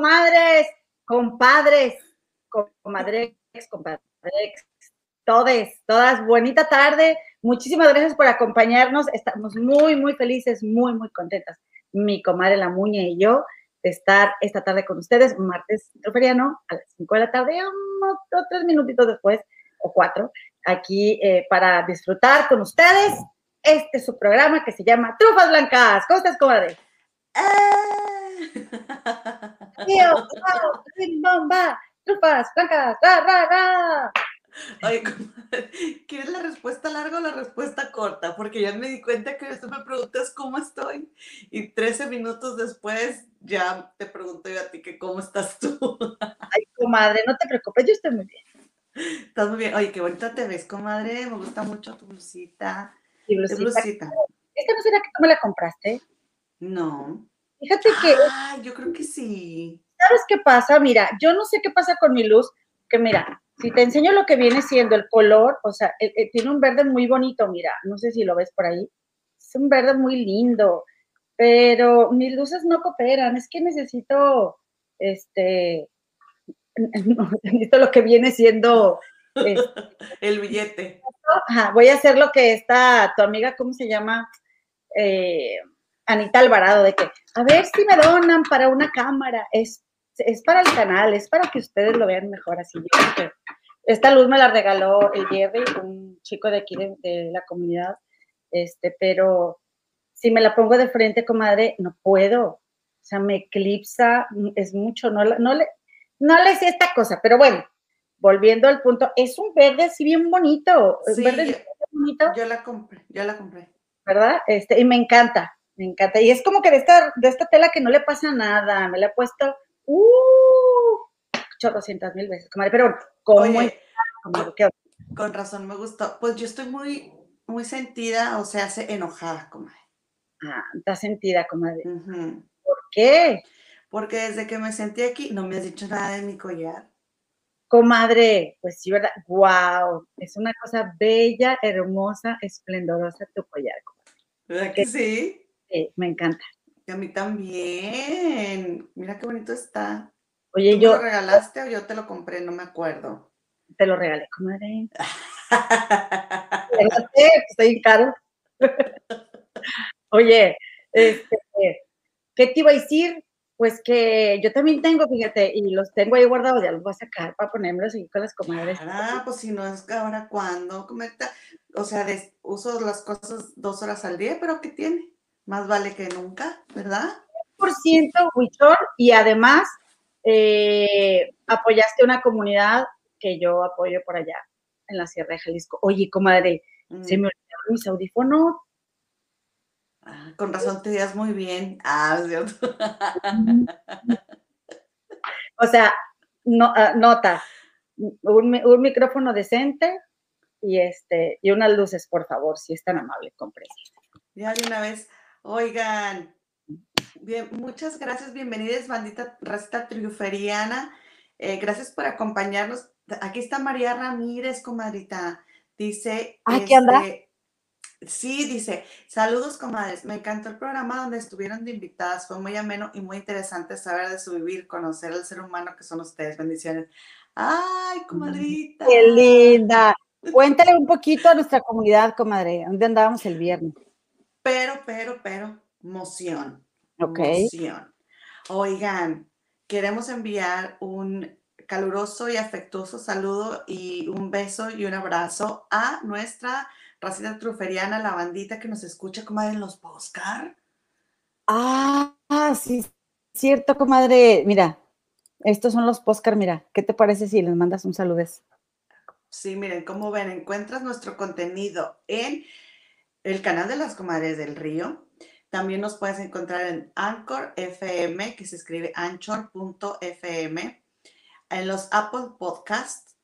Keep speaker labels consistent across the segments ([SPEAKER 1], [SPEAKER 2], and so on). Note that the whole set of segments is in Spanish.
[SPEAKER 1] comadres, compadres, comadres, compadres, todes, todas, bonita tarde. Muchísimas gracias por acompañarnos. Estamos muy, muy felices, muy, muy contentas, mi comadre La Muñe y yo, de estar esta tarde con ustedes, martes truferiano, a las 5 de la tarde, unos tres minutitos después, o cuatro, aquí eh, para disfrutar con ustedes este es su programa que se llama Trufas Blancas. ¿Cómo estás, comadre? Tío, bomba, trufas blancas, ra, ra, ra.
[SPEAKER 2] Oye, ¿quieres la respuesta larga o la respuesta corta? Porque ya me di cuenta que tú me preguntas cómo estoy y 13 minutos después ya te pregunto yo a ti que cómo estás tú.
[SPEAKER 1] Ay, comadre, no te preocupes, yo estoy muy bien.
[SPEAKER 2] Estás muy bien. Oye, qué bonita te ves, comadre. Me gusta mucho tu blusita.
[SPEAKER 1] blusita. ¿Esta no será que tú me la compraste?
[SPEAKER 2] No.
[SPEAKER 1] Fíjate que.
[SPEAKER 2] Ah, yo creo que sí.
[SPEAKER 1] ¿Sabes qué pasa? Mira, yo no sé qué pasa con mi luz, que mira, si te enseño lo que viene siendo el color, o sea, eh, eh, tiene un verde muy bonito, mira, no sé si lo ves por ahí. Es un verde muy lindo, pero mis luces no cooperan. Es que necesito, este, necesito lo que viene siendo
[SPEAKER 2] este, el billete.
[SPEAKER 1] voy a hacer lo que está tu amiga, ¿cómo se llama? Eh, Anita Alvarado, de que, a ver si me donan para una cámara, es, es para el canal, es para que ustedes lo vean mejor así. esta luz me la regaló el Jerry, un chico de aquí de, la comunidad, este, pero si me la pongo de frente, comadre, no puedo. O sea, me eclipsa, es mucho, no, no, le, no le sé esta cosa, pero bueno, volviendo al punto, es un verde así bien bonito.
[SPEAKER 2] Sí,
[SPEAKER 1] verde
[SPEAKER 2] yo, bonito. Yo la compré, yo la compré.
[SPEAKER 1] ¿Verdad? Este, y me encanta, me encanta. Y es como que de esta, de esta tela que no le pasa nada, me la he puesto, uh, chorrocientas mil veces, comadre, pero
[SPEAKER 2] con, con razón me gustó. Pues yo estoy muy, muy sentida, o sea, se enojada, comadre.
[SPEAKER 1] Ah, está sentida, comadre. ¿Por qué?
[SPEAKER 2] Porque desde que me sentí aquí no me has dicho nada de mi collar.
[SPEAKER 1] Comadre, pues sí, ¿verdad? ¡Wow! Es una cosa bella, hermosa, esplendorosa tu collar.
[SPEAKER 2] ¿Verdad que sí?
[SPEAKER 1] Sí, me encanta.
[SPEAKER 2] a mí también. Mira qué bonito está.
[SPEAKER 1] Oye,
[SPEAKER 2] ¿Tú
[SPEAKER 1] yo.
[SPEAKER 2] lo regalaste o yo te lo compré? No me acuerdo.
[SPEAKER 1] Te lo regalé, comadre. Estoy caro. Oye, este, ¿qué te iba a decir? Pues que yo también tengo, fíjate, y los tengo ahí guardados, ya los voy a sacar para ponérmelos aquí con las comadres.
[SPEAKER 2] Ah, pues si no es que ahora cuando, o sea, uso las cosas dos horas al día, pero ¿qué tiene? Más vale que nunca, ¿verdad?
[SPEAKER 1] Por ciento, Huichol, y además eh, apoyaste una comunidad que yo apoyo por allá, en la Sierra de Jalisco. Oye, comadre, se mm. me olvidaron mis audífonos,
[SPEAKER 2] Ah, con razón te digas muy bien. Ah, ¿cierto?
[SPEAKER 1] o sea, no, ah, nota, un, micrófono decente y este y unas luces, por favor, si es tan amable, compre.
[SPEAKER 2] Ya de una vez, oigan, bien, muchas gracias, bienvenidas, bandita rasta triunferiana. Eh, gracias por acompañarnos. Aquí está María Ramírez, comadrita. Dice.
[SPEAKER 1] Aquí anda.
[SPEAKER 2] Este, Sí, dice, saludos comadres, me encantó el programa donde estuvieron de invitadas, fue muy ameno y muy interesante saber de su vivir, conocer al ser humano que son ustedes, bendiciones. Ay, comadrita.
[SPEAKER 1] Qué linda. Cuéntale un poquito a nuestra comunidad, comadre, ¿dónde andábamos el viernes?
[SPEAKER 2] Pero, pero, pero, moción.
[SPEAKER 1] Ok.
[SPEAKER 2] Moción. Oigan, queremos enviar un caluroso y afectuoso saludo y un beso y un abrazo a nuestra Racita Truferiana, la bandita que nos escucha, comadre, en los postcar.
[SPEAKER 1] Ah, sí, cierto, comadre. Mira, estos son los postcar, mira, ¿qué te parece si les mandas un saludes?
[SPEAKER 2] Sí, miren, como ven, encuentras nuestro contenido en el canal de las comadres del río. También nos puedes encontrar en Anchor FM, que se escribe anchor.fm, en los Apple Podcasts,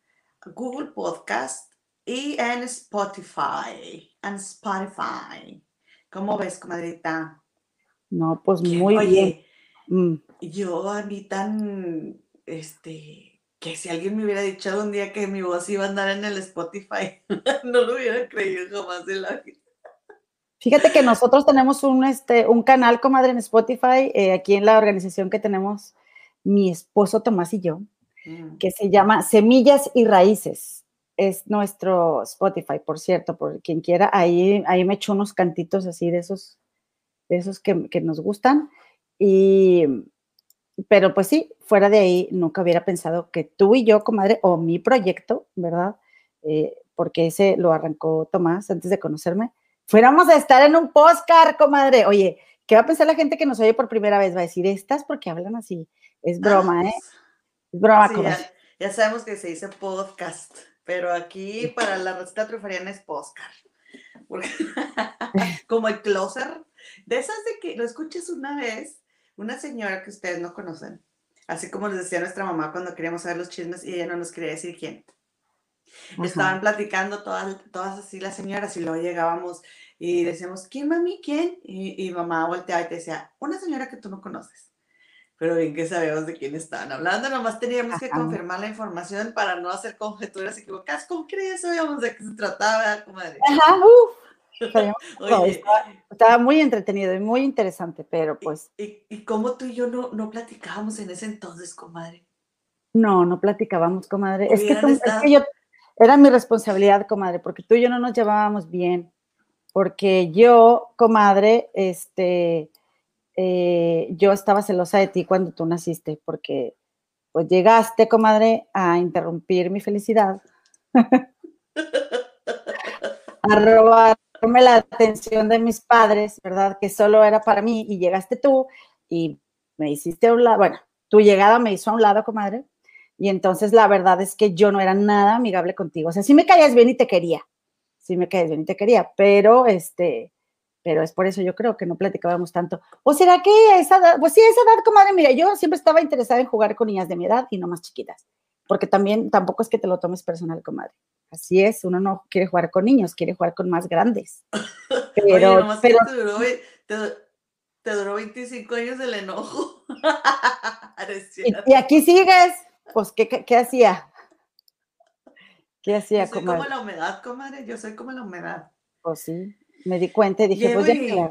[SPEAKER 2] Google Podcasts, y en Spotify. En Spotify. ¿Cómo ves, comadrita?
[SPEAKER 1] No, pues muy bien.
[SPEAKER 2] Mm. Yo a mí tan, este, que si alguien me hubiera dicho un día que mi voz iba a andar en el Spotify, no lo hubiera creído jamás de la vida.
[SPEAKER 1] Fíjate que nosotros tenemos un, este, un canal, comadre, en Spotify, eh, aquí en la organización que tenemos mi esposo Tomás y yo, mm. que se llama Semillas y Raíces. Es nuestro Spotify, por cierto, por quien quiera. Ahí, ahí me echo unos cantitos así de esos, de esos que, que nos gustan. Y, pero pues sí, fuera de ahí, nunca hubiera pensado que tú y yo, comadre, o mi proyecto, ¿verdad? Eh, porque ese lo arrancó Tomás antes de conocerme, fuéramos a estar en un postcard, comadre. Oye, ¿qué va a pensar la gente que nos oye por primera vez? Va a decir, estas porque hablan así. Es broma, ¿eh? Es broma,
[SPEAKER 2] comadre. Ya, sabemos que se dice podcast, pero aquí para la receta trufariana es postcard. como el closer, de esas de que lo escuches una vez una señora que ustedes no conocen, así como les decía nuestra mamá cuando queríamos saber los chismes y ella no nos quería decir quién. Estaban platicando todas, todas así las señoras y luego llegábamos y decíamos, ¿quién mami? ¿Quién? Y, mamá volteaba y te decía, una señora que tú no conoces. Pero bien que sabemos de quién estaban hablando, nomás teníamos que confirmar la información para no hacer conjeturas equivocadas. ¿Cómo crees? Sabíamos de qué se trataba, comadre. Ajá,
[SPEAKER 1] estaba, muy entretenido y muy interesante, pero pues.
[SPEAKER 2] ¿Y, y, cómo tú y yo no, no platicábamos en ese entonces, comadre?
[SPEAKER 1] No, no platicábamos, comadre. Es que, yo, era mi responsabilidad, comadre, porque tú y yo no nos llevábamos bien. Porque yo, comadre, este, eh, yo estaba celosa de ti cuando tú naciste, porque pues llegaste, comadre, a interrumpir mi felicidad. a robar la atención de mis padres, ¿verdad? Que solo era para mí y llegaste tú y me hiciste a un lado, bueno, tu llegada me hizo a un lado, comadre, y entonces la verdad es que yo no era nada amigable contigo. O sea, sí me caías bien y te quería, sí me caías bien y te quería, pero este, pero es por eso yo creo que no platicábamos tanto. ¿O será que esa edad, pues sí, esa edad, comadre, mira, yo siempre estaba interesada en jugar con niñas de mi edad y no más chiquitas, porque también tampoco es que te lo tomes personal, comadre. Así es, uno no quiere jugar con niños, quiere jugar con más grandes.
[SPEAKER 2] Pero, pero te, duró, te, duró, 25 años el enojo.
[SPEAKER 1] y, aquí sigues, pues, ¿qué, qué, hacía? ¿Qué hacía,
[SPEAKER 2] Yo soy como la humedad, comadre, yo soy como la humedad.
[SPEAKER 1] Pues sí, me di cuenta y dije, pues ya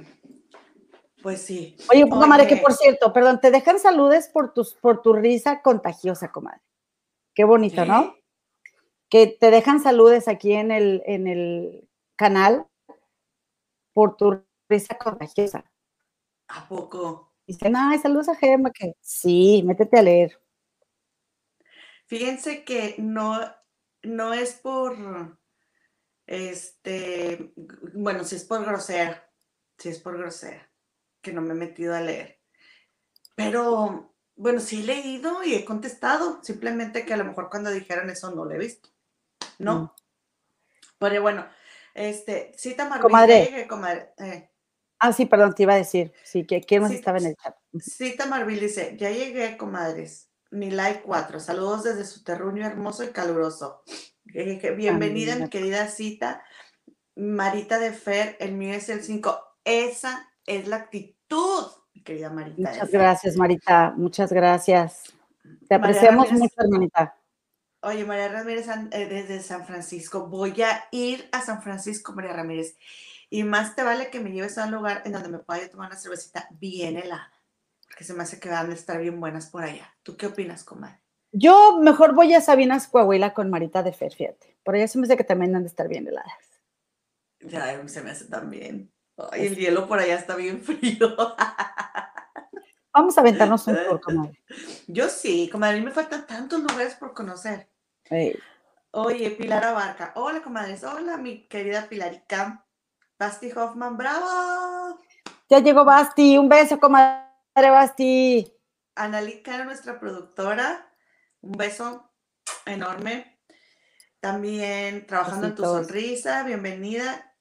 [SPEAKER 2] Pues sí.
[SPEAKER 1] Oye, comadre, que por cierto, perdón, te dejan saludes por, tus, por tu risa contagiosa, comadre. Qué bonito, ¿no? que te dejan saludes aquí en el, en el canal por tu risa contagiosa.
[SPEAKER 2] ¿A poco?
[SPEAKER 1] Dicen, ay, saludos a Gemma, que sí, métete a leer.
[SPEAKER 2] Fíjense que no, no es por, este, bueno, si es por grosera, si es por grosera, que no me he metido a leer. Pero, bueno, sí he leído y he contestado, simplemente que a lo mejor cuando dijeron eso no lo he visto. ¿no? Mm. Pero bueno, este, cita Marvil,
[SPEAKER 1] comadre. comadre. Eh. Ah, sí, perdón, te iba a decir, sí, que quién más estaba en el chat.
[SPEAKER 2] Cita Marvil dice, ya llegué, comadres, mi like 4, saludos desde su terruño hermoso y caluroso. Bienvenida, mi querida cita. Marita de Fer, el mío es el 5. Esa es la actitud, mi querida Marita.
[SPEAKER 1] Muchas gracias, Marita. Muchas gracias. Te apreciamos mucho, hermanita.
[SPEAKER 2] Oye, María Ramírez eh, desde San Francisco. Voy a ir a San Francisco, María Ramírez. Y más te vale que me lleves a un lugar en donde me pueda tomar una cervecita bien helada. Porque se me hace que van a estar bien buenas por allá. ¿Tú qué opinas, comadre?
[SPEAKER 1] Yo mejor voy a Sabinas, Coahuila con Marita de Fer, fíjate. Por allá se me hace que también han de estar bien heladas.
[SPEAKER 2] Ya, se me hace también. Ay, el hielo por allá está bien frío.
[SPEAKER 1] Vamos a aventarnos un tour, comadre.
[SPEAKER 2] Yo sí, comadre. A mí me faltan tantos lugares por conocer. Oye, Pilar Abarca. Hola, comadres. Hola, mi querida Pilarica. Basti Hoffman, bravo.
[SPEAKER 1] Ya llegó Basti. Un beso, comadre Basti.
[SPEAKER 2] Analica era nuestra productora. Un beso enorme. También trabajando en tu sonrisa. Bienvenida.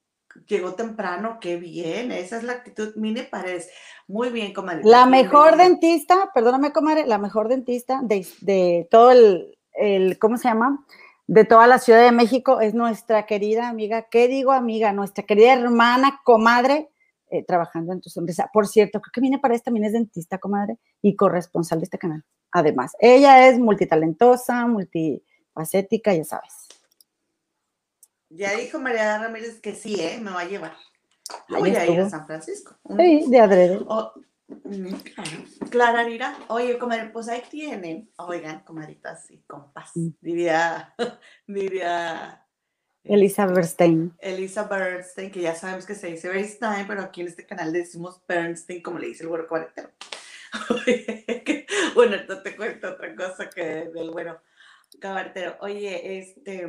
[SPEAKER 2] Llegó temprano, qué bien. Esa es la actitud. Mine Paredes. Muy bien, comadre.
[SPEAKER 1] La mejor dentista, perdóname, comadre, la mejor dentista de, de todo el, el, ¿cómo se llama? De toda la Ciudad de México, es nuestra querida amiga, ¿qué digo amiga? Nuestra querida hermana, comadre, eh, trabajando en tu sonrisa. Por cierto, creo que viene para esta, también es dentista, comadre, y corresponsal de este canal. Además, ella es multitalentosa, multifacética, ya sabes.
[SPEAKER 2] Ya dijo María Ramírez que sí, ¿eh? Me va a llevar. Yo voy a ir a San Francisco.
[SPEAKER 1] Sí, de adrede.
[SPEAKER 2] Clara mira, oye, comadre, pues ahí tienen, oigan, comadritas y compas, mm. diría, diría
[SPEAKER 1] Elisa Bernstein.
[SPEAKER 2] Elisa Bernstein, que ya sabemos que se dice Bernstein, pero aquí en este canal decimos Bernstein, como le dice el güero cuarentero. bueno, entonces te cuento otra cosa que del bueno cabartero. Oye, este,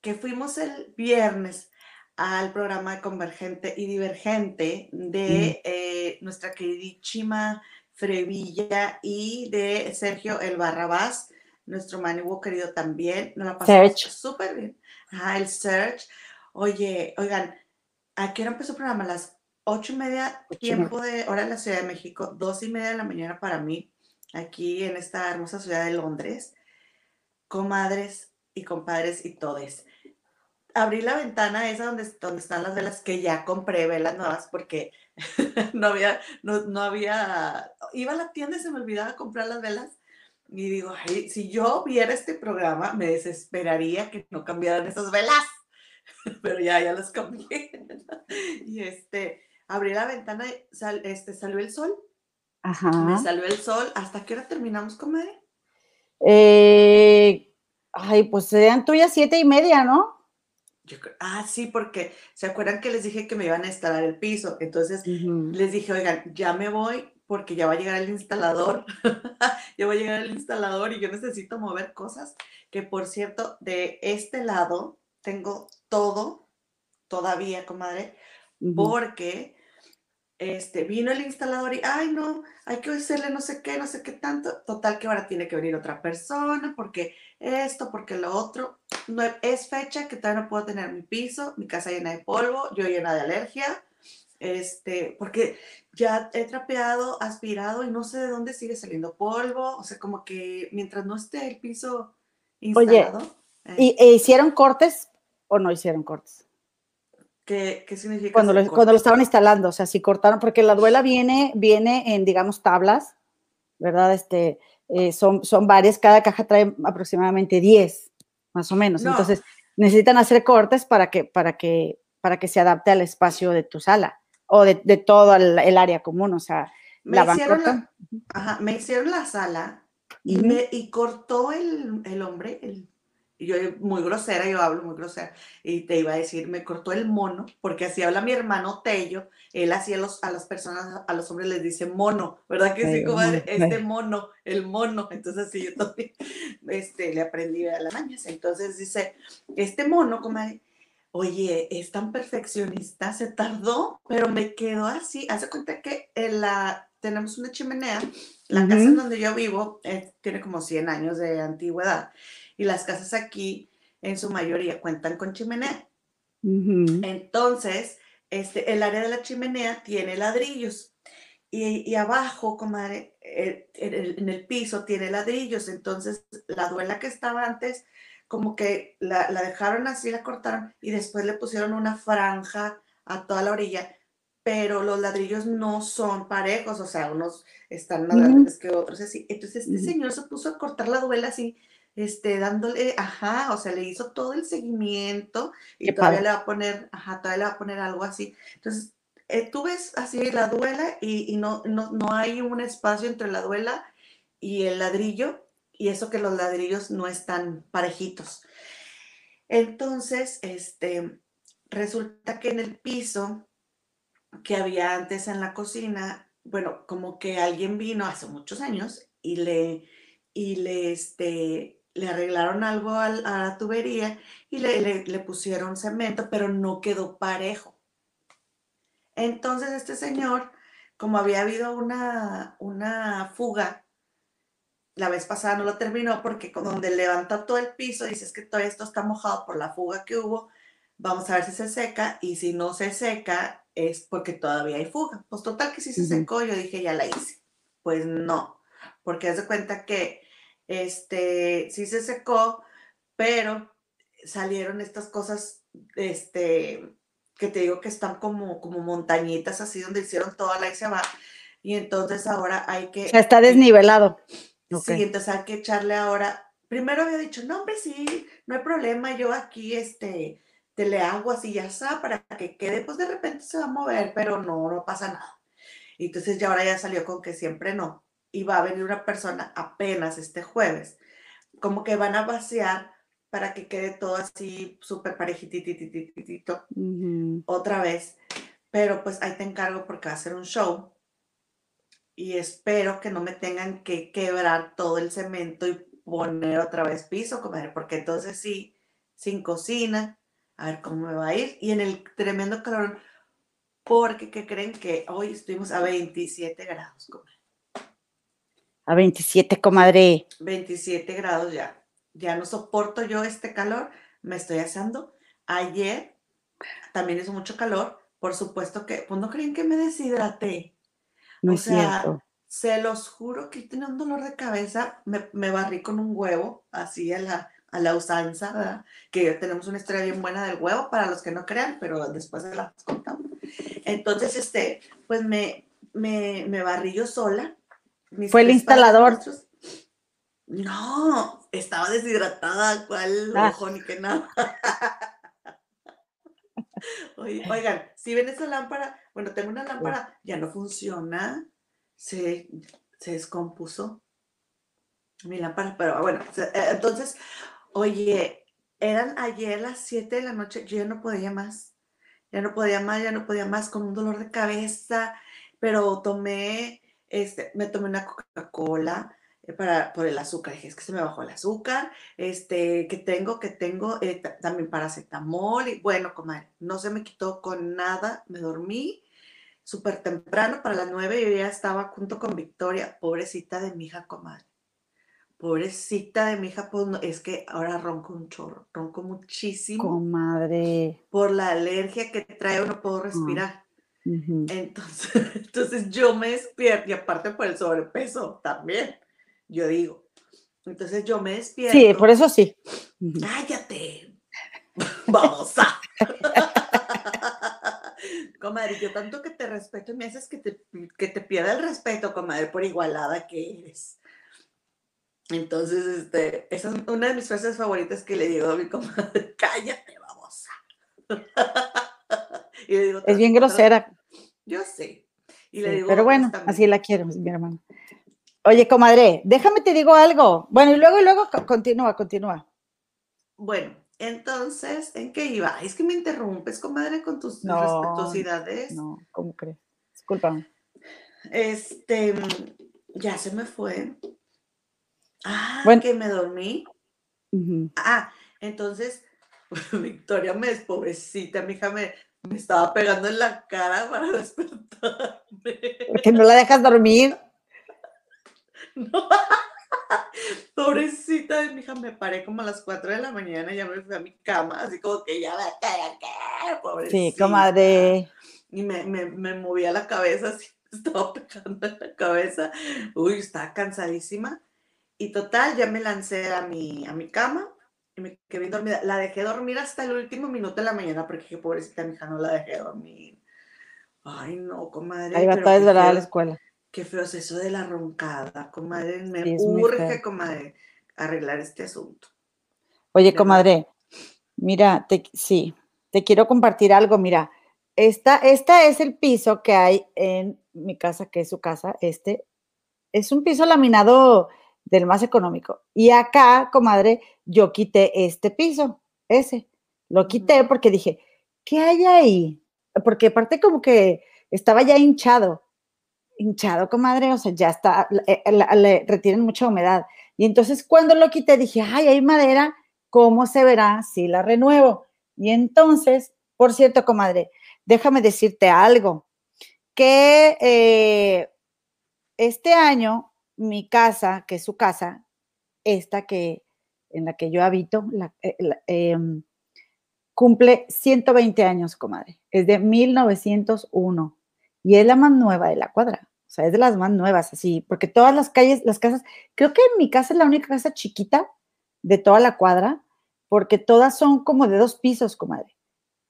[SPEAKER 2] que fuimos el viernes al programa Convergente y Divergente de eh, nuestra queridísima Frevilla y de Sergio El Barrabás, nuestro manibu querido también. Nos la pasamos súper bien. Ajá, el Search. Oye, oigan, ¿a qué hora empezó el programa? A las ocho y media, tiempo de hora en la Ciudad de México, dos y media de la mañana para mí, aquí en esta hermosa ciudad de Londres. Comadres y compadres y todes abrí la ventana esa donde, donde están las velas, que ya compré velas nuevas porque no había, no, había, iba a la tienda y se me olvidaba comprar las velas. Y digo, si yo viera este programa, me desesperaría que no cambiaran esas velas. Pero ya, ya las cambié. y este, abrí la ventana, sal, este, salió el sol. Ajá. Me salió el sol. ¿Hasta qué hora terminamos, comadre?
[SPEAKER 1] Eh, ay, pues serían tuyas siete y media, ¿no?
[SPEAKER 2] ah, sí, porque se acuerdan que les dije que me iban a instalar el piso. Entonces les dije, oigan, ya me voy porque ya va a llegar el instalador. ya va a llegar el instalador y yo necesito mover cosas. Que por cierto, de este lado tengo todo todavía, comadre, porque este, vino el instalador y, ay, no, hay que hacerle no sé qué, no sé qué tanto. Total que ahora tiene que venir otra persona, porque esto, porque lo otro. No, es fecha que todavía no puedo tener mi piso, mi casa llena de polvo, yo llena de alergia. Este, porque ya he trapeado, aspirado y no sé de dónde sigue saliendo polvo. O sea, como que mientras no esté el piso instalado.
[SPEAKER 1] Oye, eh. ¿y e hicieron cortes o no hicieron cortes?
[SPEAKER 2] ¿Qué, significa?
[SPEAKER 1] Cuando lo, cuando lo estaban instalando, o sea, si cortaron, porque la duela viene, viene en, digamos, tablas, ¿verdad? Este, eh, son, son varias, cada caja trae aproximadamente 10, más o menos. Entonces, necesitan hacer cortes para que, para, que, para que se adapte al espacio de tu sala o de, de todo el, área común, o sea,
[SPEAKER 2] me la hicieron la, ajá, me hicieron la sala y, me, y cortó el, el hombre, el yo muy grosera, yo hablo muy grosera, y te iba a decir, me cortó el mono, porque así habla mi hermano Tello, él así a, los, a las personas, a los hombres les dice mono, ¿verdad que sí, comadre? Este mono, el mono, entonces así yo también este, le aprendí a las mañas, entonces dice, este mono, comadre, oye, es tan perfeccionista, se tardó, pero me quedó así, hace cuenta que en la, tenemos una chimenea, la casa en donde yo vivo eh, tiene como 100 años de antigüedad, y las casas aquí en su mayoría cuentan con chimenea. Entonces, este, el área de la chimenea tiene ladrillos y, abajo, comadre, eh, en el piso tiene ladrillos. Entonces, la duela que estaba antes, como que la, dejaron así, la cortaron y después le pusieron una franja a toda la orilla, pero los ladrillos no son parejos, o sea, unos están más grandes que otros, así. Entonces, este señor se puso a cortar la duela así este, dándole, ajá, o sea, le hizo todo el seguimiento y todavía le va a poner, ajá, todavía le va a poner algo así. Entonces, eh, tú ves así la duela y, no, no, no, hay un espacio entre la duela y el ladrillo y eso que los ladrillos no están parejitos. Entonces, este, resulta que en el piso que había antes en la cocina, bueno, como que alguien vino hace muchos años y le, y le, este, le arreglaron algo a, la tubería y le, pusieron cemento, pero no quedó parejo. Entonces este señor, como había habido una, una fuga, la vez pasada no lo terminó porque donde levanta todo el piso, dice que todo esto está mojado por la fuga que hubo, vamos a ver si se seca y si no se seca es porque todavía hay fuga. Pues total que si se secó, yo dije ya la hice. Pues no, porque haz de cuenta que este, sí se secó, pero salieron estas cosas, este, que te digo que están como, como montañitas así donde hicieron toda la y se va. Y entonces ahora hay que...
[SPEAKER 1] Está desnivelado.
[SPEAKER 2] Sí, entonces hay que echarle ahora. Primero había dicho, no, hombre, sí, no hay problema, yo aquí, este, te le hago así ya está para que quede, pues de repente se va a mover, pero no, no pasa nada. Y entonces ya ahora ya salió con que siempre no. Y va a venir una persona apenas este jueves. Como que van a vaciar para que quede todo así súper parejititititito otra vez. Pero pues ahí te encargo porque va a ser un show. Y espero que no me tengan que quebrar todo el cemento y poner otra vez piso, comadre, porque entonces sí, sin cocina, a ver cómo me va a ir. Y en el tremendo calor, porque ¿qué creen que hoy estuvimos a 27 grados, comadre?
[SPEAKER 1] A 27, comadre.
[SPEAKER 2] 27 grados ya. Ya no soporto yo este calor, me estoy asando. Ayer también hizo mucho calor, por supuesto que, pues no creen que me deshidraté.
[SPEAKER 1] No o sea,
[SPEAKER 2] se los juro que tenía un dolor de cabeza, me, me barrí con un huevo, así a la, a la usanza, que tenemos una historia bien buena del huevo para los que no crean, pero después se las contamos. Entonces, este, pues me, me, me barrí yo sola.
[SPEAKER 1] Fue el instalador.
[SPEAKER 2] No, estaba deshidratada, cuál ah. ojo ni que nada. Oigan, si ven esa lámpara, bueno, tengo una lámpara, ya no funciona, se, se descompuso mi lámpara, pero bueno, eh, entonces, Oye, eran ayer las 7 de la noche, yo ya no podía más, ya no podía más, ya no podía más, con un dolor de cabeza, pero tomé, este, me tomé una Coca-Cola para, por el azúcar, dije, es que se me bajó el azúcar, este, que tengo, que tengo eh, también paracetamol, y bueno, comadre, no se me quitó con nada, me dormí súper temprano, para las 9 yo ya estaba junto con Victoria, pobrecita de mi hija, comadre Pobrecita de mi hija, pues es que ahora ronco un chorro, ronco muchísimo.
[SPEAKER 1] Comadre.
[SPEAKER 2] Por la alergia que trae, no puedo ah, respirar. entonces, entonces yo me despierto, y aparte por el sobrepeso también, yo digo. Entonces yo me despierto.
[SPEAKER 1] Sí, por eso sí.
[SPEAKER 2] Cállate. Vamos a. comadre, yo tanto que te respeto, me haces que te, que te pierda el respeto, comadre, por igualada que eres. Entonces, este, esa es una de mis frases favoritas que le digo a mi comadre, cállate, babosa.
[SPEAKER 1] y le digo, es bien grosera.
[SPEAKER 2] Yo sé. Y le digo,
[SPEAKER 1] pero bueno, así la quiero, mi hermano. Oye, comadre, déjame te digo algo. Bueno, y luego, y luego, continúa, continúa.
[SPEAKER 2] Bueno, entonces, ¿en qué iba? Es que me interrumpes, comadre, con tus respetuosidades.
[SPEAKER 1] No, ¿cómo crees? Disculpa.
[SPEAKER 2] Este, ya se me fue. Ah, bueno. que me dormí. Ah, entonces Victoria me es pobrecita, mi hija me, me, estaba pegando en la cara para despertarme.
[SPEAKER 1] ¿Que no la dejas dormir?
[SPEAKER 2] No. Pobrecita de mi hija, me paré como a las 4 de la mañana, ya me fui a mi cama, así como que ya me caer, pobrecita.
[SPEAKER 1] Sí, comadre.
[SPEAKER 2] Y me, me, me movía la cabeza, así, estaba pegando en la cabeza. Uy, estaba cansadísima. Y total, ya me lancé a mi, a mi cama y me quedé bien dormida. La dejé dormir hasta el último minuto de la mañana porque dije, pobrecita, mi hija no la dejé dormir. Ay, no, comadre.
[SPEAKER 1] Ahí va a estar a la escuela.
[SPEAKER 2] Qué feo es eso de la roncada, comadre. Me urge, comadre, arreglar este asunto.
[SPEAKER 1] Oye, comadre, mira, te, sí, te quiero compartir algo. Mira, esta, esta es el piso que hay en mi casa, que es su casa. Este es un piso laminado del más económico. Y acá, comadre, yo quité este piso, ese. Lo quité porque dije, ¿qué hay ahí? Porque aparte como que estaba ya hinchado, hinchado, comadre, o sea, ya está, le, le, retienen mucha humedad. Y entonces cuando lo quité dije, ay, hay madera, ¿cómo se verá si la renuevo? Y entonces, por cierto, comadre, déjame decirte algo, que eh, este año mi casa, que es su casa, esta que en la que yo habito, la, eh, em, cumple 120 años, comadre. Es de 1901 y es la más nueva de la cuadra. O sea, es de las más nuevas, así, porque todas las calles, las casas, creo que en mi casa es la única casa chiquita de toda la cuadra, porque todas son como de dos pisos, comadre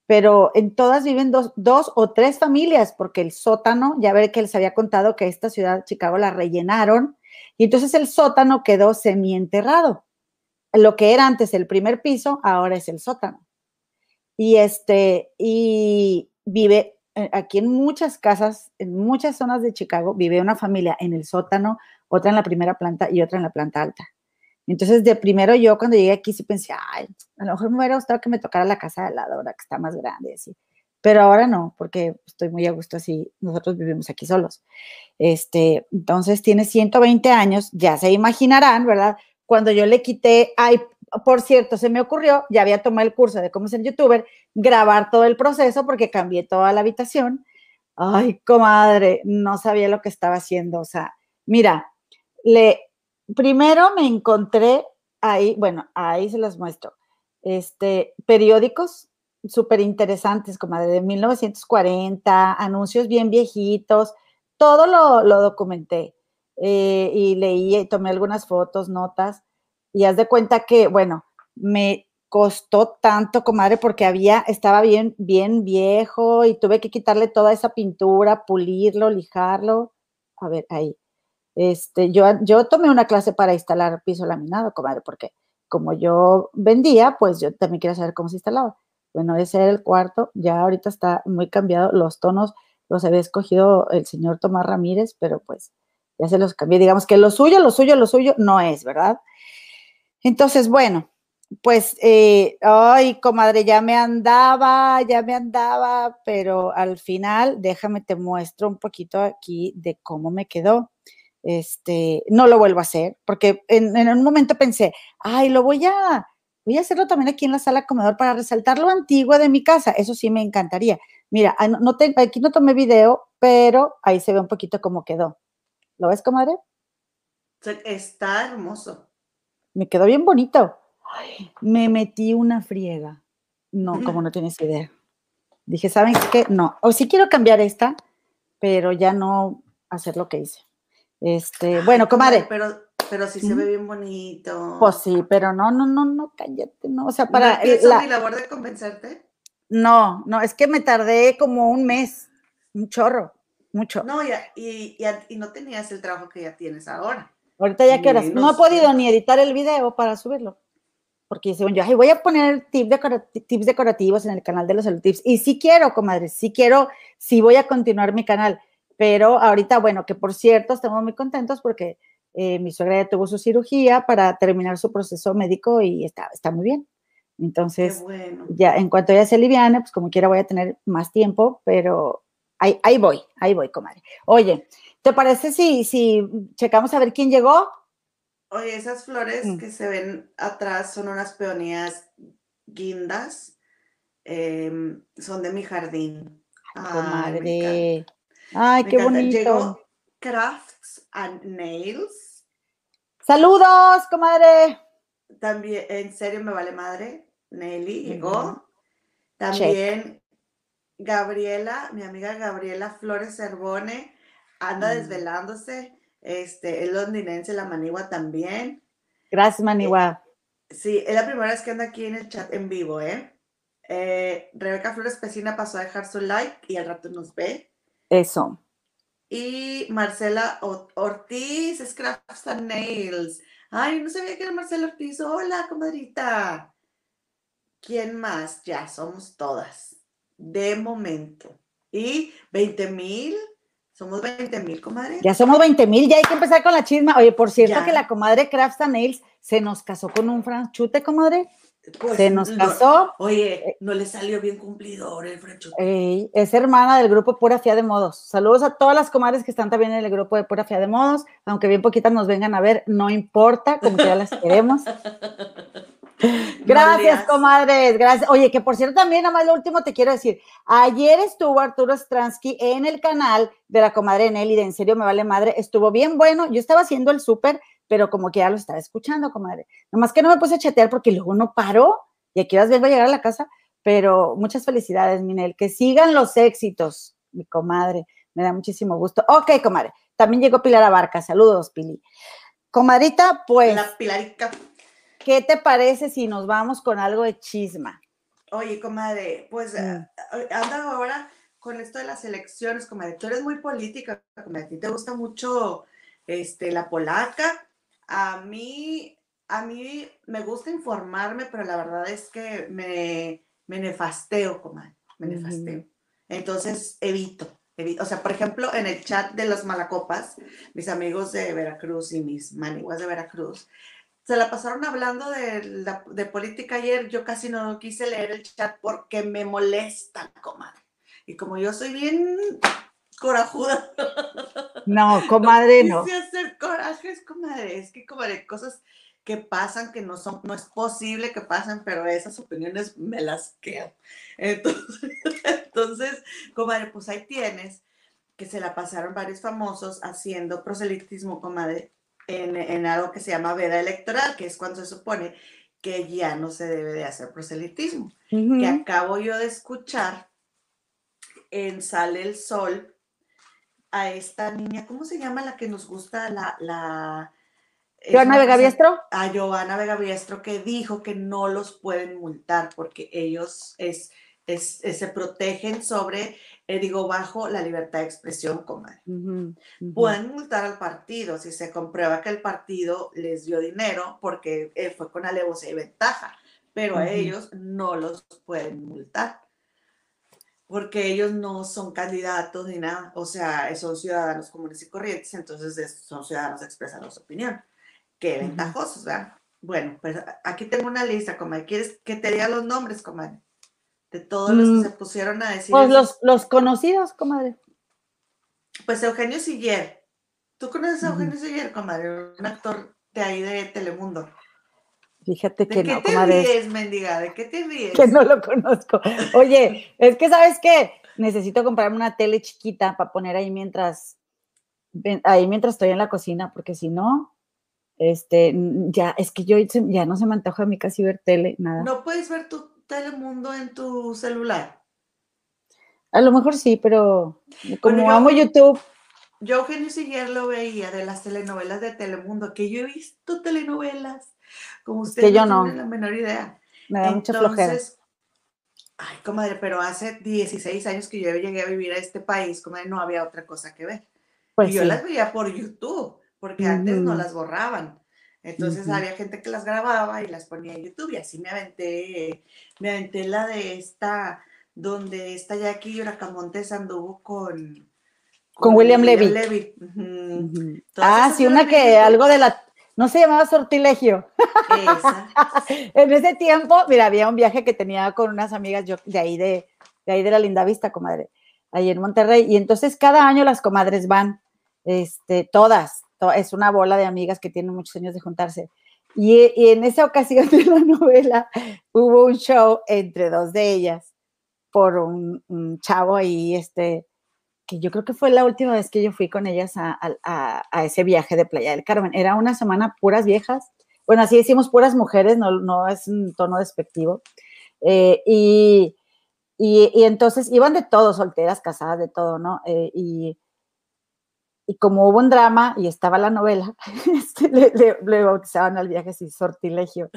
[SPEAKER 1] pero en todas viven dos, dos, o tres familias, porque el sótano, ya ve que les había contado que esta ciudad, Chicago, la rellenaron, y entonces el sótano quedó semienterrado. Lo que era antes el primer piso, ahora es el sótano. Y este, y vive aquí en muchas casas, en muchas zonas de Chicago, vive una familia en el sótano, otra en la primera planta y otra en la planta alta. Entonces, de primero yo cuando llegué aquí sí pensé, ay, a lo mejor me hubiera gustado que me tocara la casa de lado, ahora que está más grande. Pero ahora no, porque estoy muy a gusto así, nosotros vivimos aquí solos. Este, entonces tiene 120 años, ya se imaginarán, ¿verdad? Cuando yo le quité, ay, por cierto, se me ocurrió, ya había tomado el curso de cómo ser youtuber, grabar todo el proceso porque cambié toda la habitación. Ay, comadre, no sabía lo que estaba haciendo. O sea, mira, le, primero me encontré ahí, bueno, ahí se los muestro, este, periódicos súper interesantes, comadre, de 1940, anuncios bien viejitos, todo lo, documenté eh, y leí y tomé algunas fotos, notas y haz de cuenta que, bueno, me costó tanto, comadre, porque había, estaba bien, bien viejo y tuve que quitarle toda esa pintura, pulirlo, lijarlo. A ver, ahí. Este, yo, yo tomé una clase para instalar piso laminado, comadre, porque como yo vendía, pues yo también quería saber cómo se instalaba. Bueno, ese era el cuarto, ya ahorita está muy cambiado, los tonos los había escogido el señor Tomás Ramírez, pero pues ya se los cambié. Digamos que lo suyo, lo suyo, lo suyo no es, ¿verdad? Entonces, bueno, pues, eh, ay, comadre, ya me andaba, ya me andaba, pero al final, déjame te muestro un poquito aquí de cómo me quedó. Este, no lo vuelvo a hacer, porque en, un momento pensé, ay, lo voy a, voy a hacerlo también aquí en la sala comedor para resaltar lo antiguo de mi casa. Eso sí me encantaría. Mira, ah, no, aquí no tomé video, pero ahí se ve un poquito cómo quedó. ¿Lo ves, comadre?
[SPEAKER 2] Está hermoso
[SPEAKER 1] me quedó bien bonito. me metí una friega. No, como no tienes idea. Dije, ¿saben qué? No. O sí quiero cambiar esta, pero ya no hacer lo que hice. Este, bueno, comadre.
[SPEAKER 2] Pero, pero sí se ve bien bonito.
[SPEAKER 1] Pues sí, pero no, no, no, no, cállate, no. O sea, para.
[SPEAKER 2] ¿No la, mi labor de convencerte?
[SPEAKER 1] No, no, es que me tardé como un mes, un chorro, mucho.
[SPEAKER 2] No, y, y no tenías el trabajo que ya tienes ahora.
[SPEAKER 1] Ahorita ya que No he podido ni editar el video para subirlo. Porque según yo, ay, voy a poner tips decorativos en el canal de los tips. Y sí quiero, comadre, sí quiero, sí voy a continuar mi canal. Pero ahorita, bueno, que por cierto, estamos muy contentos porque eh, mi suegra ya tuvo su cirugía para terminar su proceso médico y está, está muy bien. Entonces, ya en cuanto ella se aliviane, pues como quiera voy a tener más tiempo, pero ahí, ahí voy, ahí voy, comadre. Oye, ¿Te parece si, si checamos a ver quién llegó?
[SPEAKER 2] Oye, esas flores mm. que se ven atrás son unas peonías guindas. Em, son de mi jardín.
[SPEAKER 1] Ay, Ay, qué bonito. Llegó
[SPEAKER 2] Crafts and Nails.
[SPEAKER 1] Saludos, comadre.
[SPEAKER 2] También, en serio me vale madre. Nelly llegó. También Gabriela, mi amiga Gabriela Flores Cervone anda mm. desvelándose. Este, el londinense, la Manigua también.
[SPEAKER 1] Gracias, Manigua.
[SPEAKER 2] Eh, sí, es la primera vez que anda aquí en el chat en vivo, ¿eh? eh Rebeca Flores Pesina pasó a dejar su like y al rato nos ve.
[SPEAKER 1] Eso.
[SPEAKER 2] Y Marcela Ortiz, Scraps and Nails. Ay, no sabía que era Marcela Ortiz. Hola, comadrita. ¿Quién más? Ya somos todas. De momento. Y 20 mil somos 20 mil, comadre.
[SPEAKER 1] Ya somos 20 mil, ya hay que empezar con la chisma. Oye, por cierto que la comadre Crafts Nails se nos casó con un franchute, comadre. Pues, se nos casó.
[SPEAKER 2] oye, eh, no le salió bien cumplidor el franchute.
[SPEAKER 1] es hermana del grupo Pura Fía de Modos. Saludos a todas las comadres que están también en el grupo de Pura Fía de Modos, aunque bien poquitas nos vengan a ver, no importa, como que ya las queremos. Gracias, comadres, gracias. Oye, que por cierto, también, nada más lo último te quiero decir. Ayer estuvo Arturo Stransky en el canal de la comadre Nelly, de En serio me vale madre. Estuvo bien bueno. Yo estaba haciendo el súper, pero como que ya lo estaba escuchando, comadre. Nomás que no me puse a chatear porque luego no paró y aquí vengo a llegar a la casa. Pero muchas felicidades, Minel. Que sigan los éxitos, mi comadre. Me da muchísimo gusto. Ok, comadre. También llegó Pilar Abarca. Saludos, Pili. Comadrita, pues.
[SPEAKER 2] La Pilarica.
[SPEAKER 1] ¿Qué te parece si nos vamos con algo de chisma?
[SPEAKER 2] Oye, comadre, pues mm. eh, eh, anda ahora con esto de las elecciones, comadre. Tú eres muy política, comadre. A ti te gusta mucho este, la polaca. A mí, a mí me gusta informarme, pero la verdad es que me, me nefasteo, comadre, me nefasteo. Entonces, evito, evito. O sea, por ejemplo, en el chat de los malacopas, mis amigos de Veracruz y mis maniguas de Veracruz, se la pasaron hablando de, de política ayer. Yo casi no quise leer el chat porque me molesta, comadre. Y como yo soy bien corajuda.
[SPEAKER 1] No, comadre, no.
[SPEAKER 2] Quise hacer corajes, comadre. Es que, comadre, cosas que pasan que no son, no es posible que pasen, pero esas opiniones me las quedo. Entonces, entonces, comadre, pues ahí tienes que se la pasaron varios famosos haciendo proselitismo, comadre, en, en algo que se llama veda electoral, que es cuando se supone que ya no se debe de hacer proselitismo. Que acabo yo de escuchar en Sale el Sol a esta niña, ¿cómo se llama la que nos gusta? La, la
[SPEAKER 1] Joana Vega Biestro.
[SPEAKER 2] A Joana Vega Biestro que dijo que no los pueden multar porque ellos es, es, se protegen sobre, eh, digo, bajo la libertad de expresión, comadre. Pueden multar al partido si se comprueba que el partido les dio dinero porque eh, fue con alevosía y ventaja, pero a ellos no los pueden multar porque ellos no son candidatos ni nada, o sea, son ciudadanos comunes y corrientes, entonces son ciudadanos que expresan su opinión. Qué ventajosos, ¿verdad? Bueno, pues aquí tengo una lista, comadre. ¿Quieres que te diga los nombres, comadre? De todos los que mm. se pusieron a decir.
[SPEAKER 1] Pues los, los, conocidos, comadre.
[SPEAKER 2] Pues Eugenio Siller. ¿Tú conoces a Eugenio Siller, comadre? Un actor de ahí de Telemundo.
[SPEAKER 1] Fíjate que
[SPEAKER 2] no.
[SPEAKER 1] ¿De qué te
[SPEAKER 2] ríes, mendiga? ¿De qué te ríes?
[SPEAKER 1] Que no lo conozco. Oye, es que, ¿sabes qué? Necesito comprarme una tele chiquita para poner ahí mientras, ahí mientras estoy en la cocina, porque si no, este, ya, es que yo ya no se me antoja a mí casi ver tele, nada.
[SPEAKER 2] ¿No puedes ver tu Telemundo en tu celular?
[SPEAKER 1] A lo mejor sí, pero como amo YouTube.
[SPEAKER 2] Yo Eugenio Siguier lo veía de las telenovelas de Telemundo, que yo he visto telenovelas como usted
[SPEAKER 1] que yo no,
[SPEAKER 2] la menor idea.
[SPEAKER 1] Me da mucha flojera.
[SPEAKER 2] Ay, comadre, pero hace 16 años que yo llegué a vivir a este país, comadre, no había otra cosa que ver. Pues y yo las veía por YouTube, porque antes no las borraban. Entonces había gente que las grababa y las ponía en YouTube y así me aventé, me aventé la de esta, donde esta Jackie Yuracamontes anduvo con...
[SPEAKER 1] Con, William, Levy. Ah, sí, una que algo de la no se llamaba sortilegio. en ese tiempo, mira, había un viaje que tenía con unas amigas yo, de ahí de, ahí de la Linda Vista, comadre, ahí en Monterrey. Y entonces cada año las comadres van, este, todas, es una bola de amigas que tienen muchos años de juntarse. Y, en esa ocasión de la novela hubo un show entre dos de ellas por un, chavo ahí, este, que yo creo que fue la última vez que yo fui con ellas a, ese viaje de Playa del Carmen. Era una semana puras viejas, bueno, así decimos puras mujeres, no, no es un tono despectivo. Eh, y, entonces iban de todo, solteras, casadas, de todo, ¿no? Eh, y, como hubo un drama y estaba la novela, este, le, bautizaban al viaje así, sortilegio.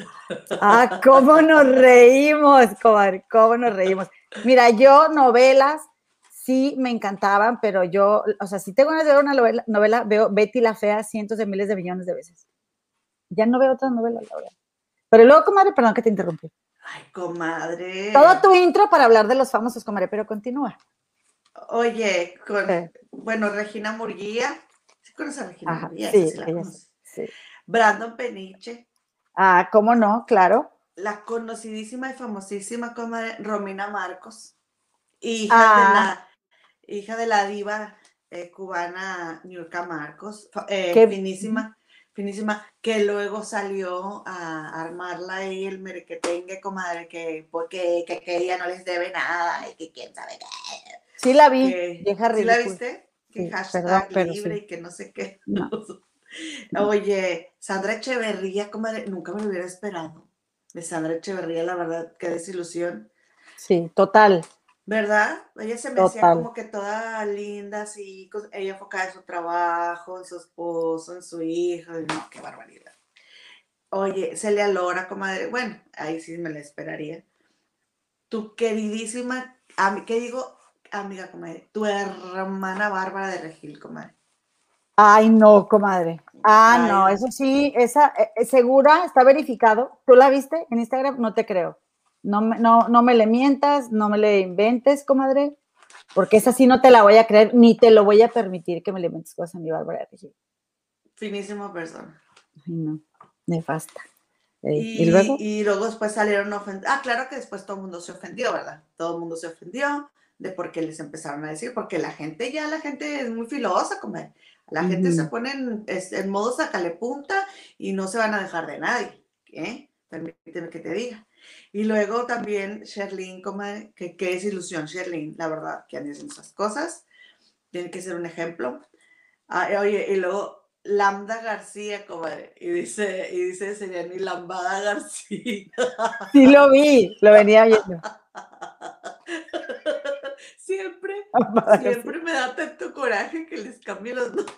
[SPEAKER 1] ¡Ah, cómo nos reímos, comadre! ¿Cómo nos reímos? Mira, yo novelas sí me encantaban, pero yo, o sea, si tengo ganas de ver una novela, veo Betty la Fea cientos de miles de millones de veces. Ya no veo otra novela, la verdad. Pero luego, comadre, perdón que te interrumpí.
[SPEAKER 2] Ay, comadre.
[SPEAKER 1] Todo tu intro para hablar de los famosos, comadre, pero continúa.
[SPEAKER 2] Oye, con, bueno, Regina Murguía. ¿Sí conoces a Regina Murguía?
[SPEAKER 1] Sí, sí,
[SPEAKER 2] Brandon Peniche.
[SPEAKER 1] Ah, ¿cómo no? Claro.
[SPEAKER 2] La conocidísima y famosísima comadre Romina Marcos. Hija de ah. la hija de la diva eh, cubana Niurka Marcos, eh, finísima, finísima, que luego salió a armarla ahí el merequetengue, comadre, que porque que, ella no les debe nada y que quién sabe qué.
[SPEAKER 1] Sí la vi, vieja
[SPEAKER 2] ¿Sí la viste? Que hashtag libre y que no sé qué. Oye, Sandra Echeverría, comadre, nunca me lo hubiera esperado. De Sandra Echeverría, la verdad, qué desilusión.
[SPEAKER 1] Sí, total.
[SPEAKER 2] ¿Verdad? Ella se me hacía como que toda linda, así, ella enfocada en su trabajo, en su esposo, en su hijo, no, qué barbaridad. Oye, Celia Lora, comadre, bueno, ahí sí me la esperaría. Tu queridísima, ¿qué digo? Amiga, comadre, tu hermana Bárbara de Regil, comadre.
[SPEAKER 1] Ay, no, comadre. Ah, no, eso sí, esa, eh, eh, segura, está verificado. ¿Tú la viste en Instagram? No te creo. No, me- no, no me le mientas, no me le inventes, comadre, porque esa sí no te la voy a creer, ni te lo voy a permitir que me le inventes cosas a mi Bárbara de Regil.
[SPEAKER 2] Finísima persona.
[SPEAKER 1] Ay, no, nefasta. Eh,
[SPEAKER 2] Y,
[SPEAKER 1] y luego,
[SPEAKER 2] y luego después salieron ofendidos. Ah, claro que después todo el mundo se ofendió, ¿verdad? Todo el mundo se ofendió de por qué les empezaron a decir, porque la gente ya, la gente es muy filosa, como la gente se pone en, en modo sacale punta y no se van a dejar de nadie, ¿eh? Permíteme que te diga. Y luego también Sherlyn, que, que es ilusión, Sherlyn, la verdad, que han hecho esas cosas, tiene que ser un ejemplo. Ah, oye, y luego Lambda García, comadre, y dice, y dice Seriani Lambada García.
[SPEAKER 1] sí lo vi, lo venía viendo.
[SPEAKER 2] siempre, siempre me da tanto coraje que les cambie los nombres.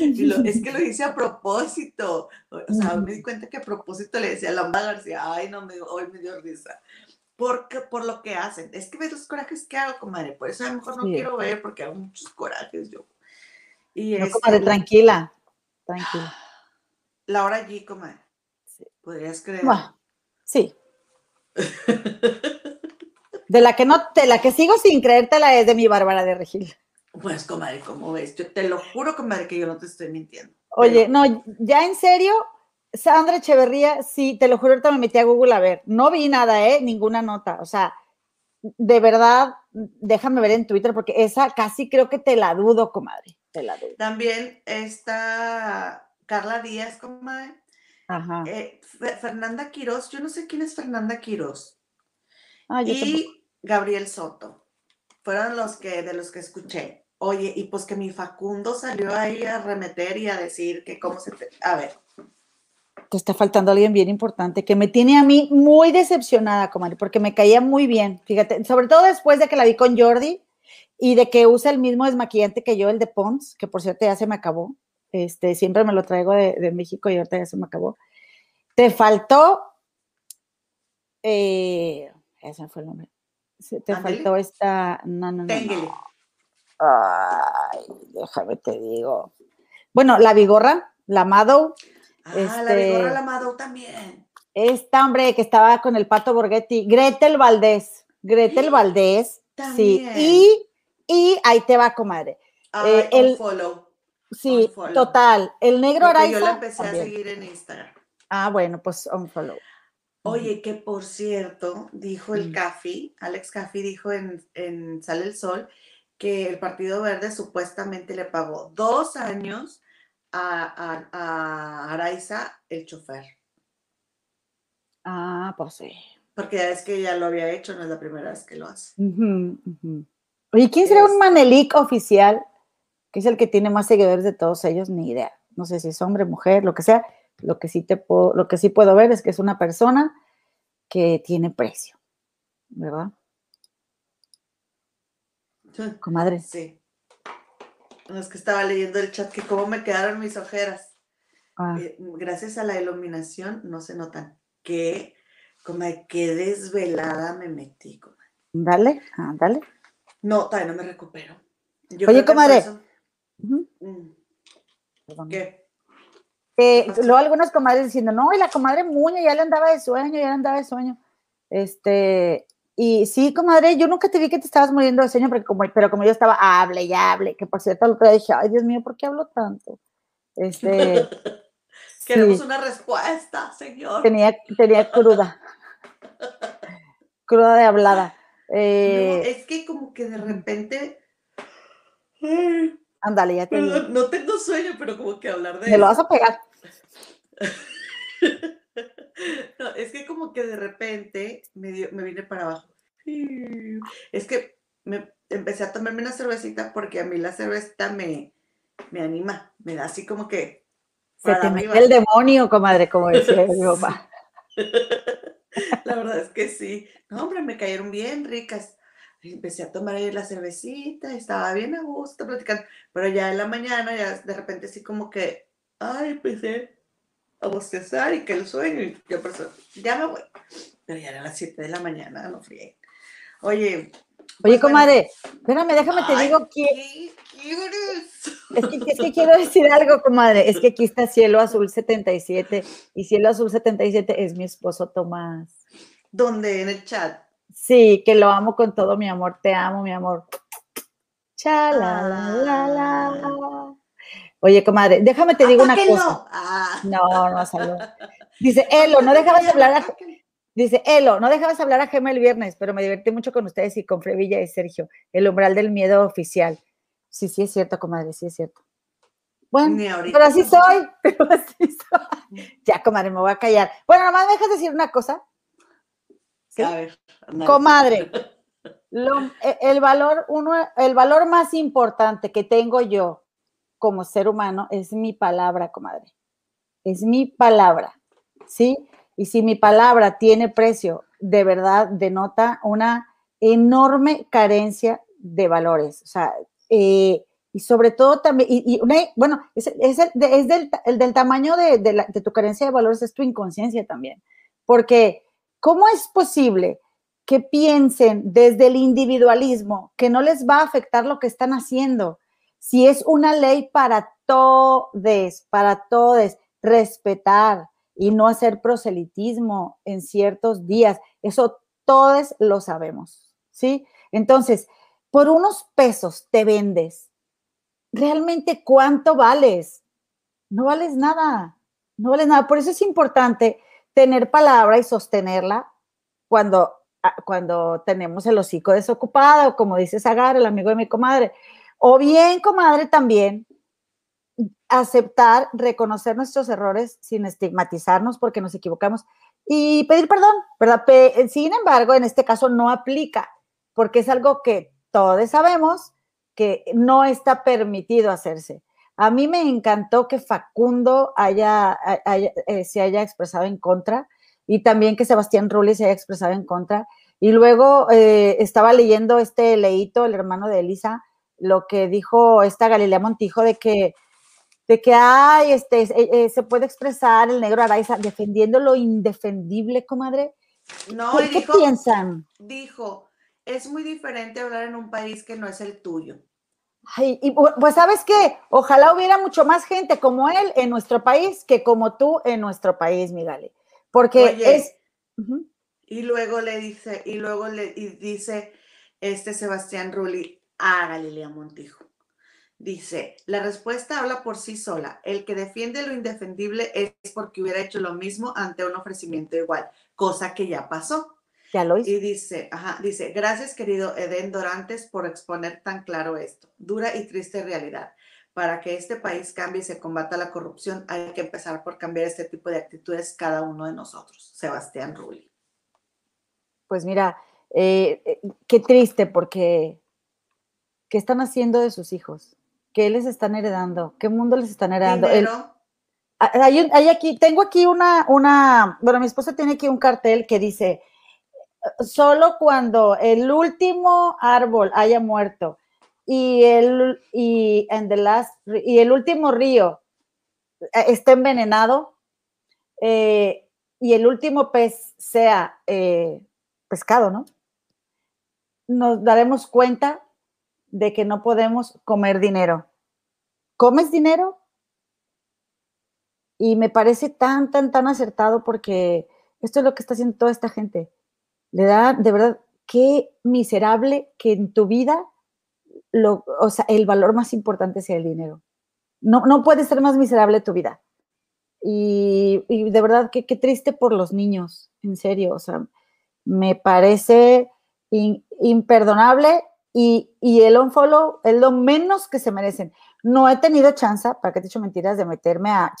[SPEAKER 2] Y lo- es que lo hice a propósito. O sea, me di cuenta que a propósito le decía Lambda García. Ay, no, me, hoy me dio risa. Porque, por lo que hacen. Es que ves los corajes que hago, comadre. Por eso a lo mejor no
[SPEAKER 1] Sí.
[SPEAKER 2] quiero ver porque hago muchos corajes yo. Y
[SPEAKER 1] No,
[SPEAKER 2] este,
[SPEAKER 1] comadre, tranquila, tranquila.
[SPEAKER 2] Laura G, comadre.
[SPEAKER 1] Sí.
[SPEAKER 2] ¿Podrías creer?
[SPEAKER 1] Bueno, sí. De la que no, de la que sigo sin creértela es de mi Bárbara de Regil.
[SPEAKER 2] Pues, comadre, ¿cómo ves? Yo te lo juro, comadre, que yo no te estoy mintiendo.
[SPEAKER 1] Oye,
[SPEAKER 2] Pero-
[SPEAKER 1] no, ya en serio, Sandra Echeverría, sí, te lo juro, ahorita me metí a Google a ver. No vi nada, ¿eh? Ninguna nota. O sea, de verdad, déjame ver en Twitter, porque esa casi creo que te la dudo, comadre. Te la dudo.
[SPEAKER 2] También está Carla Díaz, comadre.
[SPEAKER 1] Ajá.
[SPEAKER 2] Eh, Fe- Fernanda Quiroz, yo no sé quién es Fernanda Quiroz.
[SPEAKER 1] Ah, yo tampoco.
[SPEAKER 2] y Gabriel Soto. Fueron los que, de los que escuché. Oye, y pues que mi Facundo salió ahí a remeter y a decir que cómo se... te- A ver,
[SPEAKER 1] Te está faltando alguien bien importante que me tiene a mí muy decepcionada, comadre, porque me caía muy bien. Fíjate, sobre todo después de que la vi con Jordi y de que usa el mismo desmaquillante que yo, el de Pons, que por cierto ya se me acabó. Este, siempre me lo traigo de, México y ahorita ya se me acabó. Te faltó, eh, ese fue el nombre. Sí, Te faltó esta, no, no, no. Ay, déjame te digo. Bueno, la Vigorra, la Mado,
[SPEAKER 2] Ah, la
[SPEAKER 1] Este-
[SPEAKER 2] Vigorra Lamado también.
[SPEAKER 1] esta hombre que estaba con el pato Borghetti, Gretel Valdés, Gretel Valdés, sí,
[SPEAKER 2] También.
[SPEAKER 1] y, y ahí te va, comadre.
[SPEAKER 2] Ay,
[SPEAKER 1] eh, el-
[SPEAKER 2] follow.
[SPEAKER 1] Sí, total, el negro
[SPEAKER 2] Porque yo la
[SPEAKER 1] Araiza.
[SPEAKER 2] empecé a seguir en Instagram.
[SPEAKER 1] Ah, bueno, pues unfollow.
[SPEAKER 2] Oye, que por cierto, dijo el
[SPEAKER 1] Mm.
[SPEAKER 2] Caffi, Alex Caffi dijo en, en Sale el Sol que el Partido Verde supuestamente le pagó dos años a, a, a Araiza, el chofer.
[SPEAKER 1] Ah, pues sí.
[SPEAKER 2] Porque ya es que ya lo había hecho, no es la primera vez que lo hace.
[SPEAKER 1] Ujú. Oye, ¿quién será un Manelik oficial? Que es el que tiene más seguidores de todos ellos, ni idea. No sé si es hombre, mujer, lo que sea. Lo que sí te puedo, lo que sí puedo ver es que es una persona que tiene precio, ¿verdad? Comadre.
[SPEAKER 2] Sí. No, es que estaba leyendo el chat que cómo me quedaron mis ojeras.
[SPEAKER 1] Ah,
[SPEAKER 2] Eh, gracias a la iluminación no se notan. Que, como de qué desvelada me metí. comadre.
[SPEAKER 1] dale, ah, dale.
[SPEAKER 2] No, todavía no me recupero. Yo
[SPEAKER 1] Oye, comadre.
[SPEAKER 2] Mm. ¿Qué?
[SPEAKER 1] Eh, luego algunas comadres diciendo, no, y la comadre Muña ya le andaba de sueño, ya le andaba de sueño. Este, y sí, comadre, yo nunca te vi que te estabas muriendo de sueño, porque como, pero como yo estaba, hable y hable, que por cierto, el otro día dije, ay, Dios mío, ¿por qué hablo tanto? Este,
[SPEAKER 2] Queremos
[SPEAKER 1] sí,
[SPEAKER 2] una respuesta, señor.
[SPEAKER 1] tenía, tenía cruda, cruda de hablada.
[SPEAKER 2] No,
[SPEAKER 1] Eh,
[SPEAKER 2] es que como que de repente.
[SPEAKER 1] Ándale, ya te
[SPEAKER 2] perdón, no tengo sueño, pero como que hablar de
[SPEAKER 1] Me lo vas a pegar.
[SPEAKER 2] No, es que como que de repente me, dio- me vine para abajo. Es que me empecé a tomarme una cervecita porque a mí la cerveza me, me anima, me da así como que
[SPEAKER 1] Se te metió el demonio, comadre, como decía mi papá.
[SPEAKER 2] La verdad es que sí. No, hombre, me cayeron bien ricas. Empecé a tomar ahí la cervecita, estaba bien a gusto platicando, pero ya en la mañana, ya de repente así como que, ay, empecé a bostezar y que el sueño, y yo por eso, ya me voy. Pero ya eran las 7 de la mañana, no fríe. Oye,
[SPEAKER 1] Oye,
[SPEAKER 2] pues bueno,
[SPEAKER 1] comadre, espérame, déjame te
[SPEAKER 2] ay,
[SPEAKER 1] digo que. Es que, es que quiero decir algo, comadre. Es que aquí está Cielo Azul 77 y Cielo Azul 77 es mi esposo Tomás.
[SPEAKER 2] ¿Dónde? En el chat.
[SPEAKER 1] Sí, que lo amo con todo mi amor. Te amo, mi amor. Chala, Oye, comadre, déjame te digo una cosa.
[SPEAKER 2] Ah.
[SPEAKER 1] No, no, salud. Dice, Elo, no dejabas hablar a... Dice, Elo, no dejabas hablar a Gema el viernes, pero me divertí mucho con ustedes y con Frevilla y Sergio, el umbral del miedo oficial. Sí, sí es cierto, comadre, sí es cierto. Bueno, pero así soy, pero así soy. Ya, comadre, me voy a callar. Bueno, nomás me dejas decir una cosa.
[SPEAKER 2] A ver,
[SPEAKER 1] comadre, e, el, valor, uno, el valor más importante que tengo yo como ser humano es mi palabra, comadre. Es mi palabra, ¿sí? Y si mi palabra tiene precio, de verdad denota una enorme carencia de valores. O sea, eh, y sobre todo también, y, bueno, es, el, del, tamaño de, de, tu carencia de valores, es tu inconsciencia también. Porque, ¿cómo es posible que piensen desde el individualismo que no les va a afectar lo que están haciendo? Si es una ley para todos, para todos, respetar, y no hacer proselitismo en ciertos días. Eso todos lo sabemos, ¿sí? Entonces, por unos pesos te vendes. ¿Realmente cuánto vales? No vales nada, no vales nada. Por eso es importante tener palabra y sostenerla cuando, ah, cuando tenemos el hocico desocupado, como dice Zagar, el amigo de mi comadre. O bien, comadre, también aceptar, reconocer nuestros errores sin estigmatizarnos porque nos equivocamos y pedir perdón, ¿verdad? Sin embargo, en este caso no aplica porque es algo que todos sabemos que no está permitido hacerse. A mí me encantó que Facundo haya, eh, se haya expresado en contra y también que Sebastián Rulli se haya expresado en contra. Y luego eh, estaba leyendo este leíto, el hermano de Elisa, lo que dijo esta Galilea Montijo de que de que hay, este, eh, eh, se puede expresar el negro Araiza defendiendo lo indefendible, comadre.
[SPEAKER 2] No,
[SPEAKER 1] ¿Qué, piensan?
[SPEAKER 2] Dijo, es muy diferente hablar en un país que no es el tuyo.
[SPEAKER 1] Ay, y pues sabes qué, ojalá hubiera mucho más gente como él en nuestro país que como tú en nuestro país, Migale. Porque es...
[SPEAKER 2] Y luego le dice, y luego le dice este Sebastián Rulli a Galilea Montijo. Dice, la respuesta habla por sí sola. El que defiende lo indefendible es porque hubiera hecho lo mismo ante un ofrecimiento igual, cosa que ya pasó.
[SPEAKER 1] Ya lo hizo.
[SPEAKER 2] Y dice, ajá, dice, gracias querido Eden Dorantes por exponer tan claro esto. Dura y triste realidad. Para que este país cambie y se combata la corrupción, hay que empezar por cambiar este tipo de actitudes cada uno de nosotros. Sebastián Rulli.
[SPEAKER 1] Pues mira, eh, eh, qué triste porque ¿qué están haciendo de sus hijos? ¿Qué les están heredando? ¿Qué mundo les están heredando? hay, aquí, tengo aquí una, una, bueno, mi esposa tiene aquí un cartel que dice, solo cuando el último árbol haya muerto y el, y, the last, y el último río eh, esté envenenado eh, y el último pez sea eh, pescado, ¿no? Nos daremos cuenta de que no podemos comer dinero. ¿Comes dinero? Y me parece tan, tan, tan acertado porque esto es lo que está haciendo toda esta gente. Le da, de verdad, qué miserable que en tu vida, lo, o sea, el valor más importante sea el dinero. No, no puede ser más miserable tu vida. Y, de verdad, qué, qué triste por los niños, en serio. O sea, me parece imperdonable y, y el unfollow es lo menos que se merecen. No he tenido chance, para que te he dicho mentiras, de meterme a,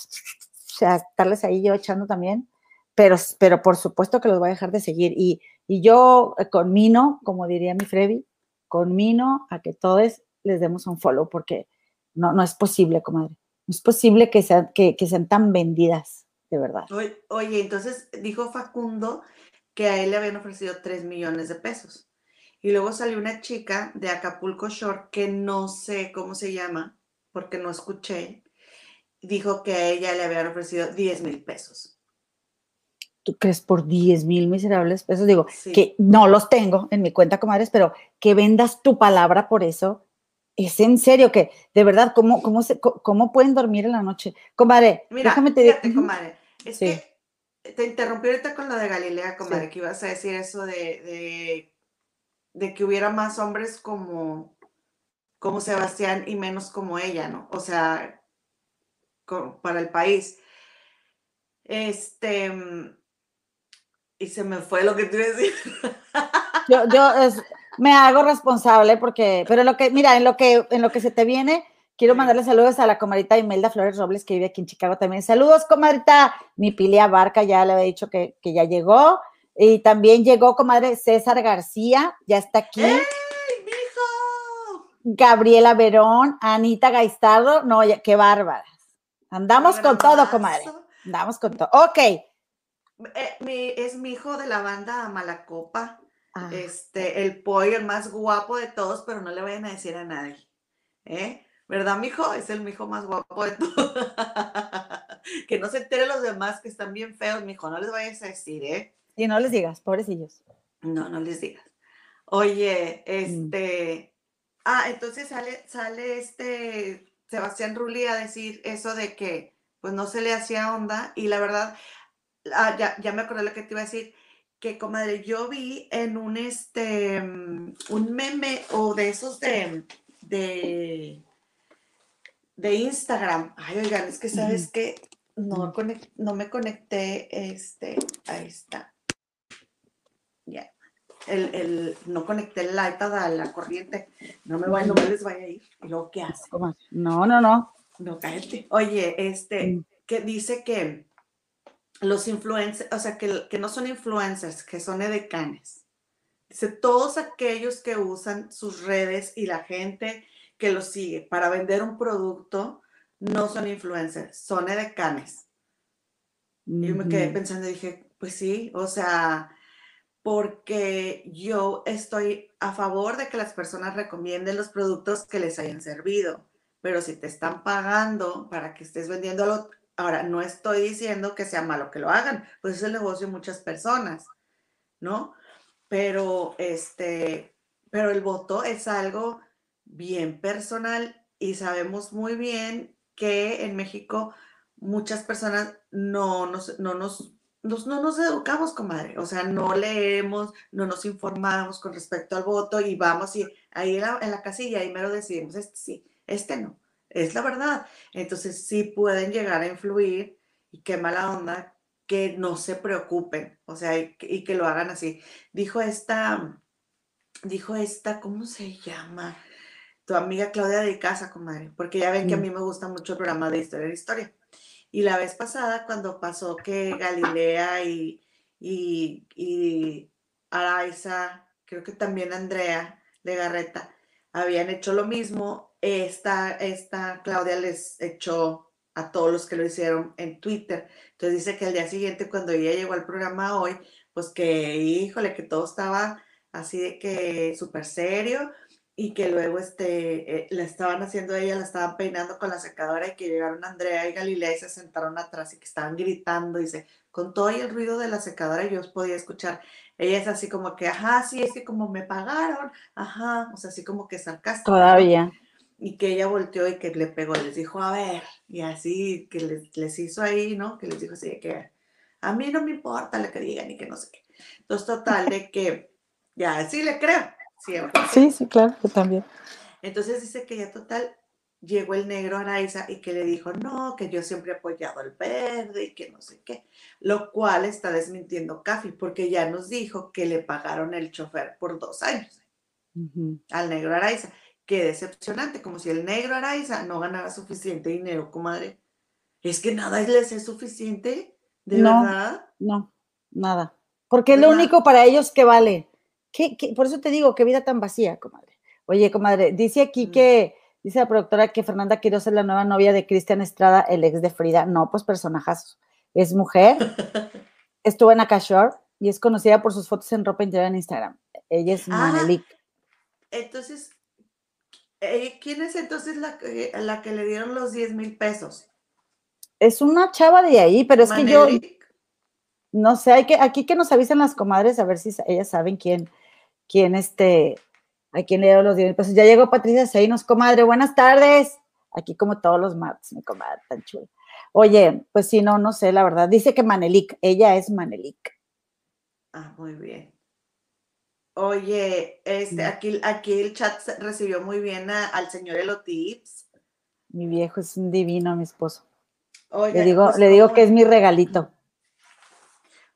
[SPEAKER 1] estarles ahí yo echando también, pero, pero por supuesto que los voy a dejar de seguir. Y, y yo conmino, como diría mi Freddy, conmino a que todos les demos un follow, porque no, no es posible, comadre. No es posible que sean, que, que sean tan vendidas, de verdad.
[SPEAKER 2] Oye, entonces dijo Facundo que a él le habían ofrecido 3 millones de pesos. Y luego salió una chica de Acapulco Shore que no sé cómo se llama, porque no escuché. Dijo que a ella le habían ofrecido 10 mil pesos.
[SPEAKER 1] ¿Tú crees por 10 mil miserables pesos? Digo, que no los tengo en mi cuenta, comadres, pero que vendas tu palabra por eso. Es en serio que, de verdad, ¿cómo, cómo, se, cómo pueden dormir en la noche? Comadre,
[SPEAKER 2] Mira, déjame te comadre, es que te interrumpí ahorita con lo de Galilea, comadre, que ibas a decir eso de, de, que hubiera más hombres como, como Sebastián y menos como ella, ¿no? O sea, para el país. Este, y se me fue lo que te decir.
[SPEAKER 1] Yo, yo me hago responsable porque, pero lo que, mira, en lo que, en lo que se te viene, quiero mandarle saludos a la comadrita Imelda Flores Robles, que vive aquí en Chicago también. Saludos, comadrita. Mi Pilia Barca ya le había dicho que, ya llegó. Y también llegó, comadre César García, ya está aquí.
[SPEAKER 2] ¡Ey, mijo!
[SPEAKER 1] Gabriela Verón, Anita Gaistardo, no, qué bárbaras. Andamos con todo, comadre. Andamos con todo. Ok.
[SPEAKER 2] Eh, es mi hijo de la banda Malacopa. Ah. Este, el pollo, el más guapo de todos, pero no le vayan a decir a nadie. ¿Eh? ¿Verdad, mijo? Es el mijo más guapo de todos. que no se entere los demás que están bien feos, mijo. No les vayas a decir, ¿eh?
[SPEAKER 1] Y no les digas, pobrecillos.
[SPEAKER 2] No, no les digas. Oye, mm. este. Ah, entonces sale, sale este Sebastián Rulli a decir eso de que pues no se le hacía onda y la verdad, ah, ya, ya me acordé lo que te iba a decir, que comadre, yo vi en un este un meme o de esos de de, de Instagram. Ay, oigan, es que sabes que no, no me conecté, este, ahí está. Ya. El, no conecté el iPad a la corriente. No me, vaya, no me les vaya a ir. ¿Y luego qué hace?
[SPEAKER 1] No, no, no.
[SPEAKER 2] No, cállate. Oye, este, mm. que dice que los influencers, o sea, que, que no son influencers, que son edecanes. Dice, todos aquellos que usan sus redes y la gente que los sigue para vender un producto no son influencers, son edecanes. Yo me quedé pensando y dije, pues sí, o sea, porque yo estoy a favor de que las personas recomienden los productos que les hayan servido, pero si te están pagando para que estés vendiéndolo, Ahora, no estoy diciendo que sea malo que lo hagan, pues es el negocio de muchas personas, ¿no? Pero este, pero el voto es algo bien personal y sabemos muy bien que en México muchas personas no nos, no nos, no nos educamos, comadre. O sea, no leemos, no nos informamos con respecto al voto y vamos y ahí en la, en la casilla y mero decidimos, este sí, este no. Es la verdad. Entonces sí pueden llegar a influir y qué mala onda que no se preocupen, o sea, y, que lo hagan así. Dijo esta, dijo esta, ¿cómo se llama? Tu amiga Claudia de Casa, comadre, porque ya ven que a mm. mí me gusta mucho el programa de Historia de Historia. Y la vez pasada, cuando pasó que Galilea y, y, y Araiza, creo que también Andrea Legarreta, habían hecho lo mismo, esta, esta Claudia les echó a todos los que lo hicieron en Twitter. Entonces dice que al día siguiente, cuando ella llegó al programa hoy, pues que, híjole, que todo estaba así de que súper serio y que luego este, eh, la estaban haciendo ella, la estaban peinando con la secadora y que llegaron Andrea y Galilea y se sentaron atrás y que estaban gritando, dice, con todo el ruido de la secadora yo os podía escuchar. Ella es así como que, ajá, sí, es que como me pagaron, ajá, o sea, así como que sarcástico.
[SPEAKER 1] Todavía
[SPEAKER 2] y que ella volteó y que le pegó, les dijo, a ver, y así que les, hizo ahí, ¿no? Que les dijo así que a mí no me importa lo que digan y que no sé qué. Entonces, total, de que ya, sí le creo, siempre.
[SPEAKER 1] Sí, sí, claro, yo también.
[SPEAKER 2] Entonces dice que ya total, llegó el negro Araiza y que le dijo, no, que yo siempre he apoyado al verde y que no sé qué, lo cual está desmintiendo Cafi, porque ya nos dijo que le pagaron el chofer por dos años al negro Araiza Qué decepcionante, como si el negro Araiza no ganara suficiente dinero, comadre. Es que nada les es suficiente, de verdad.
[SPEAKER 1] No, nada. Porque es lo único para ellos que vale. Por eso te digo, qué vida tan vacía, comadre. Oye, comadre, dice aquí mm. que, dice la productora que Fernanda Quiroz es la nueva novia de Cristian Estrada, el ex de Frida. No, pues personajazo. Es mujer, estuvo en Akashore y es conocida por sus fotos en ropa interior en Instagram. Ella es ah,
[SPEAKER 2] Entonces, eh, ¿Quién es entonces la que le dieron los 10 mil pesos?
[SPEAKER 1] Es una chava de ahí, pero es que yo no sé, hay que, aquí que nos avisen las comadres a ver si ellas saben quién, quién este, a quién le dieron los 10 mil pesos. Ya llegó Patricia Seinos, comadre, buenas tardes. Aquí como todos los martes, mi comadre, tan chula. Oye, pues sí, no, no sé, la verdad. Dice que Manelik, ella es Manelik.
[SPEAKER 2] Ah, muy bien. Oye, este, aquí, aquí el chat recibió muy bien al señor Elotips.
[SPEAKER 1] Mi viejo es un divino, mi esposo. le digo, pues, le digo que es mi regalito.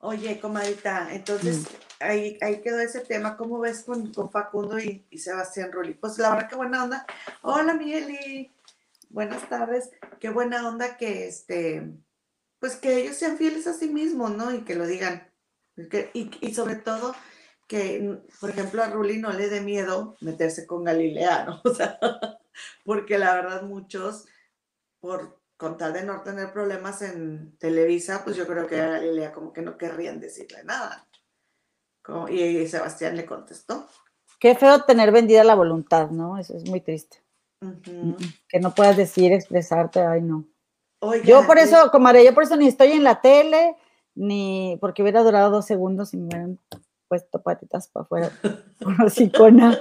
[SPEAKER 2] Oye, comadita, entonces mm. ahí, ahí, quedó ese tema. ¿Cómo ves con, con Facundo y, Sebastián Rulli? Pues la verdad que buena onda. Hola, Mieli. Buenas tardes. Qué buena onda que este, pues que ellos sean fieles a sí mismos, ¿no? Y que lo digan. y, y, sobre todo que, por ejemplo, a Rulli no le dé miedo meterse con Galilea, ¿no? O sea, porque la verdad muchos, por con tal de no tener problemas en Televisa, pues yo creo que a Galilea como que no querrían decirle nada. y Sebastián le contestó.
[SPEAKER 1] Qué feo tener vendida la voluntad, ¿no? Eso es muy triste. Que no puedas decir, expresarte, ay no. yo por eso, como haré, yo por eso ni estoy en la tele, ni porque hubiera durado dos segundos y me hubieran puesto patitas para afuera, como sicona.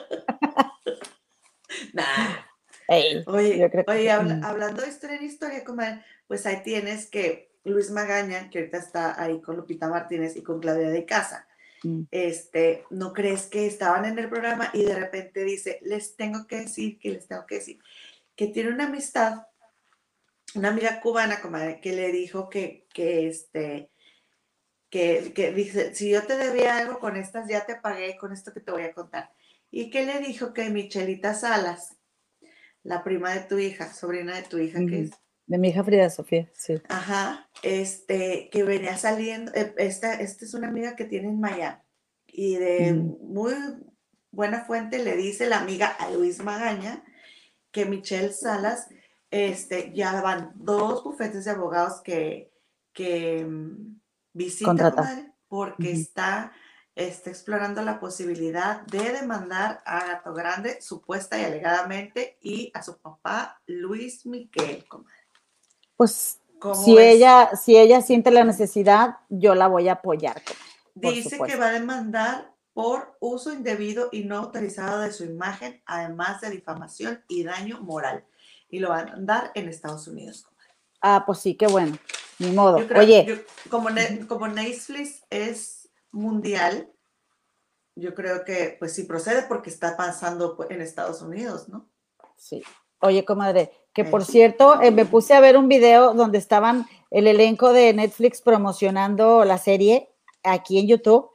[SPEAKER 2] nah. Oye, oye hablando de historia en historia, comadre, pues ahí tienes que Luis Magaña, que ahorita está ahí con Lupita Martínez y con Claudia de Casa, mm. este, ¿no crees que estaban en el programa y de repente dice, les tengo que decir, que les tengo que decir, que tiene una amistad, una amiga cubana, comadre, que le dijo que, que este, que, que dice, si yo te debía algo con estas, ya te pagué con esto que te voy a contar. Y que le dijo que Michelita Salas, la prima de tu hija, sobrina de tu hija, que es.
[SPEAKER 1] De mi hija Frida Sofía, sí.
[SPEAKER 2] Ajá, este, que venía saliendo, eh, esta, esta es una amiga que tiene en Miami y de muy buena fuente le dice la amiga a Luis Magaña que Michelle Salas, este, ya van dos bufetes de abogados que, que mm, visitan porque está está explorando la posibilidad de demandar a Gato Grande supuesta y alegadamente y a su papá Luis Miguel,
[SPEAKER 1] Pues si ella, si ella siente la necesidad, yo la voy a apoyar.
[SPEAKER 2] Dice que va a demandar por uso indebido y no autorizado de su imagen, además de difamación y daño moral. Y lo va a mandar en Estados Unidos.
[SPEAKER 1] Ah, pues sí, qué bueno. Ni modo. Oye.
[SPEAKER 2] como, como Netflix es mundial, yo creo que pues sí procede porque está pasando en Estados Unidos, ¿no?
[SPEAKER 1] Sí. Oye, comadre, que por cierto, eh, me puse a ver un video donde estaban el elenco de Netflix promocionando la serie aquí en YouTube.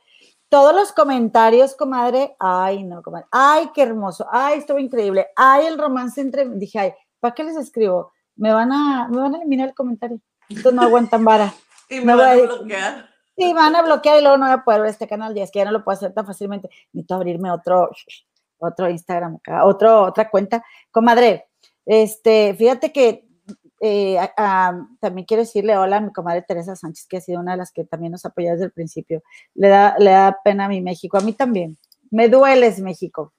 [SPEAKER 1] Todos los comentarios, comadre, ay, no, comadre, ay, qué hermoso, ay, estuvo increíble, ay, el romance entre, dije, ay, ¿para qué les escribo? Me van a, me van a eliminar el comentario. Entonces no aguantan vara.
[SPEAKER 2] y me, van a bloquear.
[SPEAKER 1] Sí, van a bloquear y luego no voy a poder ver este canal, y es que ya no lo puedo hacer tan fácilmente. Necesito abrirme otro, otro Instagram acá, otro, otra cuenta. Comadre, este, fíjate que eh, también quiero decirle hola a mi comadre Teresa Sánchez, que ha sido una de las que también nos apoya desde el principio. Le da, le da pena a mi México, a mí también. Me dueles, México.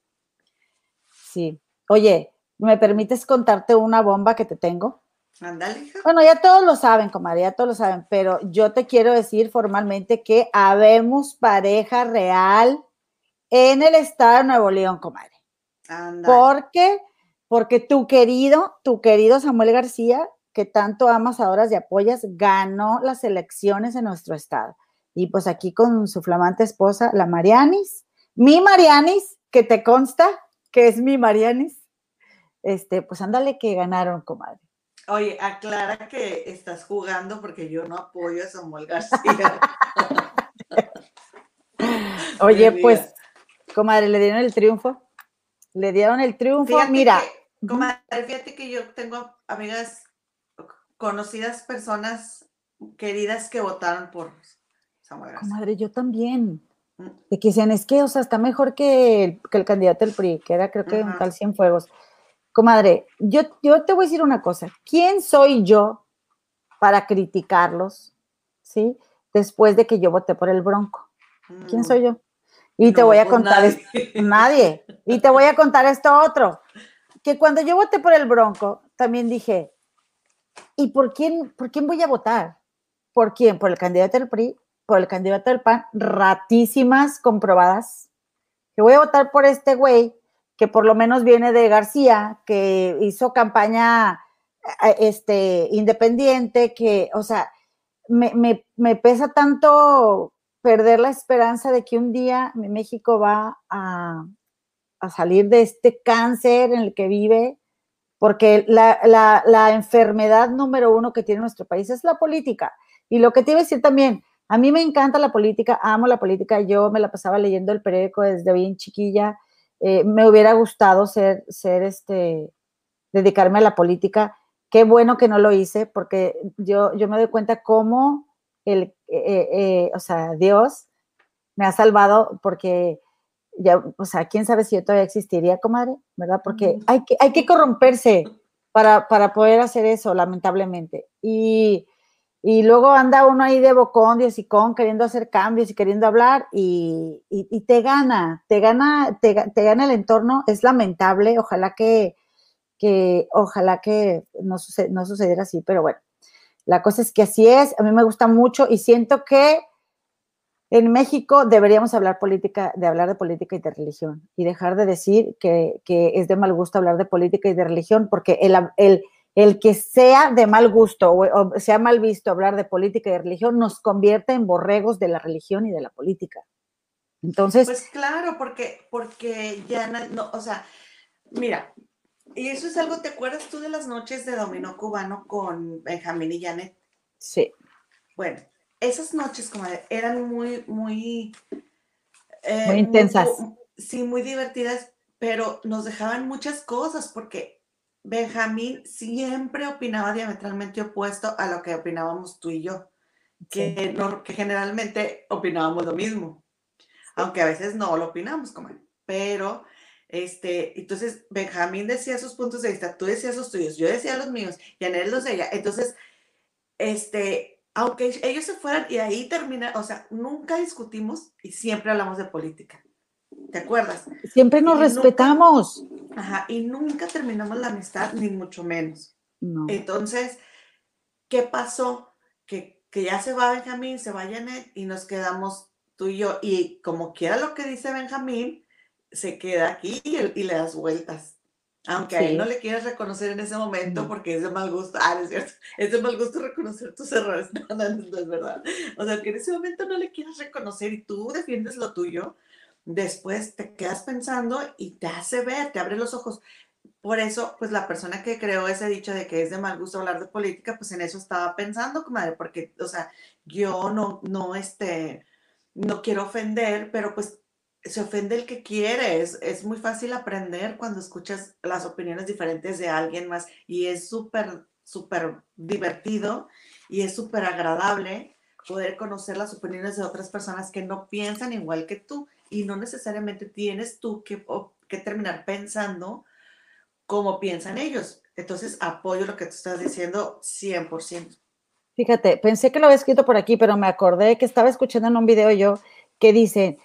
[SPEAKER 1] Sí. Oye, ¿me permites contarte una bomba que te tengo? Bueno, ya todos lo saben, comadre, ya todos lo saben, pero yo te quiero decir formalmente que habemos pareja real en el estado de Nuevo León, comadre. ¿Por qué? Porque tu querido, tu querido Samuel García, que tanto amas, adoras y apoyas, ganó las elecciones en nuestro estado. Y pues aquí con su flamante esposa, la Marianis, mi Marianis, que te consta que es mi Marianis, este, pues ándale que ganaron, comadre.
[SPEAKER 2] Oye, aclara que estás jugando porque yo no apoyo a Samuel García.
[SPEAKER 1] Oye, pues, comadre, le dieron el triunfo. Le dieron el triunfo. Mira.
[SPEAKER 2] comadre, fíjate que yo tengo amigas, conocidas personas queridas que votaron por Samuel García.
[SPEAKER 1] Comadre, yo también. Mm. De que dicen, es que, o sea, está mejor que el, que el candidato del PRI, que era creo que un tal Cienfuegos. Comadre, yo, yo te voy a decir una cosa. ¿Quién soy yo para criticarlos? ¿Sí? Después de que yo voté por el Bronco. ¿Quién soy yo? Y te voy a pues contar nadie. Y te voy a contar esto otro. Que cuando yo voté por el Bronco, también dije, ¿y por quién, por quién voy a votar? ¿Por quién? ¿Por el candidato del PRI? ¿Por el candidato del PAN? Ratísimas comprobadas. Que voy a votar por este güey que por lo menos viene de García, que hizo campaña este, independiente, que, o sea, me, me, me, pesa tanto perder la esperanza de que un día México va a, a salir de este cáncer en el que vive, porque la, la, la, enfermedad número uno que tiene nuestro país es la política. Y lo que te iba a decir también, a mí me encanta la política, amo la política, yo me la pasaba leyendo el periódico desde bien chiquilla, eh, me hubiera gustado ser, ser este, dedicarme a la política. Qué bueno que no lo hice, porque yo, yo me doy cuenta cómo el, eh, eh, o sea, Dios me ha salvado, porque ya, o sea, quién sabe si yo todavía existiría, comadre, ¿verdad? Porque hay que, hay que corromperse para, para poder hacer eso, lamentablemente. Y, y, luego anda uno ahí de bocón, de con queriendo hacer cambios y queriendo hablar, y, y, te gana, te gana, te, te, gana el entorno, es lamentable, ojalá que, que ojalá que no, no sucediera así, pero bueno, la cosa es que así es, a mí me gusta mucho y siento que en México deberíamos hablar política, de hablar de política y de religión y dejar de decir que, es de mal gusto hablar de política y de religión, porque el, el, el que sea de mal gusto o, sea mal visto hablar de política y de religión nos convierte en borregos de la religión y de la política. Entonces.
[SPEAKER 2] Pues claro, porque, porque ya no, o sea, mira, y eso es algo, ¿te acuerdas tú de las noches de dominó cubano con Benjamín y Janet?
[SPEAKER 1] Sí.
[SPEAKER 2] Bueno, esas noches como eran muy, muy...
[SPEAKER 1] Eh, muy intensas.
[SPEAKER 2] sí, muy divertidas, pero nos dejaban muchas cosas porque Benjamín siempre opinaba diametralmente opuesto a lo que opinábamos tú y yo, que, que generalmente opinábamos lo mismo, aunque a veces no lo opinamos como él, pero este, entonces Benjamín decía sus puntos de vista, tú decías los tuyos, yo decía los míos, y Anel los de ella. Entonces, este, aunque ellos se fueran y ahí termina, o sea, nunca discutimos y siempre hablamos de política. ¿Te acuerdas?
[SPEAKER 1] Siempre nos respetamos.
[SPEAKER 2] ajá, y nunca terminamos la amistad, ni mucho menos. Entonces, ¿qué pasó? Que, que ya se va Benjamín, se va Janet y nos quedamos tú y yo. Y como quiera lo que dice Benjamín, se queda aquí y, y le das vueltas. Aunque a él no le quieras reconocer en ese momento porque es de mal gusto, ah, es cierto, es de mal gusto reconocer tus errores, no, no, no, es verdad. O sea, que en ese momento no le quieras reconocer y tú defiendes lo tuyo, después te quedas pensando y te hace ver, te abre los ojos. Por eso, pues la persona que creó ese dicho de que es de mal gusto hablar de política, pues en eso estaba pensando, porque, o sea, yo no, no, este, no quiero ofender, pero pues se ofende el que quiere. Es, muy fácil aprender cuando escuchas las opiniones diferentes de alguien más y es súper, súper divertido y es súper agradable poder conocer las opiniones de otras personas que no piensan igual que tú y no necesariamente tienes tú que, que terminar pensando como piensan ellos. Entonces, apoyo lo que tú estás diciendo 100%.
[SPEAKER 1] Fíjate, pensé que lo había escrito por aquí, pero me acordé que estaba escuchando en un video yo que dice,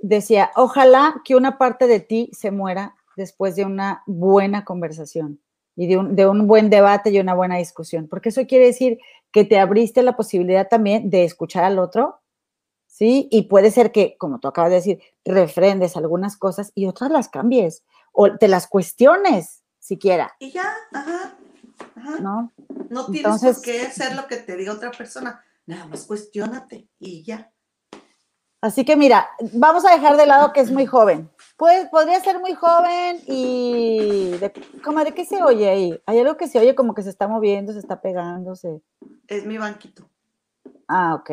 [SPEAKER 1] decía, ojalá que una parte de ti se muera después de una buena conversación y de un, de un, buen debate y una buena discusión, porque eso quiere decir que te abriste la posibilidad también de escuchar al otro, ¿sí? Y puede ser que, como tú acabas de decir, refrendes algunas cosas y otras las cambies o te las cuestiones siquiera.
[SPEAKER 2] Y ya, ajá, ajá. ¿No? No tienes por qué hacer lo que te diga otra persona, nada más cuestionate y ya.
[SPEAKER 1] Así que mira, vamos a dejar de lado que es muy joven. Pues podría ser muy joven y de, de qué se oye ahí. Hay algo que se oye como que se está moviendo, se está pegándose.
[SPEAKER 2] Es mi banquito.
[SPEAKER 1] Ah, ok.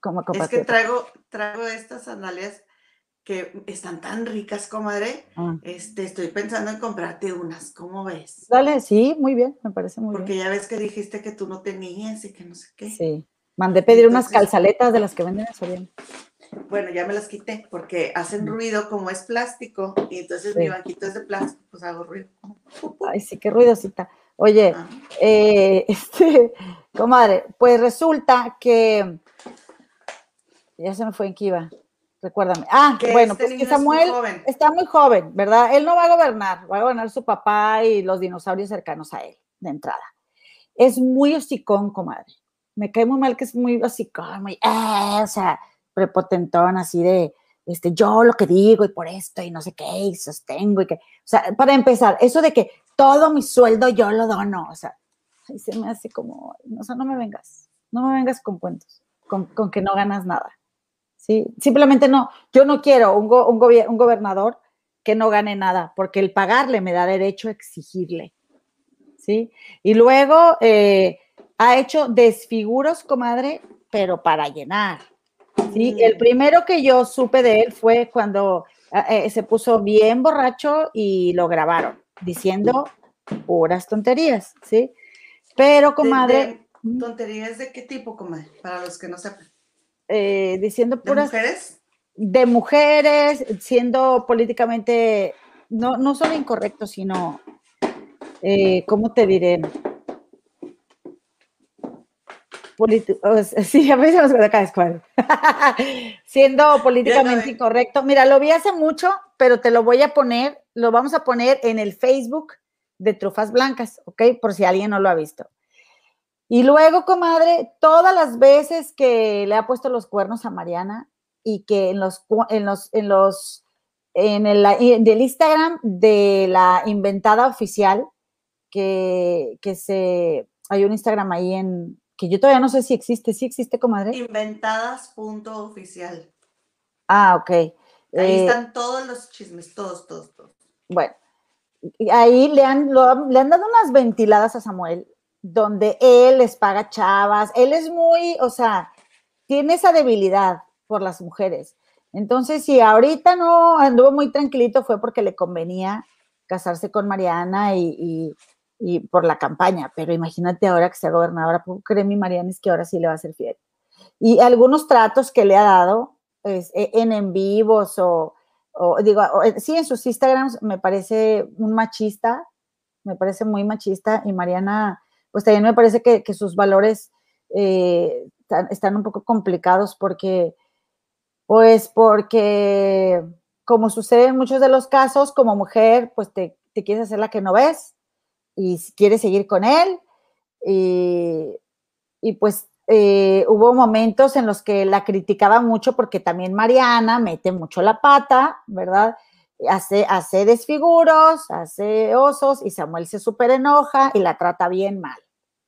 [SPEAKER 1] Como
[SPEAKER 2] es que traigo, traigo estas sandalias que están tan ricas, comadre. Ah. Este, estoy pensando en comprarte unas. ¿Cómo ves?
[SPEAKER 1] Dale, sí, muy bien, me parece muy
[SPEAKER 2] bien.
[SPEAKER 1] Porque
[SPEAKER 2] ya ves que dijiste que tú no tenías y que no sé qué.
[SPEAKER 1] Sí. Mandé pedir unas calzaletas de las que venden en Soriano.
[SPEAKER 2] Bueno, ya me las quité porque hacen ruido como es plástico y entonces mi banquito es de plástico, pues hago ruido.
[SPEAKER 1] Ay, sí, qué ruidosita. Oye, eh, este, comadre, pues resulta que ya se me fue en Kiva. Recuérdame. Ah, bueno, este pues que Samuel está muy joven, ¿verdad? Él no va a gobernar, va a gobernar su papá y los dinosaurios cercanos a él, de entrada. Es muy hocicón, comadre. Me cae muy mal que es muy hocicón, muy, eh, o sea, prepotentón así de, este, yo lo que digo y por esto y no sé qué, y sostengo y que, o sea, para empezar, eso de que todo mi sueldo yo lo dono, o sea, y se me hace como, o sea, no me vengas, no me vengas con cuentos, con, que no ganas nada. ¿Sí? Simplemente no, yo no quiero un, un, gobernador que no gane nada, porque el pagarle me da derecho a exigirle. ¿sí? Y luego eh, ha hecho desfiguros, comadre, pero para llenar. ¿sí? El primero que yo supe de él fue cuando eh, se puso bien borracho y lo grabaron diciendo puras tonterías, ¿sí? Pero, comadre.
[SPEAKER 2] ¿Tonterías de qué tipo, comadre? Para los que no sepan.
[SPEAKER 1] Eh, diciendo puras.
[SPEAKER 2] ¿De mujeres?
[SPEAKER 1] De mujeres, siendo políticamente, no, no solo incorrecto, sino, eh, ¿cómo te diré? sí, a veces me acá Siendo políticamente incorrecto. Mira, lo vi hace mucho, pero te lo voy a poner, lo vamos a poner en el Facebook de Trufas Blancas, ¿ok? Por si alguien no lo ha visto. Y luego, comadre, todas las veces que le ha puesto los cuernos a Mariana y que en los, en los, en los, en el del Instagram de la inventada oficial, que, que se, hay un Instagram ahí en, que yo todavía no sé si existe, ¿sí existe, comadre?
[SPEAKER 2] Inventadas.oficial.
[SPEAKER 1] Ah, ok. Ahí
[SPEAKER 2] eh, están todos los chismes, todos, todos, todos.
[SPEAKER 1] Bueno, ahí le han, le han dado unas ventiladas a Samuel, donde él les paga chavas, él es muy, o sea, tiene esa debilidad por las mujeres. Entonces, si ahorita no anduvo muy tranquilito fue porque le convenía casarse con Mariana y, y por la campaña, pero imagínate ahora que sea gobernadora, cree mi Mariana es que ahora sí le va a ser fiel. Y algunos tratos que le ha dado pues, e, en en vivos o, digo, eh, sí, en sus Instagrams me parece un machista, me parece muy machista y Mariana, pues también me parece que, sus valores eh, están un poco complicados porque, pues porque, como sucede en muchos de los casos, como mujer, pues te, quieres hacer la que no ves y quiere seguir con él. Y, pues eh, hubo momentos en los que la criticaba mucho porque también Mariana mete mucho la pata, ¿verdad? Hace, hace desfiguros, hace osos y Samuel se súper enoja y la trata bien mal.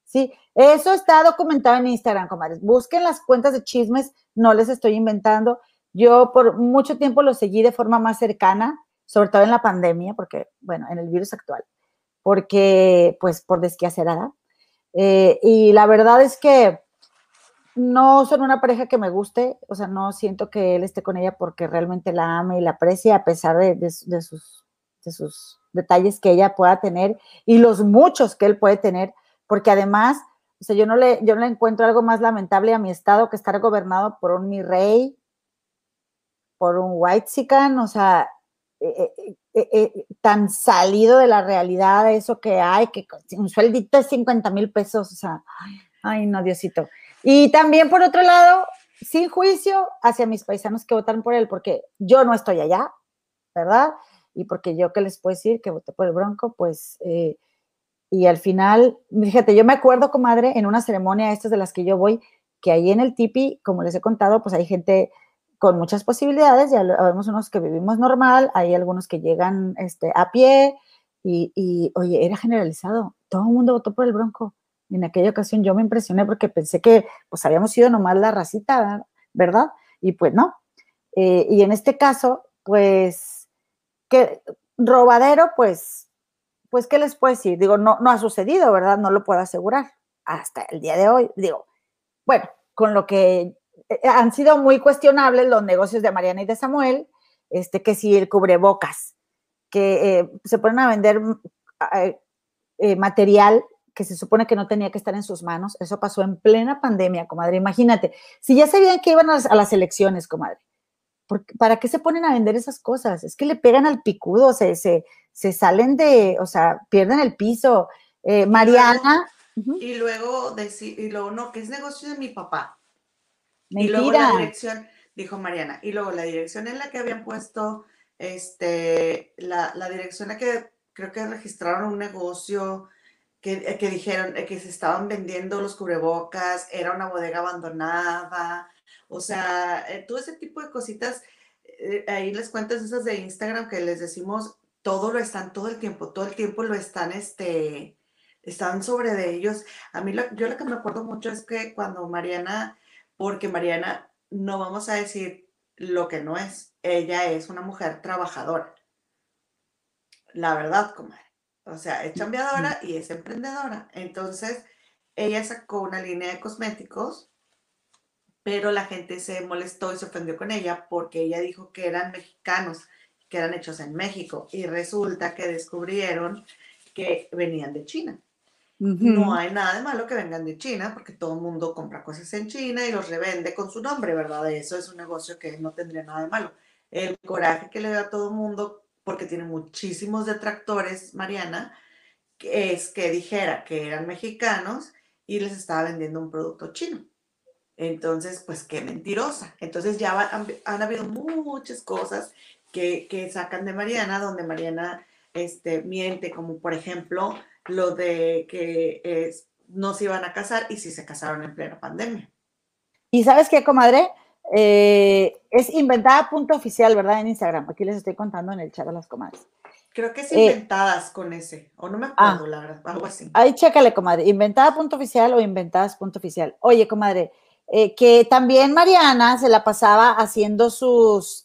[SPEAKER 1] Sí, eso está documentado en Instagram, comadres. Busquen las cuentas de chismes, no les estoy inventando. Yo por mucho tiempo lo seguí de forma más cercana, sobre todo en la pandemia, porque, bueno, en el virus actual porque, pues, por desquacerada. Eh, y la verdad es que no son una pareja que me guste, o sea, no siento que él esté con ella porque realmente la ama y la aprecia, a pesar de, sus, de sus detalles que ella pueda tener y los muchos que él puede tener, porque además, o sea, yo no le, yo no le encuentro algo más lamentable a mi estado que estar gobernado por un mi rey, por un white sican, o sea, eh, eh, eh, tan salido de la realidad eso que hay, que un sueldito de 50 mil pesos, o sea, ay, no, Diosito. Y también, por otro lado, sin juicio hacia mis paisanos que votaron por él, porque yo no estoy allá, ¿verdad? Y porque yo, ¿qué les puedo decir? Que voté por el Bronco, pues, y al final, fíjate, yo me acuerdo, comadre, en una ceremonia, estas de las que yo voy, que ahí en el tipi, como les he contado, pues hay gente con muchas posibilidades, ya vemos unos que vivimos normal, hay algunos que llegan este, a pie y, oye, era generalizado, todo el mundo votó por el Bronco. En aquella ocasión yo me impresioné porque pensé que pues habíamos sido nomás la racita, ¿verdad? Y pues no. Eh, y en este caso, pues, que robadero, pues, pues, ¿qué les puedo decir? Digo, no, no ha sucedido, ¿verdad? No lo puedo asegurar hasta el día de hoy. Digo, bueno, con lo que eh, han sido muy cuestionables los negocios de Mariana y de Samuel, este, que si el cubrebocas, que eh, se ponen a vender mm, material que se supone que no tenía que estar en sus manos. Eso pasó en plena pandemia, comadre. Imagínate, si ya sabían que iban a las, elecciones, comadre, ¿para qué se ponen a vender esas cosas? Es que le pegan al picudo, se, se, se salen de, o sea, pierden el piso. Mariana.
[SPEAKER 2] Y luego, decir, y luego, no, que es negocio de mi papá. Y luego la dirección, dijo Mariana, y luego la dirección en la que habían puesto, este, la, dirección en la que creo que registraron un negocio, que, eh, que dijeron eh, que se estaban vendiendo los cubrebocas, era una bodega abandonada, o sea, eh, todo ese tipo de cositas, ahí les cuentas esas de Instagram que les decimos, todo lo están, todo el tiempo, todo el tiempo lo están, este, están sobre de ellos. A mí lo, yo lo que me acuerdo mucho es que cuando Mariana, porque Mariana, no vamos a decir lo que no es, ella es una mujer trabajadora. La verdad, comadre. O sea, es chambeadora y es emprendedora. Entonces, ella sacó una línea de cosméticos, pero la gente se molestó y se ofendió con ella porque ella dijo que eran mexicanos, que eran hechos en México. Y resulta que descubrieron que venían de China. No hay nada de malo que vengan de China, porque todo el mundo compra cosas en China y los revende con su nombre, ¿verdad? Eso es un negocio que no tendría nada de malo. El coraje que le da a todo el mundo, porque tiene muchísimos detractores, Mariana, es que dijera que eran mexicanos y les estaba vendiendo un producto chino. Entonces, pues qué mentirosa. Entonces ya han, han habido muchas cosas que, que, sacan de Mariana, donde Mariana este, miente, como por ejemplo lo de que no se iban a casar y si se casaron en plena pandemia.
[SPEAKER 1] Y sabes qué, comadre, eh, es inventada punto oficial, ¿verdad? En Instagram. Aquí les estoy contando en el chat de las comadres.
[SPEAKER 2] Creo que es eh, inventadas con ese, o no me ah. acuerdo, la verdad, algo así.
[SPEAKER 1] Ahí chécale, comadre, inventada punto oficial o inventadas punto oficial. Oye, comadre, eh, que también Mariana se la pasaba haciendo sus,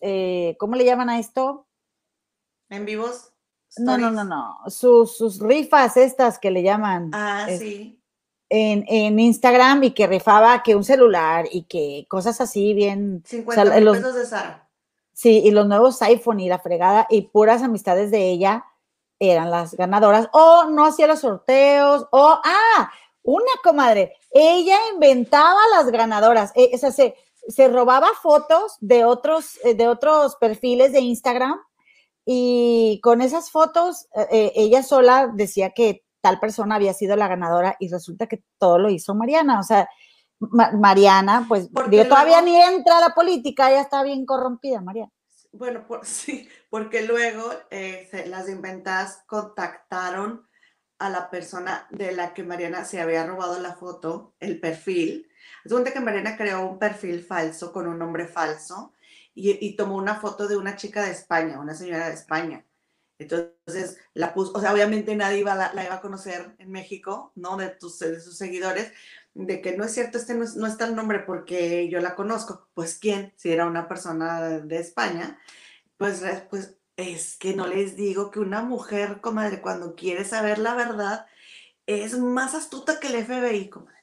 [SPEAKER 1] ¿cómo le llaman a esto?
[SPEAKER 2] En vivos.
[SPEAKER 1] No, no, no, no. Sus, rifas estas que le llaman.
[SPEAKER 2] Ah, sí.
[SPEAKER 1] En, Instagram y que rifaba que un celular y que cosas así bien.
[SPEAKER 2] 50 pesos de Sara.
[SPEAKER 1] Sí, y los nuevos iPhone y la fregada y puras amistades de ella eran las ganadoras. O no hacía los sorteos, o, ah, una comadre, ella inventaba las ganadoras. Eh, o sea, se, se robaba fotos de otros, eh, de otros perfiles de Instagram y con esas fotos, eh, ella sola decía que tal persona había sido la ganadora y resulta que todo lo hizo Mariana. O sea, Mariana, pues digo, todavía ni entra a la política, ella está bien corrompida, Mariana.
[SPEAKER 2] Bueno, sí, porque luego eh, las inventadas contactaron a la persona de la que Mariana se había robado la foto, el perfil. Es que Mariana creó un perfil falso con un nombre falso y, tomó una foto de una chica de España, una señora de España. Entonces la puso, o sea, obviamente nadie iba, la, iba a conocer en México, ¿no? De, tus, de sus seguidores, de que no es cierto, este no, no está el nombre porque yo la conozco. Pues quién, si era una persona de, España, pues, pues es que no les digo que una mujer, comadre, cuando quiere saber la verdad, es más astuta que el FBI, comadre.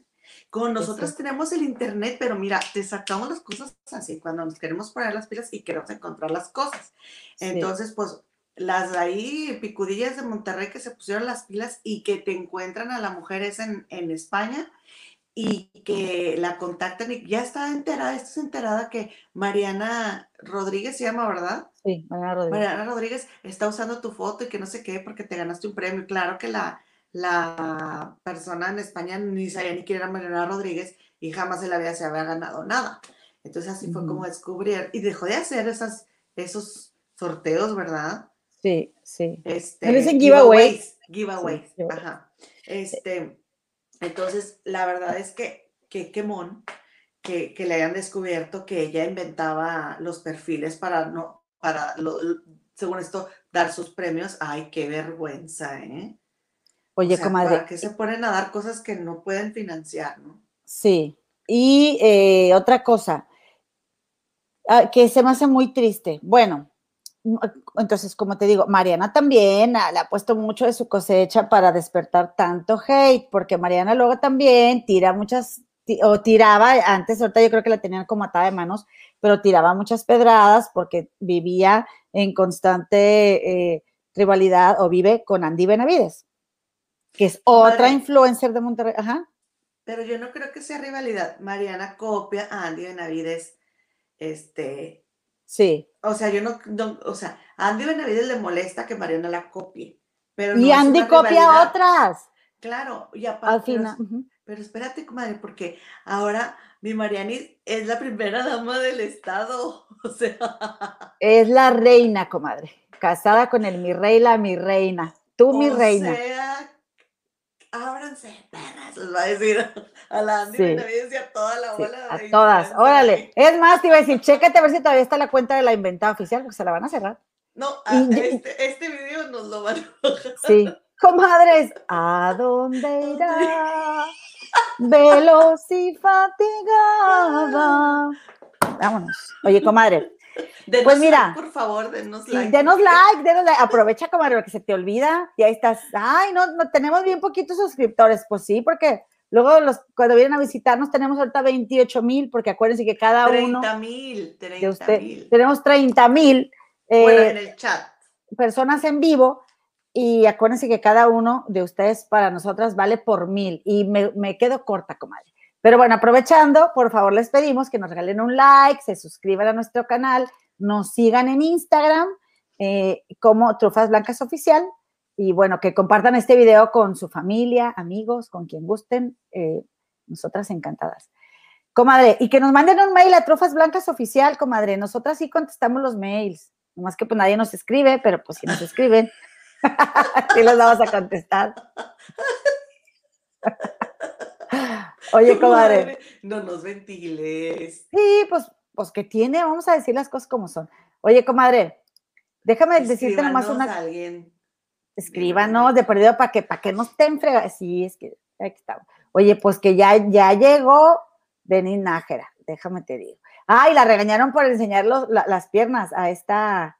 [SPEAKER 2] Con nosotros tenemos el internet, pero mira, te sacamos las cosas así cuando nos queremos poner las pilas y queremos encontrar las cosas. Entonces, pues las de ahí picudillas de Monterrey que se pusieron las pilas y que te encuentran a la mujer es en, España y que la contactan y ya está enterada, estás enterada que Mariana Rodríguez se llama, ¿verdad?
[SPEAKER 1] Sí, Mariana Rodríguez.
[SPEAKER 2] Mariana Rodríguez está usando tu foto y que no sé qué porque te ganaste un premio. Claro que la, la persona en España ni sabía ni quién era Mariana Rodríguez y jamás en la vida se había ganado nada. Entonces así fue como descubrir y dejó de hacer esas, esos sorteos, ¿verdad?
[SPEAKER 1] Sí, sí.
[SPEAKER 2] Este, dicen giveaways. Giveaways, ajá. Este, entonces, la verdad es que, que quemón que, que, le hayan descubierto que ella inventaba los perfiles para no, para, según esto, dar sus premios. Ay, qué vergüenza, ¿eh?
[SPEAKER 1] Oye, comadre.
[SPEAKER 2] ¿Para qué se ponen a dar cosas que no pueden financiar, no?
[SPEAKER 1] Sí. Y eh, otra cosa, ah, que se me hace muy triste. Bueno, entonces, como te digo, Mariana también le ha puesto mucho de su cosecha para despertar tanto hate, porque Mariana luego también tira muchas, o tiraba, antes, ahorita yo creo que la tenían como atada de manos, pero tiraba muchas pedradas porque vivía en constante eh, rivalidad o vive con Andy Benavides que es otra influencer de Monterrey. Ajá.
[SPEAKER 2] Pero yo no creo que sea rivalidad. Mariana copia a Andy Benavides. Este.
[SPEAKER 1] Sí.
[SPEAKER 2] O sea, yo no, o sea, a Andy Benavides le molesta que Mariana la copie. Pero
[SPEAKER 1] y Andy copia otras.
[SPEAKER 2] Claro, y aparte. Al final. Pero, espérate, comadre, porque ahora mi Mariani es la primera dama del estado. O sea.
[SPEAKER 1] Es la reina, comadre. Casada con el mi rey, la mi reina. Tú, mi reina.
[SPEAKER 2] Sea, ábranse, perras, les va a decir a la Andy sí. a toda la bola.
[SPEAKER 1] a todas, órale. Es más, te iba a decir, chécate a ver si todavía está la cuenta de la inventada oficial, porque se la van a cerrar.
[SPEAKER 2] No, este, este video nos lo van a
[SPEAKER 1] Sí, Comadres, ¿a dónde irá? Veloz y fatigada. Vámonos. Oye, comadre.
[SPEAKER 2] Denos
[SPEAKER 1] Pues mira.
[SPEAKER 2] like, por favor, denos like.
[SPEAKER 1] denos like, denos like. Aprovecha, comadre, porque se te olvida. Y ahí estás. Ay, no, no tenemos bien poquitos suscriptores. Pues sí, porque luego los, cuando vienen a visitarnos tenemos ahorita 28 mil, porque acuérdense que cada uno
[SPEAKER 2] 30 mil,
[SPEAKER 1] de
[SPEAKER 2] 30
[SPEAKER 1] usted,
[SPEAKER 2] mil.
[SPEAKER 1] tenemos 30 mil
[SPEAKER 2] Bueno,
[SPEAKER 1] eh,
[SPEAKER 2] en el chat.
[SPEAKER 1] personas en vivo. Y acuérdense que cada uno de ustedes para nosotras vale por mil. Y me, me quedo corta, comadre. Pero bueno, aprovechando, por favor, les pedimos que nos regalen un like, se suscriban a nuestro canal, nos sigan en Instagram eh, como Trufas Blancas Oficial y bueno, que compartan este video con su familia, amigos, con quien gusten, eh, nosotras encantadas. Comadre, y que nos manden un mail a Trufas Blancas Oficial, comadre, nosotras sí contestamos los mails, nomás que pues nadie nos escribe, pero pues si nos escriben, sí los vamos a contestar. Oye, comadre.
[SPEAKER 2] No nos ventiles.
[SPEAKER 1] Sí, pues, pues que tiene, vamos a decir las cosas como son. Oye, comadre, déjame decirte nomás una,
[SPEAKER 2] a alguien.
[SPEAKER 1] escríbanos de perdido para que, para que no estén fregados. Sí, es que aquí estamos. Oye, pues que ya, ya llegó Denis Nájera, déjame te digo. Ay, la regañaron por enseñar los- la- las piernas a esta,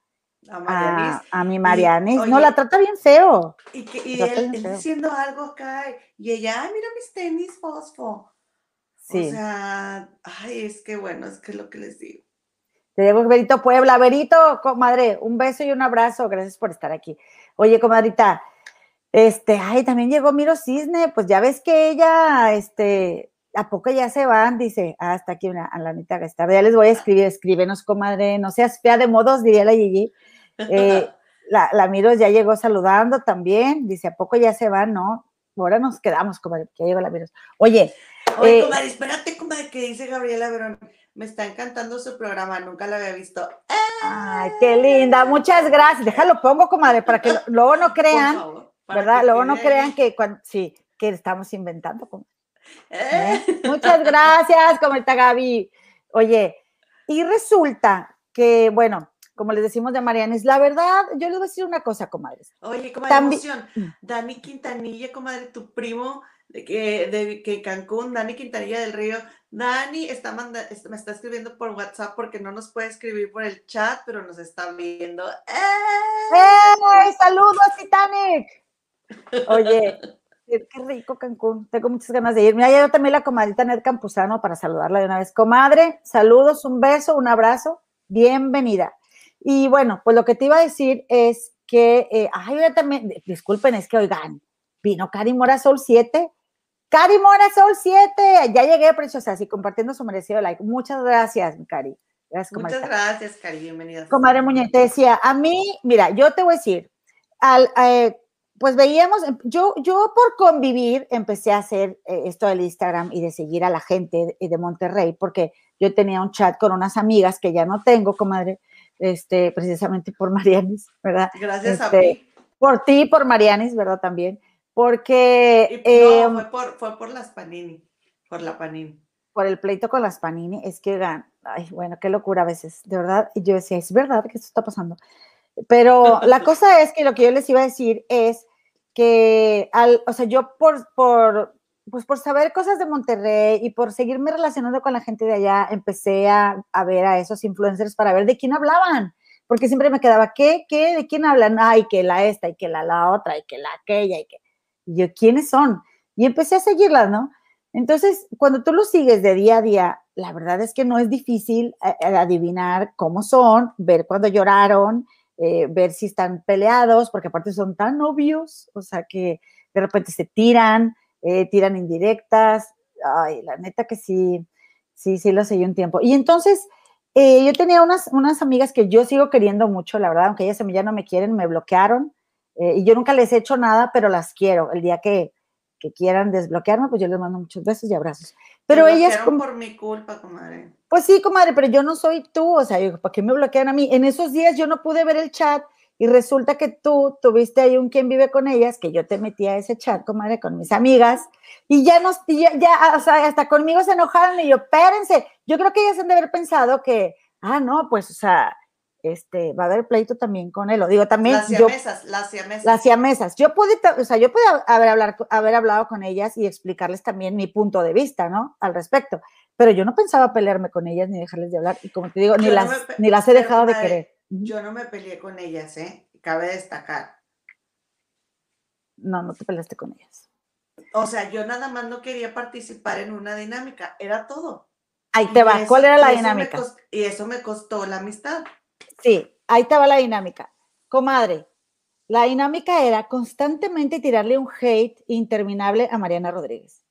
[SPEAKER 2] A
[SPEAKER 1] a,
[SPEAKER 2] Marianis.
[SPEAKER 1] a mi Marianis. no,
[SPEAKER 2] oye,
[SPEAKER 1] la trata bien feo.
[SPEAKER 2] Y, que, y él, él diciendo algo acá. Y ella, ay, mira mis tenis fosfo.
[SPEAKER 1] Sí.
[SPEAKER 2] O sea, ay, es que bueno, es que es lo que les digo.
[SPEAKER 1] Te digo, Berito Puebla. Berito, comadre, un beso y un abrazo. Gracias por estar aquí. Oye, comadrita, este, ay, también llegó Miro Cisne. Pues ya ves que ella, este, ¿a poco ya se van? Dice, ah, está aquí una, a la Anita Gastar. Ya les voy a escribir, escríbenos, comadre. No seas fea de modos, diría la Gigi. Eh, la, la Miro ya llegó saludando también. Dice, ¿a poco ya se van? No. Ahora nos quedamos, comadre, que ya llegó la Miro. Oye,
[SPEAKER 2] Oye,
[SPEAKER 1] eh,
[SPEAKER 2] comadre, espérate, comadre, que dice Gabriela Verón. Me está encantando su programa, nunca lo había visto.
[SPEAKER 1] ay, qué linda. Muchas gracias. Déjalo, pongo, comadre, para que luego no
[SPEAKER 2] Por
[SPEAKER 1] crean.
[SPEAKER 2] favor,
[SPEAKER 1] ¿verdad? Luego no crean que cuando, sí, que estamos inventando. como-
[SPEAKER 2] Eh,
[SPEAKER 1] ¿eh? Muchas gracias, comadita Gaby. Oye, y resulta que, bueno, como les decimos de Marianes, la verdad, yo les voy a decir una cosa, comadres.
[SPEAKER 2] Oye, comadre,
[SPEAKER 1] Tambi-
[SPEAKER 2] emoción.
[SPEAKER 1] Mm.
[SPEAKER 2] Dani Quintanilla, comadre, tu primo de que, de que Cancún, Dani Quintanilla del Río. Dani está manda, me está escribiendo por WhatsApp porque no nos puede escribir por el chat, pero nos está viendo. ¡Eh!
[SPEAKER 1] ¡Ey! ¡Saludos, Titanic! Oye, qué rico Cancún. Tengo muchas ganas de ir. Mira, ya yo también la comadita Ned Campuzano para saludarla de una vez. Comadre, saludos, un beso, un abrazo. Bienvenida. Y bueno, pues lo que te iba a decir es que, eh, ay, yo también, disculpen, es que oigan, vino Cari Mora Sol 7. Cari Mora Sol 7, ya llegué, preciosa, así compartiendo su merecido like. Muchas gracias, Cari. Gracias,
[SPEAKER 2] Muchas
[SPEAKER 1] comadita.
[SPEAKER 2] gracias, Cari, bienvenida.
[SPEAKER 1] Comadre Muñe, te decía, a mí, mira, yo te voy a decir, al, eh, pues veíamos, em, yo, yo por convivir empecé a hacer eh, esto del Instagram y de seguir a la gente de Monterrey, porque yo tenía un chat con unas amigas que ya no tengo, comadre, este, precisamente por Marianis, ¿verdad?
[SPEAKER 2] Gracias a
[SPEAKER 1] este,
[SPEAKER 2] mí.
[SPEAKER 1] Por ti, por Marianis, ¿verdad? También, porque
[SPEAKER 2] Y,
[SPEAKER 1] eh,
[SPEAKER 2] no, fue por, fue por las Panini, por la Panini.
[SPEAKER 1] por el pleito con las Panini, es que, ay, bueno, qué locura a veces, de verdad. Y yo decía, es verdad que esto está pasando. Pero la cosa es que lo que yo les iba a decir es que, al, o sea, yo por, por, pues por saber cosas de Monterrey y por seguirme relacionando con la gente de allá, empecé a, a ver a esos influencers para ver de quién hablaban. Porque siempre me quedaba, ¿qué? ¿Qué? ¿De quién hablan? Ay, que la esta, y que la, la otra, y que la aquella, y que... Y yo, ¿quiénes son? Y empecé a seguirlas, ¿no? Entonces, cuando tú los sigues de día a día, la verdad es que no es difícil eh, eh, adivinar cómo son, ver cuándo lloraron, eh, ver si están peleados, porque aparte son tan obvios, o sea que de repente se tiran, eh, tiran indirectas. Ay, la neta que sí, sí, sí lo seguí un tiempo. Y entonces, eh, yo tenía unas, unas amigas que yo sigo queriendo mucho, la verdad, aunque ellas ya no me quieren, me bloquearon. eh, y yo nunca les he hecho nada, pero las quiero. El día que, que quieran desbloquearme, pues yo les mando muchos besos y abrazos. Pero
[SPEAKER 2] Me
[SPEAKER 1] ellas, como-
[SPEAKER 2] por mi culpa, comadre.
[SPEAKER 1] pues sí, comadre, pero yo no soy tú, o sea, yo, ¿para qué me bloquean a mí? En esos días yo no pude ver el chat y resulta que tú tuviste ahí un quien vive con ellas, que yo te metí a ese chat, comadre, con mis amigas, y ya nos, ya, ya, o sea, hasta conmigo se enojaron y yo, espérense, yo creo que ellas han de haber pensado que, ah, no, pues, o sea, este, va a haber pleito también con él. O digo, también.
[SPEAKER 2] Las
[SPEAKER 1] yo,
[SPEAKER 2] siamesas, las siamesas.
[SPEAKER 1] las siamesas. Yo pude, o sea, yo pude haber, hablar, haber hablado con ellas y explicarles también mi punto de vista, ¿no? Al respecto. Pero yo no pensaba pelearme con ellas ni dejarles de hablar. Y como te digo, ni,
[SPEAKER 2] Yo no
[SPEAKER 1] las,
[SPEAKER 2] me
[SPEAKER 1] ni las he dejado de querer.
[SPEAKER 2] Yo no me peleé con ellas, ¿eh? Cabe destacar.
[SPEAKER 1] No, no te peleaste con ellas.
[SPEAKER 2] O sea, yo nada más no quería participar en una dinámica, era todo.
[SPEAKER 1] Ahí te va.
[SPEAKER 2] eso-
[SPEAKER 1] ¿Cuál era la dinámica?
[SPEAKER 2] y eso me costó la amistad.
[SPEAKER 1] Sí, ahí te va la dinámica. Comadre, la dinámica era constantemente tirarle un hate interminable a Mariana Rodríguez.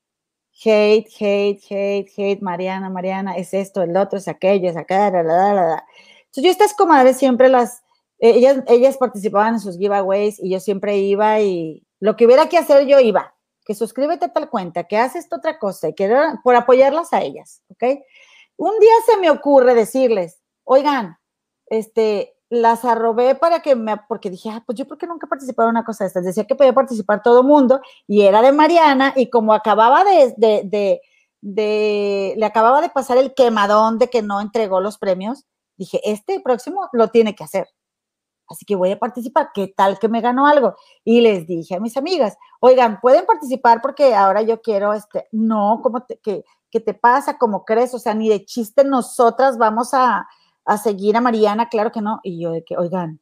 [SPEAKER 1] Hate, hate, hate, hate, Mariana, Mariana, es esto, el otro, es aquello, es acá, la, la, la, la. Entonces yo estas comadres siempre las, eh, ellas, ellas participaban en sus giveaways y yo siempre iba y lo que hubiera que hacer yo iba, que suscríbete a tal cuenta, que haces otra cosa, y que era por apoyarlas a ellas, ¿ok? Un día se me ocurre decirles, oigan, este, las arrobé para que me, porque dije, ah, pues yo porque nunca he participado en una cosa de estas, decía que podía participar todo mundo y era de Mariana y como acababa de, de, de, le acababa de pasar el quemadón de que no entregó los premios, dije, este próximo lo tiene que hacer. Así que voy a participar. ¿Qué tal que me ganó algo? Y les dije a mis amigas, oigan, pueden participar porque ahora yo quiero, este, no, ¿cómo te, qué, qué te pasa? ¿Cómo crees? O sea, ni de chiste nosotras vamos a, a seguir a Mariana, claro que no. Y yo de que, oigan,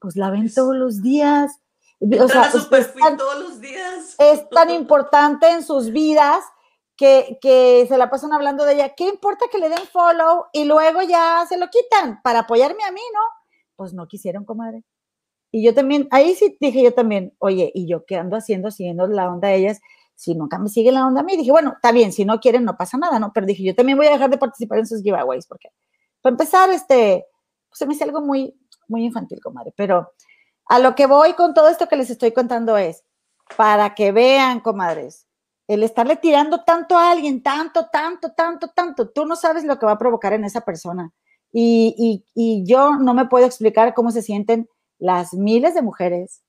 [SPEAKER 1] pues la ven todos los días. O sea, es tan,
[SPEAKER 2] todos los días.
[SPEAKER 1] es tan importante en sus vidas que, que se la pasan hablando de ella. ¿Qué importa que le den follow y luego ya se lo quitan para apoyarme a mí, no? Pues no quisieron, comadre. Y yo también, ahí sí dije yo también, oye, ¿y yo qué ando haciendo, siguiendo la onda a ellas? Si nunca me siguen la onda a mí, dije, bueno, está bien, si no quieren, no pasa nada, ¿no? Pero dije, yo también voy a dejar de participar en sus giveaways, porque para empezar, este, pues se me hace algo muy, muy infantil, comadre. Pero a lo que voy con todo esto que les estoy contando es, para que vean, comadres, el estarle tirando tanto a alguien, tanto, tanto, tanto, tanto, tú no sabes lo que va a provocar en esa persona. Y, y, y yo no me puedo explicar cómo se sienten las miles de mujeres,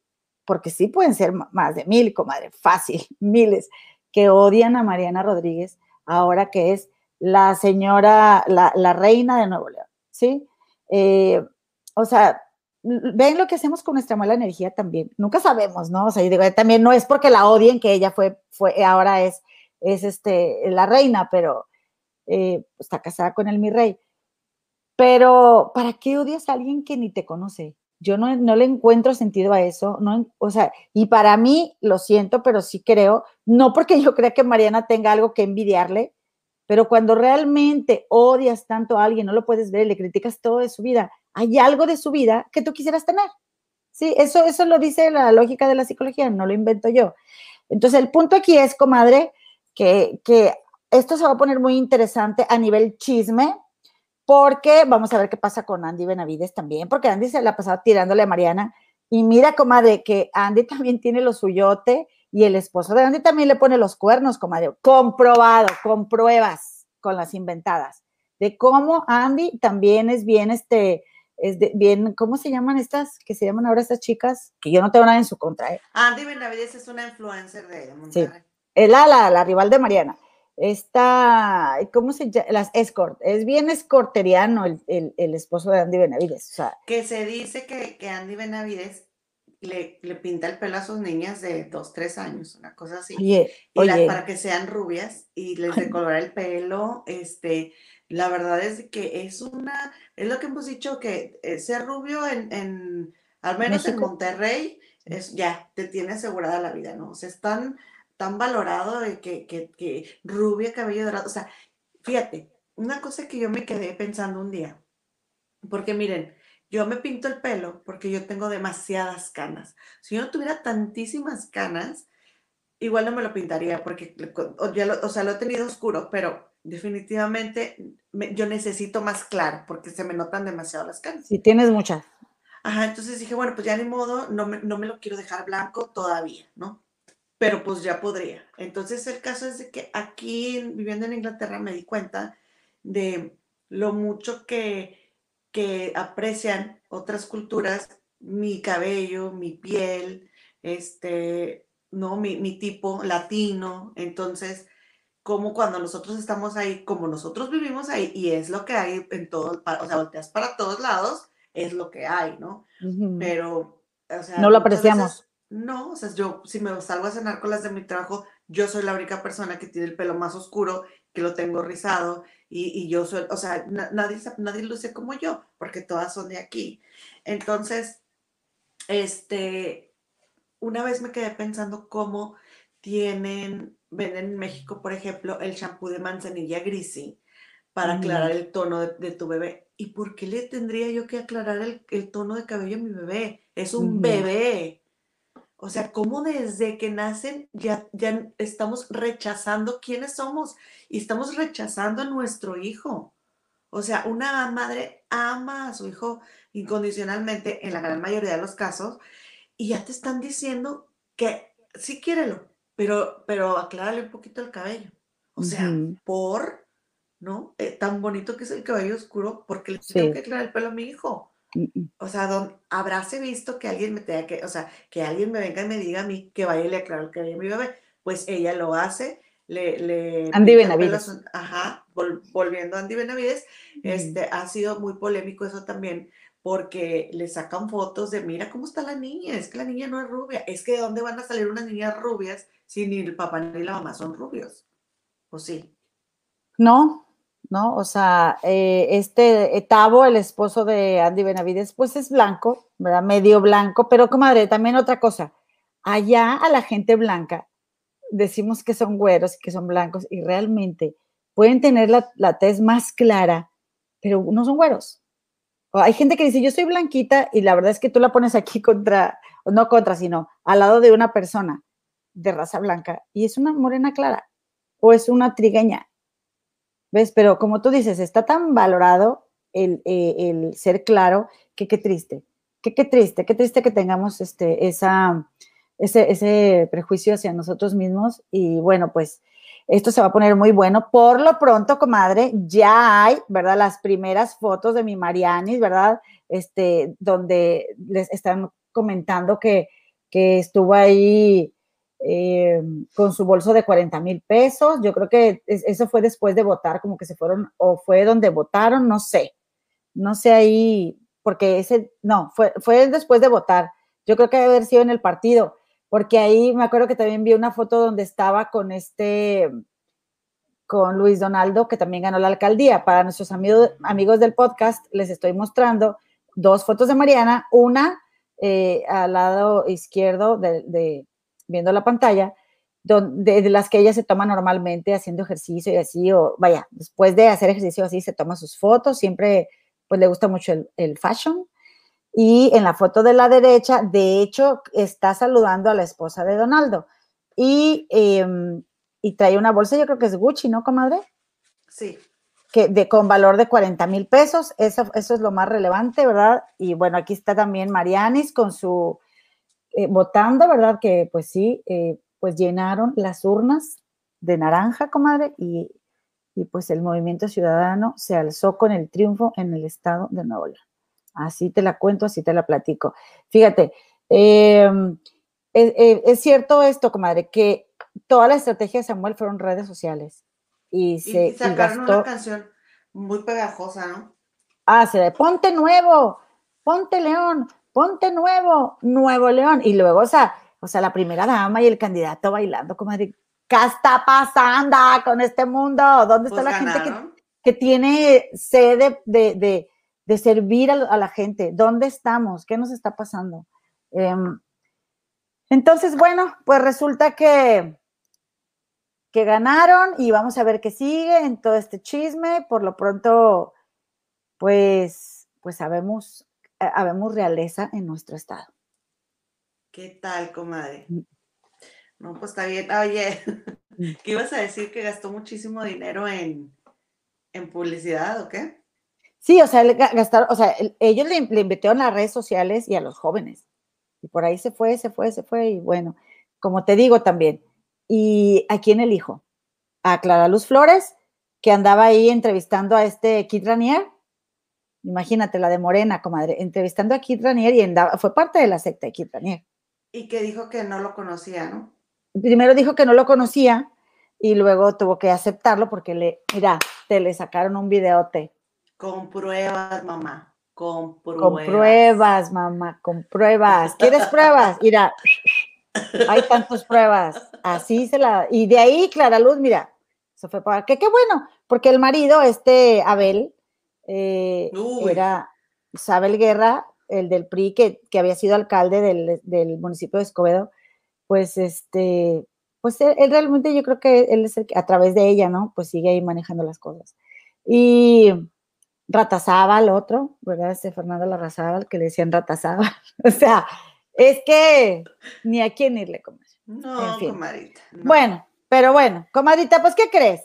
[SPEAKER 1] porque sí pueden ser más de mil, comadre, fácil, miles, que odian a Mariana Rodríguez ahora que es la señora, la, la reina de Nuevo León, ¿sí? Eh, o sea, ven lo que hacemos con nuestra mala energía también. Nunca sabemos, ¿no? O sea, yo digo, también no es porque la odien que ella fue, fue ahora es, es este, la reina, pero eh, está casada con el mi rey. Pero, ¿para qué odias a alguien que ni te conoce? Yo no, no le encuentro sentido a eso, no, o sea, y para mí, lo siento, pero sí creo, no porque yo crea que Mariana tenga algo que envidiarle, pero cuando realmente odias tanto a alguien, no lo puedes ver, le criticas todo de su vida, hay algo de su vida que tú quisieras tener. Sí, eso, eso lo dice la lógica de la psicología, no lo invento yo. Entonces, el punto aquí es, comadre, que, que esto se va a poner muy interesante a nivel chisme, porque vamos a ver qué pasa con Andy Benavides también, porque Andy se la ha pasado tirándole a Mariana. Y mira, comadre, que Andy también tiene lo suyote y el esposo de Andy también le pone los cuernos, comadre. Comprobado, con pruebas, con las inventadas, de cómo Andy también es bien, este, es de, bien, ¿cómo se llaman estas, que se llaman ahora estas chicas? Que yo no tengo nada en su contra. ¿eh?
[SPEAKER 2] Andy Benavides es una influencer de Monterrey.
[SPEAKER 1] Sí. Es la, la, la rival de Mariana esta, ¿cómo se llama? Las escort, es bien escorteriano el, el, el, esposo de Andy Benavides. O sea,
[SPEAKER 2] que se dice que, que Andy Benavides le, le, pinta el pelo a sus niñas de 2, 3 años, una cosa así.
[SPEAKER 1] Oye,
[SPEAKER 2] y
[SPEAKER 1] oye.
[SPEAKER 2] Las, para que sean rubias y les decolora el pelo, este, la verdad es que es una, es lo que hemos dicho, que ser rubio en, en al menos México. en Monterrey, es, ya, te tiene asegurada la vida, ¿no? O sea, están tan valorado de que, que, que rubia, cabello dorado. O sea, fíjate, una cosa que yo me quedé pensando un día, porque miren, yo me pinto el pelo porque yo tengo demasiadas canas. Si yo no tuviera tantísimas canas, igual no me lo pintaría porque ya lo, o sea, lo he tenido oscuro, pero definitivamente me, yo necesito más claro porque se me notan demasiado las canas.
[SPEAKER 1] Si tienes muchas.
[SPEAKER 2] Ajá, entonces dije, bueno, pues ya ni modo, no me, no me lo quiero dejar blanco todavía, ¿no? pero pues ya podría. Entonces el caso es de que aquí viviendo en Inglaterra me di cuenta de lo mucho que, que aprecian otras culturas mi cabello, mi piel, este, no, mi, mi tipo latino. Entonces, como cuando nosotros estamos ahí, como nosotros vivimos ahí, y es lo que hay en todo, o sea, volteas para todos lados, es lo que hay, ¿no? Pero, o sea,
[SPEAKER 1] No lo apreciamos.
[SPEAKER 2] veces- no, o sea, yo si me salgo a cenar con las de mi trabajo, yo soy la única persona que tiene el pelo más oscuro, que lo tengo rizado, y, y yo soy, o sea, na- nadie, nadie luce como yo, porque todas son de aquí. Entonces, este, una vez me quedé pensando cómo tienen, venden en México, por ejemplo, el champú de manzanilla grisi para
[SPEAKER 1] Mm.
[SPEAKER 2] aclarar el tono de, de tu bebé. ¿Y por qué le tendría yo que aclarar el, el tono de cabello a mi bebé? Es un bebé. O sea, cómo desde que nacen ya, ya estamos rechazando quiénes somos y estamos rechazando a nuestro hijo. O sea, una madre ama a su hijo incondicionalmente en la gran mayoría de los casos y ya te están diciendo que sí quiérelo, pero, pero aclárale un poquito el cabello. O sea, por, ¿no? Eh, tan bonito que es el cabello oscuro, porque le tengo que aclarar el pelo a mi hijo.
[SPEAKER 1] Mm, mm.
[SPEAKER 2] O sea, don, habráse visto que alguien me tenga que, o sea, que alguien me venga y me diga a mí que vaya y le aclare el cabello a mi bebé. Pues ella lo hace, le, le
[SPEAKER 1] Andy Benavides.
[SPEAKER 2] ajá, vol- volviendo a Andy Benavides,
[SPEAKER 1] Ujú.
[SPEAKER 2] este, ha sido muy polémico eso también, porque le sacan fotos de, mira cómo está la niña, es que la niña no es rubia, es que de dónde van a salir unas niñas rubias si ni el papá ni la mamá son rubios. Pues sí.
[SPEAKER 1] No, no, o sea, eh, este eh, Tavo, el esposo de Andy Benavides, pues es blanco, ¿verdad? Medio blanco, pero comadre, también otra cosa, allá a la gente blanca decimos que son güeros que son blancos y realmente pueden tener la, la tez más clara, pero no son güeros. Hay gente que dice, yo soy blanquita y la verdad es que tú la pones aquí contra, no contra, sino al lado de una persona de raza blanca y es una morena clara o es una trigueña. ¿Ves? Pero como tú dices, está tan valorado el, eh, el ser claro que qué triste, que qué triste, qué triste que tengamos este, ese, ese prejuicio hacia nosotros mismos. Y bueno, pues esto se va a poner muy bueno. Por lo pronto, comadre, ya hay, ¿verdad? Las primeras fotos de mi Marianis, ¿verdad? Este, donde les están comentando que, que estuvo ahí eh, con su bolso de 40 mil pesos. Yo creo que es, eso fue después de votar, como que se fueron, o fue donde votaron, no sé. No sé ahí, porque ese, no, fue, fue después de votar. Yo creo que debe haber sido en el partido, porque ahí me acuerdo que también vi una foto donde estaba con este, con Luis Donaldo, que también ganó la alcaldía. Para nuestros amigos, amigos del podcast, les estoy mostrando dos fotos de Mariana, una eh, al lado izquierdo de, viendo la pantalla, donde, de las que ella se toma normalmente haciendo ejercicio y así, o vaya, después de hacer ejercicio así, se toma sus fotos, siempre pues le gusta mucho el, el fashion. Y en la foto de la derecha, de hecho, está saludando a la esposa de Donaldo. Y, eh, y trae una bolsa, yo creo que es Gucci, ¿no, comadre?
[SPEAKER 2] Sí.
[SPEAKER 1] Que de, con valor de 40 mil pesos, eso, eso es lo más relevante, ¿verdad? Y bueno, aquí está también Marianis con su, eh, votando, ¿verdad? Que pues sí, eh, pues llenaron las urnas de naranja, comadre, y, y pues el movimiento ciudadano se alzó con el triunfo en el estado de Nuevo León. Así te la cuento, así te la platico. Fíjate, eh, es, es, cierto esto, comadre, que toda la estrategia de Samuel fueron redes sociales. Y, se,
[SPEAKER 2] y sacaron y gastó, una canción muy pegajosa, ¿no?
[SPEAKER 1] Ah, se de Ponte Nuevo, Ponte León, Ponte Nuevo, Nuevo León. Y luego, o sea, o sea, la primera dama y el candidato bailando, comadre. ¿Qué está pasando con este mundo? ¿Dónde está
[SPEAKER 2] pues
[SPEAKER 1] la
[SPEAKER 2] ganaron.
[SPEAKER 1] gente que, que, tiene sed de, de, de, de servir a, a, la gente? ¿Dónde estamos? ¿Qué nos está pasando? Eh, entonces, bueno, pues resulta que, que ganaron y vamos a ver qué sigue en todo este chisme. Por lo pronto, pues, pues sabemos, habemos realeza en nuestro estado.
[SPEAKER 2] ¿Qué tal, comadre?
[SPEAKER 1] Mm.
[SPEAKER 2] No, pues está bien. Oye, ¿qué ibas a decir que gastó muchísimo dinero en, en publicidad o qué?
[SPEAKER 1] Sí, o sea, gastaron, o sea, ellos le, le invirtieron a las redes sociales y a los jóvenes. Y por ahí se fue, se fue, se fue. Y bueno, como te digo también, ¿y a quién elijo? A Clara Luz Flores, que andaba ahí entrevistando a este Kit Ranier. Imagínate, la de Morena, comadre, entrevistando a Kit Ranier y fue parte de la secta de Kit Ranier.
[SPEAKER 2] Y que dijo que no lo conocía, ¿no?
[SPEAKER 1] Primero dijo que no lo conocía y luego tuvo que aceptarlo porque le, mira, te le sacaron un videote.
[SPEAKER 2] Con pruebas, mamá. Con pruebas.
[SPEAKER 1] Con pruebas, mamá, con pruebas. ¿Quieres pruebas? Mira, hay tantas pruebas. Así se la. Y de ahí, Clara Luz, mira, se fue para. Que qué bueno, porque el marido, este Abel, eh, era Isabel Guerra, el del PRI, que, que había sido alcalde del, del, municipio de Escobedo, pues este, pues él, realmente yo creo que él es el que, a través de ella, ¿no? Pues sigue ahí manejando las cosas. Y Ratazábal, otro, ¿verdad? Este Fernando Larrazábal, que le decían Ratazábal. o sea, es que ni a quién irle comer.
[SPEAKER 2] No, comadita.
[SPEAKER 1] Bueno, pero bueno, comadita, pues, ¿qué crees?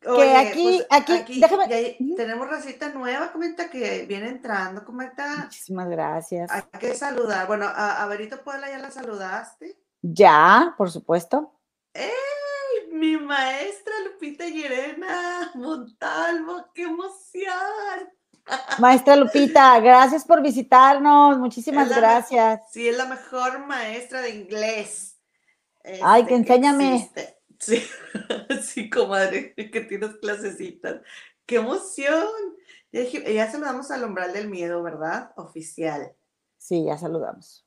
[SPEAKER 2] Que aquí, pues, aquí, déjame. tenemos racita nueva, comenta, que viene entrando, comenta.
[SPEAKER 1] Muchísimas gracias.
[SPEAKER 2] Hay que saludar. Bueno, a, a Verito Puebla ya la saludaste.
[SPEAKER 1] Ya, por supuesto.
[SPEAKER 2] ¡Ey! Mi maestra Lupita Yerena Montalvo, qué emoción.
[SPEAKER 1] Maestra Lupita, gracias por visitarnos, muchísimas gracias.
[SPEAKER 2] sí, es la mejor maestra de inglés.
[SPEAKER 1] Ay, que este, enséñame.
[SPEAKER 2] Sí, sí, comadre, que tienes clasecitas. ¡Qué emoción! Ya, ya saludamos al umbral del miedo, ¿verdad? Oficial.
[SPEAKER 1] Sí, ya saludamos.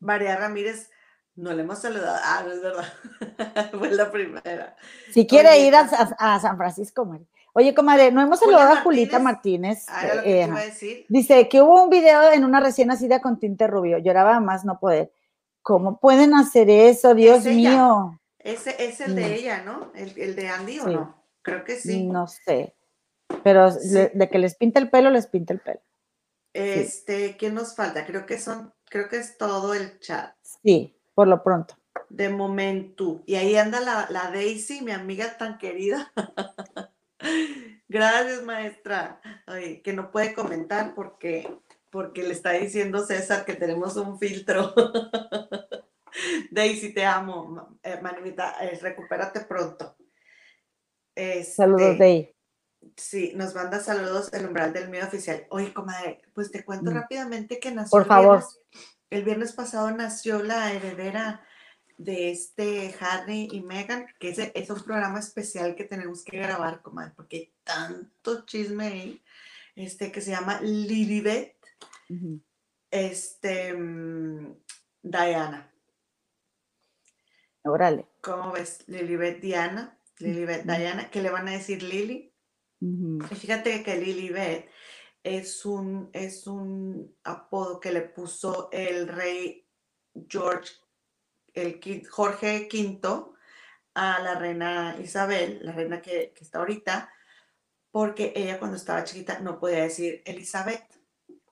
[SPEAKER 2] María Ramírez no le hemos saludado. Ah, no es verdad. Fue la primera.
[SPEAKER 1] Si quiere ir a, San Francisco, María. Oye, comadre, no hemos saludado a Julita Martínez.
[SPEAKER 2] Ah, lo que eh, iba a decir.
[SPEAKER 1] Dice que hubo un video en una recién nacida con tinte rubio. Lloraba más no poder. ¿Cómo pueden hacer eso? Dios mío.
[SPEAKER 2] Ese es el de ella, ¿no? El, de Andy, ¿o no? Creo que sí.
[SPEAKER 1] No sé. Pero de que les pinta el pelo, les pinta el pelo.
[SPEAKER 2] Este, ¿qué nos falta? Creo que son, creo que es todo el chat.
[SPEAKER 1] Sí, por lo pronto.
[SPEAKER 2] De momento. Y ahí anda la, Daisy, mi amiga tan querida. Gracias, maestra. que no puede comentar porque, porque le está diciendo César que tenemos un filtro. Daisy, te amo, eh, manita, eh, recupérate pronto.
[SPEAKER 1] Este, saludos, Daisy.
[SPEAKER 2] Sí, nos manda saludos el umbral del mío oficial. Oye, comadre, pues te cuento mm. rápidamente que nació.
[SPEAKER 1] Por favor.
[SPEAKER 2] El viernes pasado nació la heredera de este Harry y Meghan, que es un programa especial que tenemos que grabar, comadre, porque hay tanto chisme ahí, este, que se llama Lilibet, este, mm, Diana.
[SPEAKER 1] Órale.
[SPEAKER 2] ¿Cómo ves? Lilibet Diana, Lilibet Diana, que le van a decir Lili. Y fíjate que Lilibet es un, es un apodo que le puso el rey George, el Jorge V a la reina Isabel, la reina que, está ahorita, porque ella cuando estaba chiquita no podía decir Elizabeth,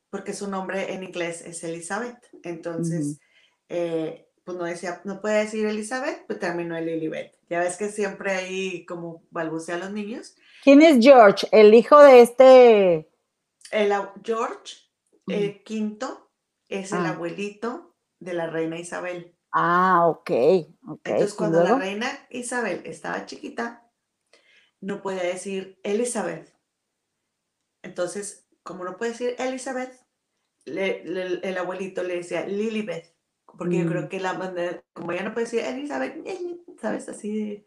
[SPEAKER 2] porque su nombre en inglés es Elizabeth. Entonces, eh, pues no decía, no puede decir Elizabeth, pues terminó el Lilibet. Ya ves que siempre ahí como balbucea a los niños.
[SPEAKER 1] ¿Quién es George? El hijo de este
[SPEAKER 2] el George V es el ah. abuelito de la reina Isabel.
[SPEAKER 1] Ah, ok.
[SPEAKER 2] Entonces, cuando la reina Isabel estaba chiquita, no podía decir Elizabeth. Entonces, como no puede decir Elizabeth, el abuelito le decía Lilibeth, porque yo creo mm. que la manera, como ya no puede decir Elizabeth, ¿sabes? Así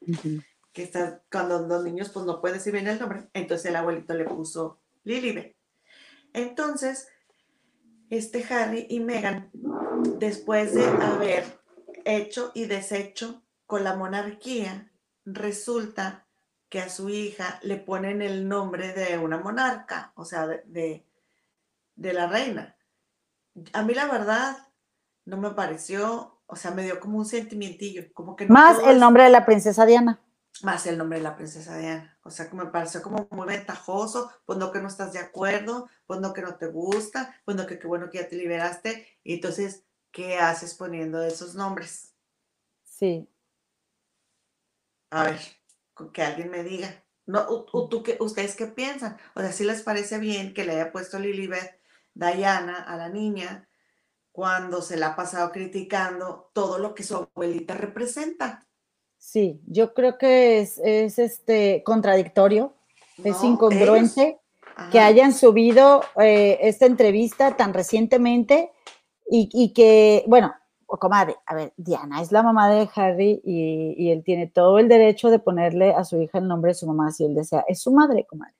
[SPEAKER 2] que está, cuando los niños pues no pueden decir bien el nombre, entonces el abuelito le puso Lilibeth. Entonces, este Harry y Meghan, después de haber hecho y deshecho con la monarquía, resulta que a su hija le ponen el nombre de una monarca, o sea, de, de, la reina. A mí la verdad no me pareció, o sea, me dio como un sentimientillo, como que...
[SPEAKER 1] Más el nombre de la princesa Diana
[SPEAKER 2] más el nombre de la princesa Diana. O sea, que me pareció como muy ventajoso, pues no que no estás de acuerdo, pues no que no te gusta, pues no que qué bueno que ya te liberaste. Y entonces, ¿qué haces poniendo esos nombres?
[SPEAKER 1] Sí.
[SPEAKER 2] A ver, que alguien me diga. No, tú, qué, ¿Ustedes qué piensan? O sea, si les parece bien que le haya puesto Lilibet Diana a la niña cuando se la ha pasado criticando todo lo que su abuelita representa.
[SPEAKER 1] Sí, yo creo que es, este contradictorio, es incongruente que hayan subido eh, esta entrevista tan recientemente y, que, bueno, comadre, a ver, Diana es la mamá de Harry y, él tiene todo el derecho de ponerle a su hija el nombre de su mamá si él desea. Es su madre, comadre,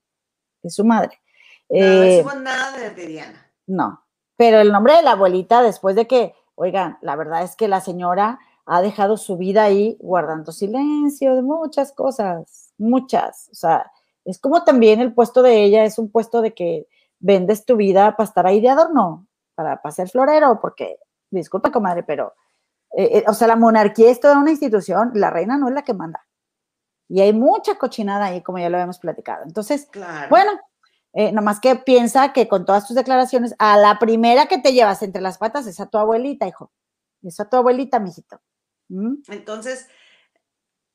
[SPEAKER 1] es su madre.
[SPEAKER 2] No, no eh, nada de Diana.
[SPEAKER 1] no. Pero el nombre de la abuelita, después de que, oigan, la verdad es que la señora ha dejado su vida ahí guardando silencio de muchas cosas, muchas. O sea, es como también el puesto de ella es un puesto de que vendes tu vida para estar ahí de adorno, para, para ser florero, porque, disculpa, comadre, pero, eh, eh, o sea, la monarquía es toda una institución, la reina no es la que manda. Y hay mucha cochinada ahí, como ya lo habíamos platicado. Entonces, bueno, eh, nomás que piensa que con todas tus declaraciones, a la primera que te llevas entre las patas es a tu abuelita, hijo. Es a tu abuelita, mijito.
[SPEAKER 2] ¿Mm? Entonces,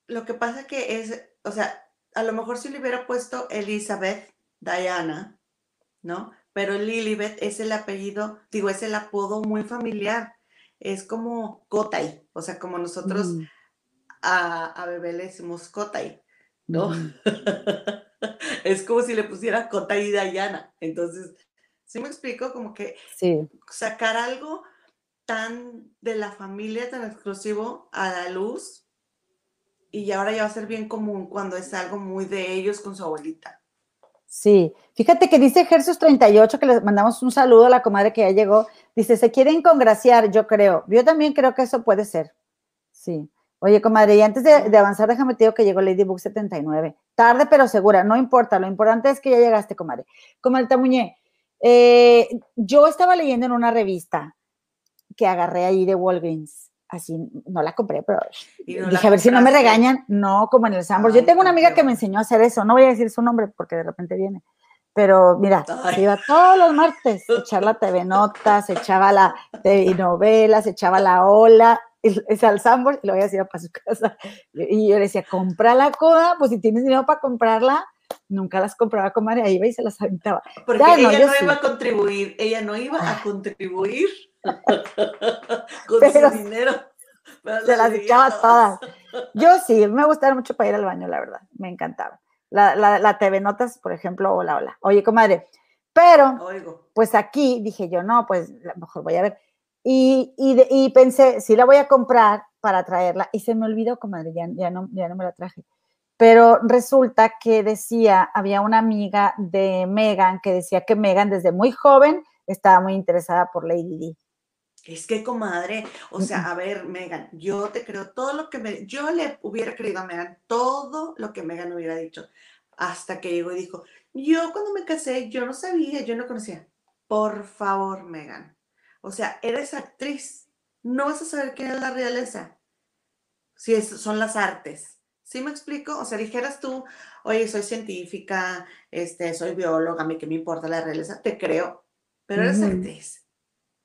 [SPEAKER 2] lo que pasa que es, o sea, a lo mejor si le hubiera puesto Elizabeth, Diana, ¿no? Pero Lilibet es el apellido, digo, es el apodo muy familiar. Es como Kotay, o sea, como nosotros mm. a, a, bebé le decimos Kotay, ¿no? Mm. es como si le pusiera Kotay Diana. Entonces, ¿sí me explico? Como que sacar algo tan de la familia, tan exclusivo a la luz, y ahora ya va a ser bien común cuando es algo muy de ellos con su abuelita.
[SPEAKER 1] Sí, fíjate que dice Jesús 38 que les mandamos un saludo a la comadre que ya llegó. Dice, se quieren congraciar, yo creo. Yo también creo que eso puede ser. Sí. Oye, comadre, y antes de, avanzar, déjame te digo que llegó Ladybug 79. Tarde, pero segura, no importa. Lo importante es que ya llegaste, comadre. Comadre Tamuñé, eh, yo estaba leyendo en una revista que agarré ahí de Walgreens así, no la compré, pero dije, a ver si no me regañan, no, como en el Sambor. Yo tengo una amiga que me enseñó a hacer eso, no voy a decir su nombre porque de repente viene, pero mira, se iba todos los martes a echar la TV Notas, echaba la TV novelas, echaba la ola, es al Sambor y ya se iba para su casa. Y yo le decía, compra la coda, pues si tienes dinero para comprarla, nunca las compraba con María, iba y se las aventaba.
[SPEAKER 2] Porque ella no, iba a contribuir, ella no iba a contribuir con su dinero.
[SPEAKER 1] Se las echaba todas. Yo sí, me gustaba mucho para ir al baño, la verdad, me encantaba. La, la, TV Notas, por ejemplo, hola, hola. Oye, comadre, pero, pues aquí dije yo, no, pues a lo mejor voy a ver. Y, y, y, pensé, sí la voy a comprar para traerla, y se me olvidó, comadre, ya, ya, no, ya no me la traje. Pero resulta que decía, había una amiga de Megan que decía que Megan desde muy joven estaba muy interesada por Lady Di.
[SPEAKER 2] Es que, comadre, o sea, a ver, Megan, yo te creo todo lo que me, yo le hubiera creído a Megan todo lo que Megan hubiera dicho, hasta que llegó y dijo, yo cuando me casé, yo no sabía, yo no conocía. Por favor, Megan, o sea, eres actriz, no vas a saber qué es la realeza, si son las artes. ¿Sí me explico? O sea, dijeras tú, oye, soy científica, este, soy bióloga, a mí qué me importa la realeza, te creo, pero eres actriz.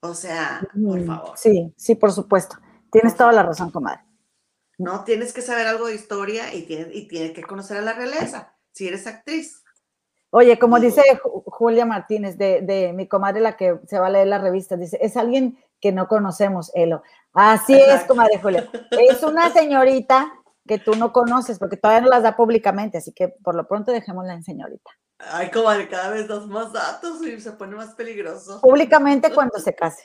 [SPEAKER 2] O sea, por favor.
[SPEAKER 1] Sí, sí, por supuesto. Tienes toda la razón, comadre.
[SPEAKER 2] No, tienes que saber algo de historia y tienes, y tienes que conocer a la realeza, si eres actriz.
[SPEAKER 1] Oye, como dice Julia Martínez, de, mi comadre, la que se va a leer la revista, dice, es alguien que no conocemos, Elo. Así es, comadre Julia. Es una señorita que tú no conoces, porque todavía no las da públicamente, así que por lo pronto dejémosla en señorita.
[SPEAKER 2] Ay, comadre, cada vez das más datos y se pone más peligroso.
[SPEAKER 1] Públicamente cuando se case.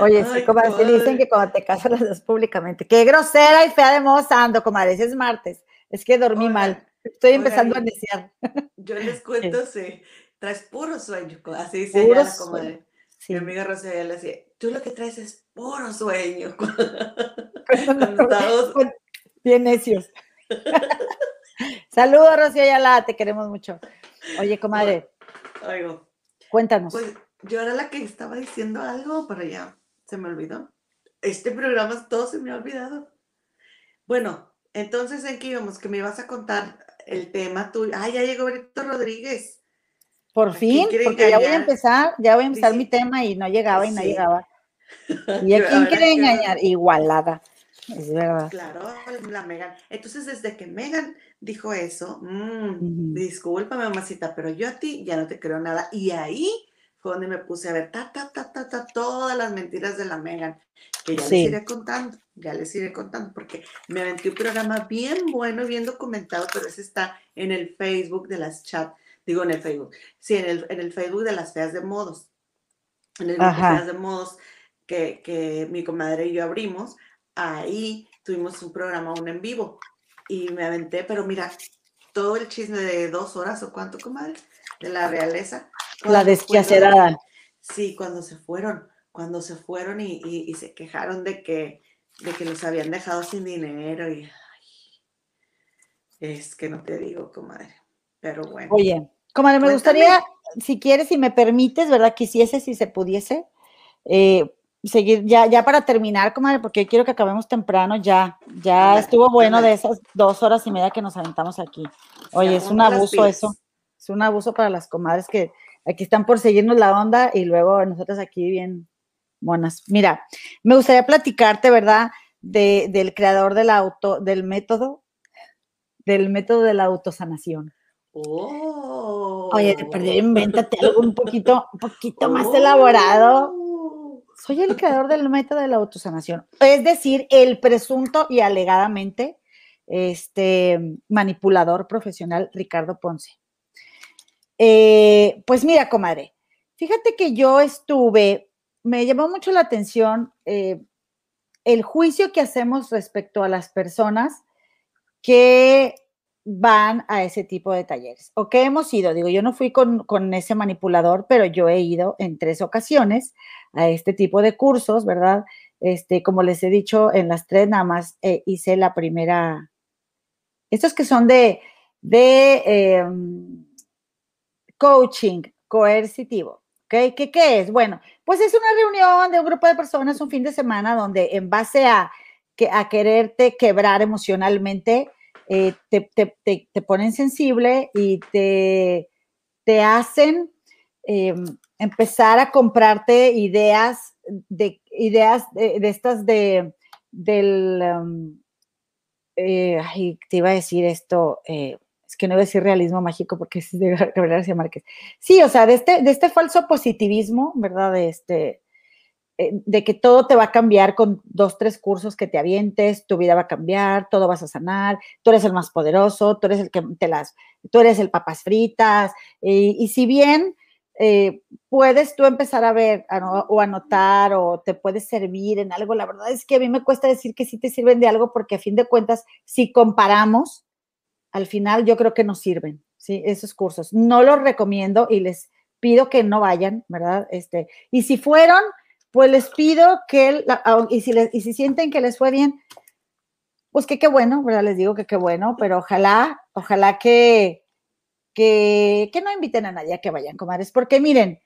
[SPEAKER 1] Oye, sí, comadre, dicen que cuando te casas las das públicamente. Qué grosera y fea de moza ando, comadre, es martes. Es que dormí mal. Estoy empezando a iniciar.
[SPEAKER 2] Yo les cuento, sí. Traes puro sueño, así dice ella, la comadre. Mi amiga Rosa le decía, tú lo que traes es puro sueño.
[SPEAKER 1] Bien necios. Saludos, Rocío Ayala, te queremos mucho. Oye, comadre. Oigo. Cuéntanos.
[SPEAKER 2] Pues yo era la que estaba diciendo algo, pero ya se me olvidó. Este programa todo se me ha olvidado. Bueno, entonces, ¿en qué íbamos? Que me ibas a contar el tema tuyo. Ah, ya llegó Brito Rodríguez.
[SPEAKER 1] Por fin, porque ya voy a empezar, ya voy a empezar mi tema y no llegaba y no llegaba. ¿Y a quién quiere engañar? Igualada. Es verdad.
[SPEAKER 2] Claro, la Megan. Entonces, desde que Megan dijo eso, mmm, discúlpame, mamacita, pero yo a ti ya no te creo nada. Y ahí fue donde me puse a ver ta, ta, ta, ta, ta, todas las mentiras de la Megan, que ya les iré contando, ya les iré contando, porque me aventé un programa bien bueno, bien documentado, pero ese está en el Facebook de las chat, digo en el Facebook, sí, en el, en el Facebook de las feas de modos, en el de feas de modos que, que mi comadre y yo abrimos, ahí tuvimos un programa, un en vivo, y me aventé, pero mira, todo el chisme de dos horas o cuánto, comadre, de la realeza.
[SPEAKER 1] La desquiacerada.
[SPEAKER 2] Sí, cuando se fueron, cuando se fueron y, se quejaron de que, de que los habían dejado sin dinero y es que no te digo, comadre, pero bueno.
[SPEAKER 1] Oye, comadre, me gustaría, si quieres, si me permites, ¿verdad? Quisiese, si se pudiese, eh, seguir, ya, ya para terminar, comadre, porque quiero que acabemos temprano, ya, ya estuvo bueno de esas dos horas y media que nos aventamos aquí. Oye, es un abuso eso, es un abuso para las comadres que aquí están por seguirnos la onda y luego nosotros aquí bien monas. Mira, me gustaría platicarte, ¿verdad? De, del creador del auto, del método, del método de la autosanación.
[SPEAKER 2] Oh.
[SPEAKER 1] Oye, te perdí, invéntate algo un poquito, un poquito más elaborado soy el creador del método de la autosanación, es decir, el presunto y alegadamente este, manipulador profesional Ricardo Ponce. Eh, pues mira, comadre, fíjate que yo estuve, me llamó mucho la atención eh, el juicio que hacemos respecto a las personas que van a ese tipo de talleres o que hemos ido. Digo, yo no fui con, ese manipulador, pero yo he ido en tres ocasiones a este tipo de cursos, ¿verdad? Este, como les he dicho, en las tres nada más eh, hice la primera. Estos que son de, de em, coaching coercitivo. ¿ok? ¿Qué, ¿Qué es? Bueno, pues es una reunión de un grupo de personas un fin de semana donde en base a, a quererte quebrar emocionalmente, eh, te, ponen sensible y te, te hacen em, empezar a comprarte ideas de ideas de, estas de del em, eh, te iba a decir esto eh, es que no voy a decir realismo mágico porque es de Gabriel García Márquez. Sí o sea de este de este falso positivismo verdad de este eh, de que todo te va a cambiar con dos, tres cursos que te avientes, tu vida va a cambiar, todo vas a sanar, tú eres el más poderoso, tú eres el que te las, tú eres el papas fritas, y, si bien eh, puedes tú empezar a ver o anotar o te puedes servir en algo, la verdad es que a mí me cuesta decir que sí te sirven de algo porque a fin de cuentas, si comparamos, al final yo creo que nos sirven, ¿sí? Esos cursos. No los recomiendo y les pido que no vayan, ¿verdad? Este, y si fueron, pues les pido que, y si, y si sienten que les fue bien, pues que qué bueno, ¿verdad? Les digo que qué bueno, pero ojalá, ojalá que, que, no inviten a nadie a que vayan, comadres, porque miren,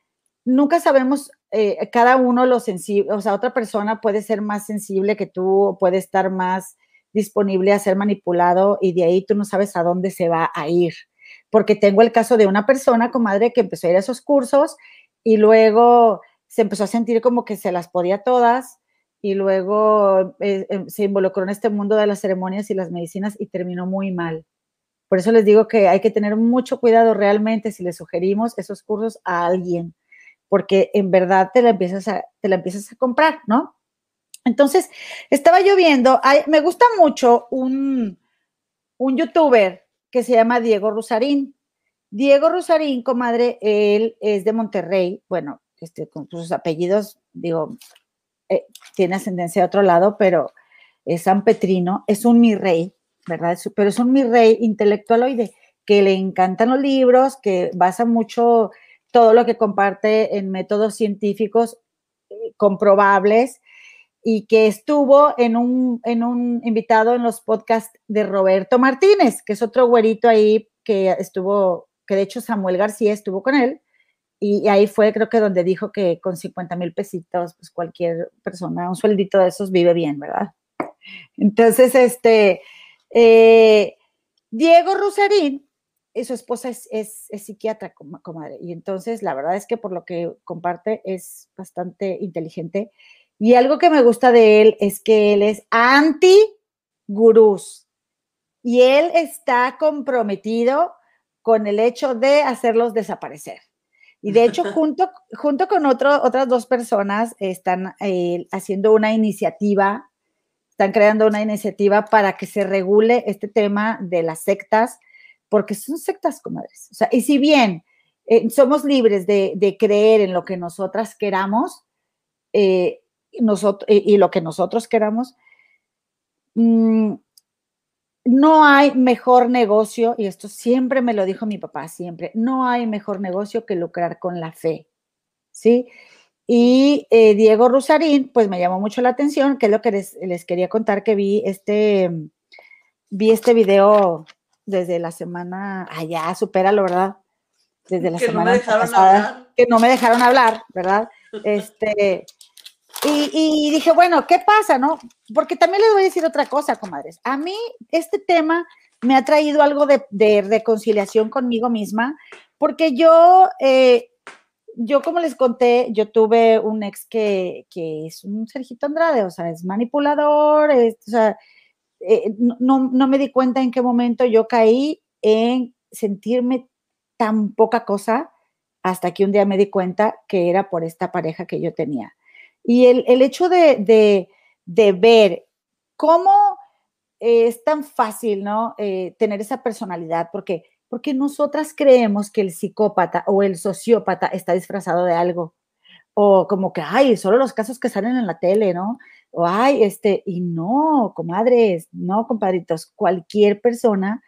[SPEAKER 1] nunca sabemos, eh, cada uno lo sensible, o sea, otra persona puede ser más sensible que tú, puede estar más disponible a ser manipulado y de ahí tú no sabes a dónde se va a ir. Porque tengo el caso de una persona, comadre, que empezó a ir a esos cursos y luego se empezó a sentir como que se las podía todas y luego eh, em, se involucró en este mundo de las ceremonias y las medicinas y terminó muy mal. Por eso les digo que hay que tener mucho cuidado realmente si le sugerimos esos cursos a alguien, porque en verdad te la empiezas a, te la empiezas a comprar, ¿no? Entonces, estaba yo viendo, me gusta mucho un, un youtuber que se llama Diego Rosarín. Diego Rosarín, comadre, él es de Monterrey, bueno, este, con sus apellidos, digo, eh, tiene ascendencia de otro lado, pero es San Petrino, es un mi rey, ¿verdad? Pero es un mi rey intelectualoide, que le encantan los libros, que basa mucho todo lo que comparte en métodos científicos eh, comprobables y que estuvo en un, en un invitado en los podcasts de Roberto Martínez, que es otro güerito ahí que estuvo, que de hecho Samuel García estuvo con él, y, ahí fue, creo que donde dijo que con 50 mil pesitos, pues cualquier persona, un sueldito de esos vive bien, ¿verdad? Entonces, este, eh, Diego Rosarín, eh, su esposa es, es, psiquiatra, comadre, y entonces la verdad es que por lo que comparte es bastante inteligente. Y algo que me gusta de él es que él es anti-gurús y él está comprometido con el hecho de hacerlos desaparecer. Y de hecho, junto, junto con otro, otras dos personas están eh, haciendo una iniciativa, están creando una iniciativa para que se regule este tema de las sectas, porque son sectas, comadres. O sea, y si bien eh, somos libres de, creer en lo que nosotras queramos, eh, nosotros, y, lo que nosotros queramos, mm, no hay mejor negocio, y esto siempre me lo dijo mi papá, siempre, no hay mejor negocio que lucrar con la fe, ¿sí? Y eh, Diego Rusarín, pues me llamó mucho la atención, que es lo que les, quería contar, que vi este, vi este video desde la semana, allá, supera, ¿verdad? Desde la semana pasada, que no me dejaron hablar, ¿verdad? Este, y, dije, bueno, ¿qué pasa, no? Porque también les voy a decir otra cosa, comadres. A mí este tema me ha traído algo de, reconciliación conmigo misma, porque yo, eh, yo como les conté, yo tuve un ex que, es un Sergito Andrade, o sea, es manipulador, o sea, eh, no, no me di cuenta en qué momento yo caí en sentirme tan poca cosa hasta que un día me di cuenta que era por esta pareja que yo tenía. Y el, hecho de, ver cómo es tan fácil, ¿no? Eh, tener esa personalidad, porque, porque nosotras creemos que el psicópata o el sociópata está disfrazado de algo. O como que, ay, solo los casos que salen en la tele, ¿no? O, ay, este, y no, comadres, no, compadritos, cualquier persona,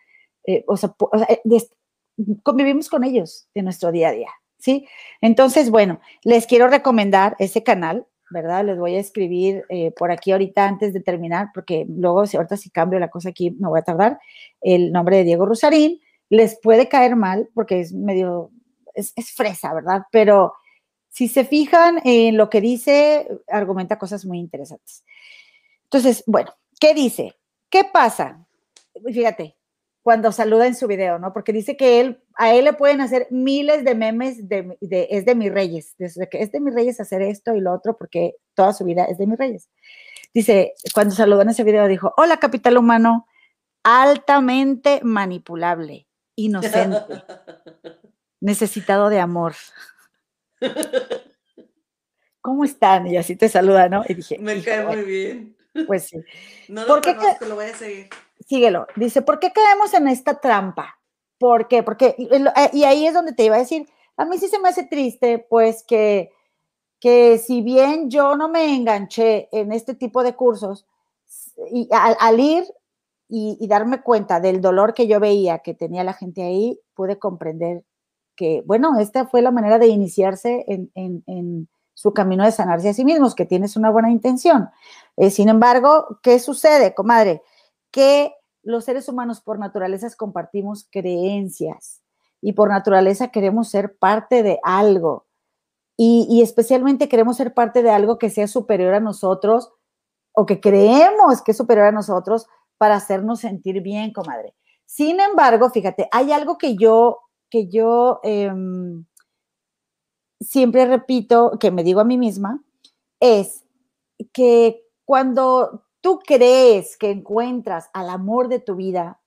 [SPEAKER 1] eh, o sea, eh, convivimos con ellos en nuestro día a día, ¿sí? Entonces, bueno, les quiero recomendar ese canal, ¿verdad? Les voy a escribir eh, por aquí ahorita antes de terminar, porque luego, si ahorita si cambio la cosa aquí, me voy a tardar, el nombre de Diego Rosarín. Les puede caer mal porque es medio, es, fresa, ¿verdad? Pero si se fijan en lo que dice, argumenta cosas muy interesantes. Entonces, bueno, ¿qué dice? ¿Qué pasa? Fíjate, cuando saluda en su video, ¿no? Porque dice que él, a él le pueden hacer miles de memes de, es de mis reyes, desde que es de mis reyes hacer esto y lo otro, porque toda su vida es de mis reyes. Dice, cuando saludó en ese video, dijo, hola capital humano, altamente manipulable, inocente, necesitado de amor. ¿Cómo están? Y así te saluda, ¿no? Y dije,
[SPEAKER 2] me cae muy bien.
[SPEAKER 1] Pues sí.
[SPEAKER 2] No lo conozco, lo voy a seguir
[SPEAKER 1] síguelo. Dice, ¿por qué caemos en esta trampa? ¿Por qué? Porque, eh, y ahí es donde te iba a decir, a mí sí se me hace triste, pues que, que si bien yo no me enganché en este tipo de cursos, y al, ir y, darme cuenta del dolor que yo veía que tenía la gente ahí, pude comprender que, bueno, esta fue la manera de iniciarse en, en, su camino de sanarse a sí mismos, que tienes una buena intención. Eh, sin embargo, ¿qué sucede, comadre? que los seres humanos por naturaleza compartimos creencias y por naturaleza queremos ser parte de algo. Y, especialmente queremos ser parte de algo que sea superior a nosotros o que creemos que es superior a nosotros para hacernos sentir bien, comadre. Sin embargo, fíjate, hay algo que yo, que yo em, siempre repito, que me digo a mí misma, es que cuando tú crees que encuentras al amor de tu vida,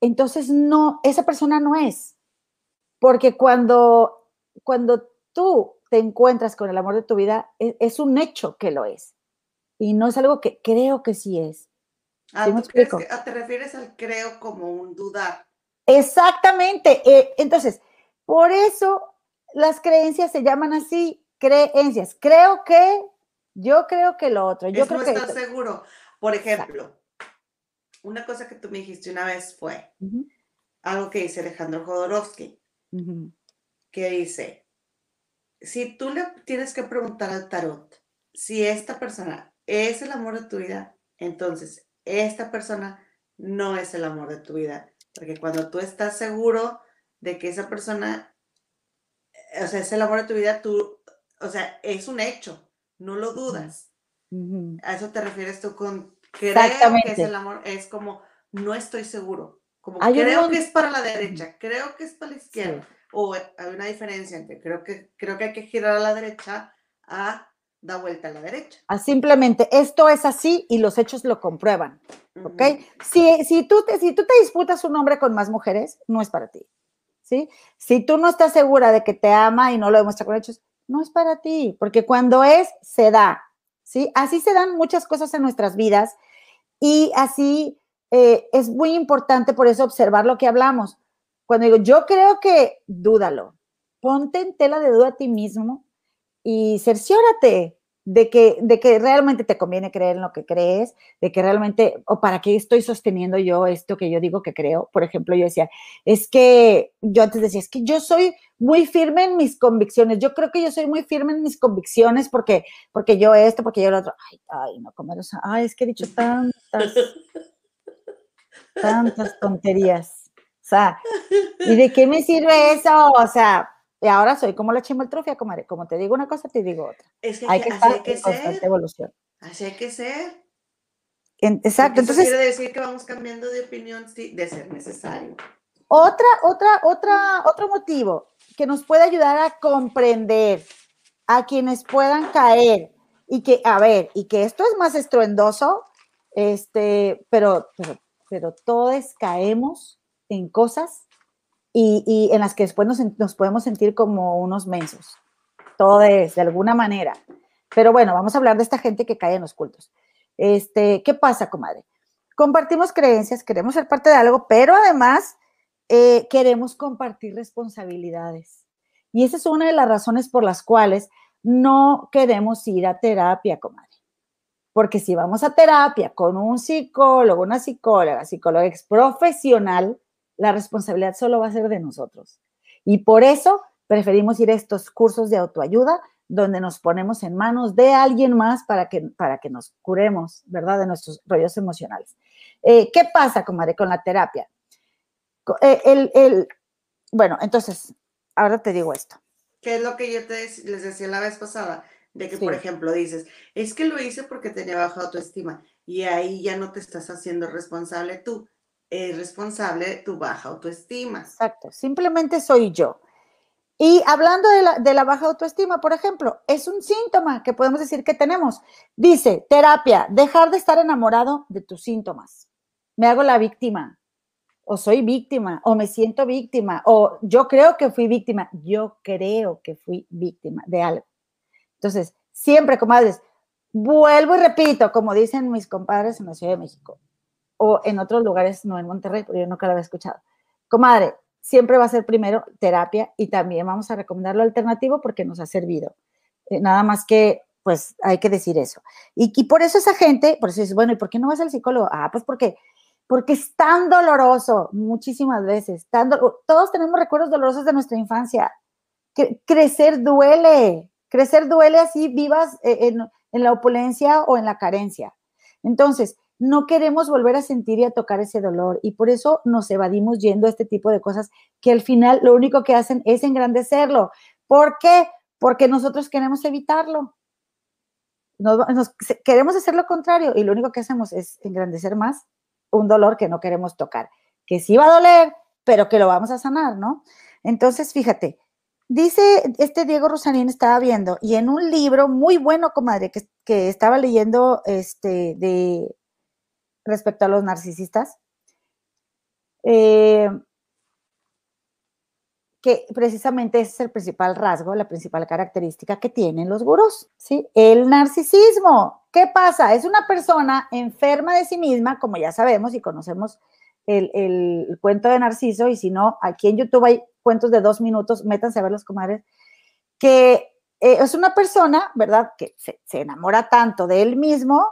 [SPEAKER 1] entonces no, esa persona no es. Porque cuando, cuando tú te encuentras con el amor de tu vida, es, es un hecho que lo es. Y no es algo que creo que sí es.
[SPEAKER 2] Ah, ah te refieres al creo como un dudar.
[SPEAKER 1] Exactamente. Eh, entonces, por eso las creencias se llaman así, creencias. Creo que yo creo que lo otro. Yo creo
[SPEAKER 2] no
[SPEAKER 1] que
[SPEAKER 2] estar seguro. Por ejemplo, una cosa que tú me dijiste una vez fue algo que dice Alejandro Jodorowsky, que dice, si tú le tienes que preguntar al tarot si esta persona es el amor de tu vida, entonces esta persona no es el amor de tu vida. Porque cuando tú estás seguro de que esa persona, o sea, es el amor de tu vida, tú, o sea, es un hecho no lo dudas. A eso te refieres tú con creo que es el amor, es como no estoy seguro, como creo que es para la derecha, creo que es para la izquierda, o hay una diferencia entre creo que, creo que hay que girar a la derecha a da vuelta a la derecha.
[SPEAKER 1] A simplemente esto es así y los hechos lo comprueban, ¿ok? Si, si, tú te, si tú te disputas un hombre con más mujeres, no es para ti, ¿sí? Si tú no estás segura de que te ama y no lo demuestra con hechos, no es para ti, porque cuando es, se da, ¿sí? Así se dan muchas cosas en nuestras vidas y así eh, es muy importante por eso observar lo que hablamos. Cuando digo, yo creo que, dúdalo, ponte en tela de duda a ti mismo y cerciórate de que, de que realmente te conviene creer en lo que crees, de que realmente, o para qué estoy sosteniendo yo esto que yo digo que creo. Por ejemplo, yo decía, es que yo antes decía, es que yo soy muy firme en mis convicciones. Yo creo que yo soy muy firme en mis convicciones porque, porque yo esto, porque yo lo otro. Ay, ay, no, como ay, es que he dicho tantas, tantas tonterías. O sea, ¿y de qué me sirve eso? O sea, y ahora soy como la chimoltrofia, comadre. Como te digo una cosa, te digo otra.
[SPEAKER 2] Es que hay que, estar en constante evolución. Así hay que ser.
[SPEAKER 1] exacto. Entonces,
[SPEAKER 2] quiere decir que vamos cambiando de opinión de ser necesario.
[SPEAKER 1] Otra, otra, otra, otro motivo que nos puede ayudar a comprender a quienes puedan caer y que, a ver, y que esto es más estruendoso, este, pero, pero, pero todos caemos en cosas y, en las que después nos, podemos sentir como unos mensos. Todo es, de alguna manera. Pero bueno, vamos a hablar de esta gente que cae en los cultos. Este, ¿Qué pasa, comadre? Compartimos creencias, queremos ser parte de algo, pero además eh, queremos compartir responsabilidades. Y esa es una de las razones por las cuales no queremos ir a terapia, comadre. Porque si vamos a terapia con un psicólogo, una psicóloga, psicóloga ex profesional, la responsabilidad solo va a ser de nosotros. Y por eso preferimos ir a estos cursos de autoayuda donde nos ponemos en manos de alguien más para que, para que nos curemos, ¿verdad? De nuestros rollos emocionales. Eh, ¿Qué pasa, comadre, con la terapia? Eh, el, bueno, entonces, ahora te digo esto.
[SPEAKER 2] ¿Qué es lo que yo te, les decía la vez pasada? De que, por ejemplo, dices, es que lo hice porque tenía baja autoestima y ahí ya no te estás haciendo responsable tú es responsable de tu baja autoestima.
[SPEAKER 1] Exacto, simplemente soy yo. Y hablando de la, baja autoestima, por ejemplo, es un síntoma que podemos decir que tenemos. Dice, terapia, dejar de estar enamorado de tus síntomas. Me hago la víctima, o soy víctima, o me siento víctima, o yo creo que fui víctima. Yo creo que fui víctima de algo. Entonces, siempre, comadres, vuelvo y repito, como dicen mis compadres en la Ciudad de México, o en otros lugares, no en Monterrey, porque yo nunca lo había escuchado. Comadre, siempre va a ser primero terapia y también vamos a recomendar lo alternativo porque nos ha servido. Eh, nada más que, pues hay que decir eso. Y, por eso esa gente, por eso dices, bueno, ¿y por qué no vas al psicólogo? Ah, pues porque, porque es tan doloroso muchísimas veces. Tan todos tenemos recuerdos dolorosos de nuestra infancia. crecer duele, crecer duele así vivas eh, en la opulencia o en la carencia. Entonces, no queremos volver a sentir y a tocar ese dolor y por eso nos evadimos yendo a este tipo de cosas que al final lo único que hacen es engrandecerlo. ¿Por qué? Porque nosotros queremos evitarlo. Nos, queremos hacer lo contrario y lo único que hacemos es engrandecer más un dolor que no queremos tocar, que sí va a doler, pero que lo vamos a sanar, ¿no? Entonces, fíjate, dice este Diego Rosarín, estaba viendo, y en un libro muy bueno, comadre, que, que estaba leyendo este, de respecto a los narcisistas, eh, que precisamente ese es el principal rasgo, la principal característica que tienen los gurús, ¿sí? El narcisismo. ¿Qué pasa? Es una persona enferma de sí misma, como ya sabemos y conocemos el, cuento de Narciso, y si no, aquí en YouTube hay cuentos de dos minutos, métanse a ver los comadres, que eh, es una persona, ¿verdad?, que se, se enamora tanto de él mismo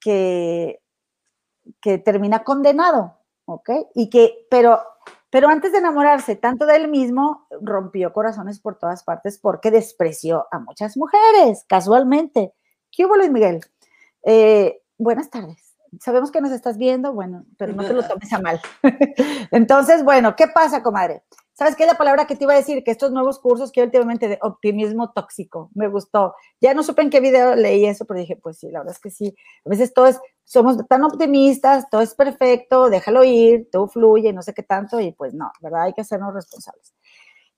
[SPEAKER 1] que que termina condenado, ¿ok? Y que, pero, pero antes de enamorarse tanto de él mismo, rompió corazones por todas partes porque despreció a muchas mujeres, casualmente. ¿Qué hubo, Luis Miguel? Eh, buenas tardes. Sabemos que nos estás viendo, bueno, pero no te lo tomes a mal. Entonces, bueno, ¿qué pasa, comadre? ¿Sabes qué es la palabra que te iba a decir? Que estos nuevos cursos que últimamente de optimismo tóxico, me gustó. Ya no supe en qué video leí eso, pero dije, pues sí, la verdad es que sí. A veces todo es, somos tan optimistas, todo es perfecto, déjalo ir, todo fluye, no sé qué tanto, y pues no, ¿verdad? Hay que hacernos responsables.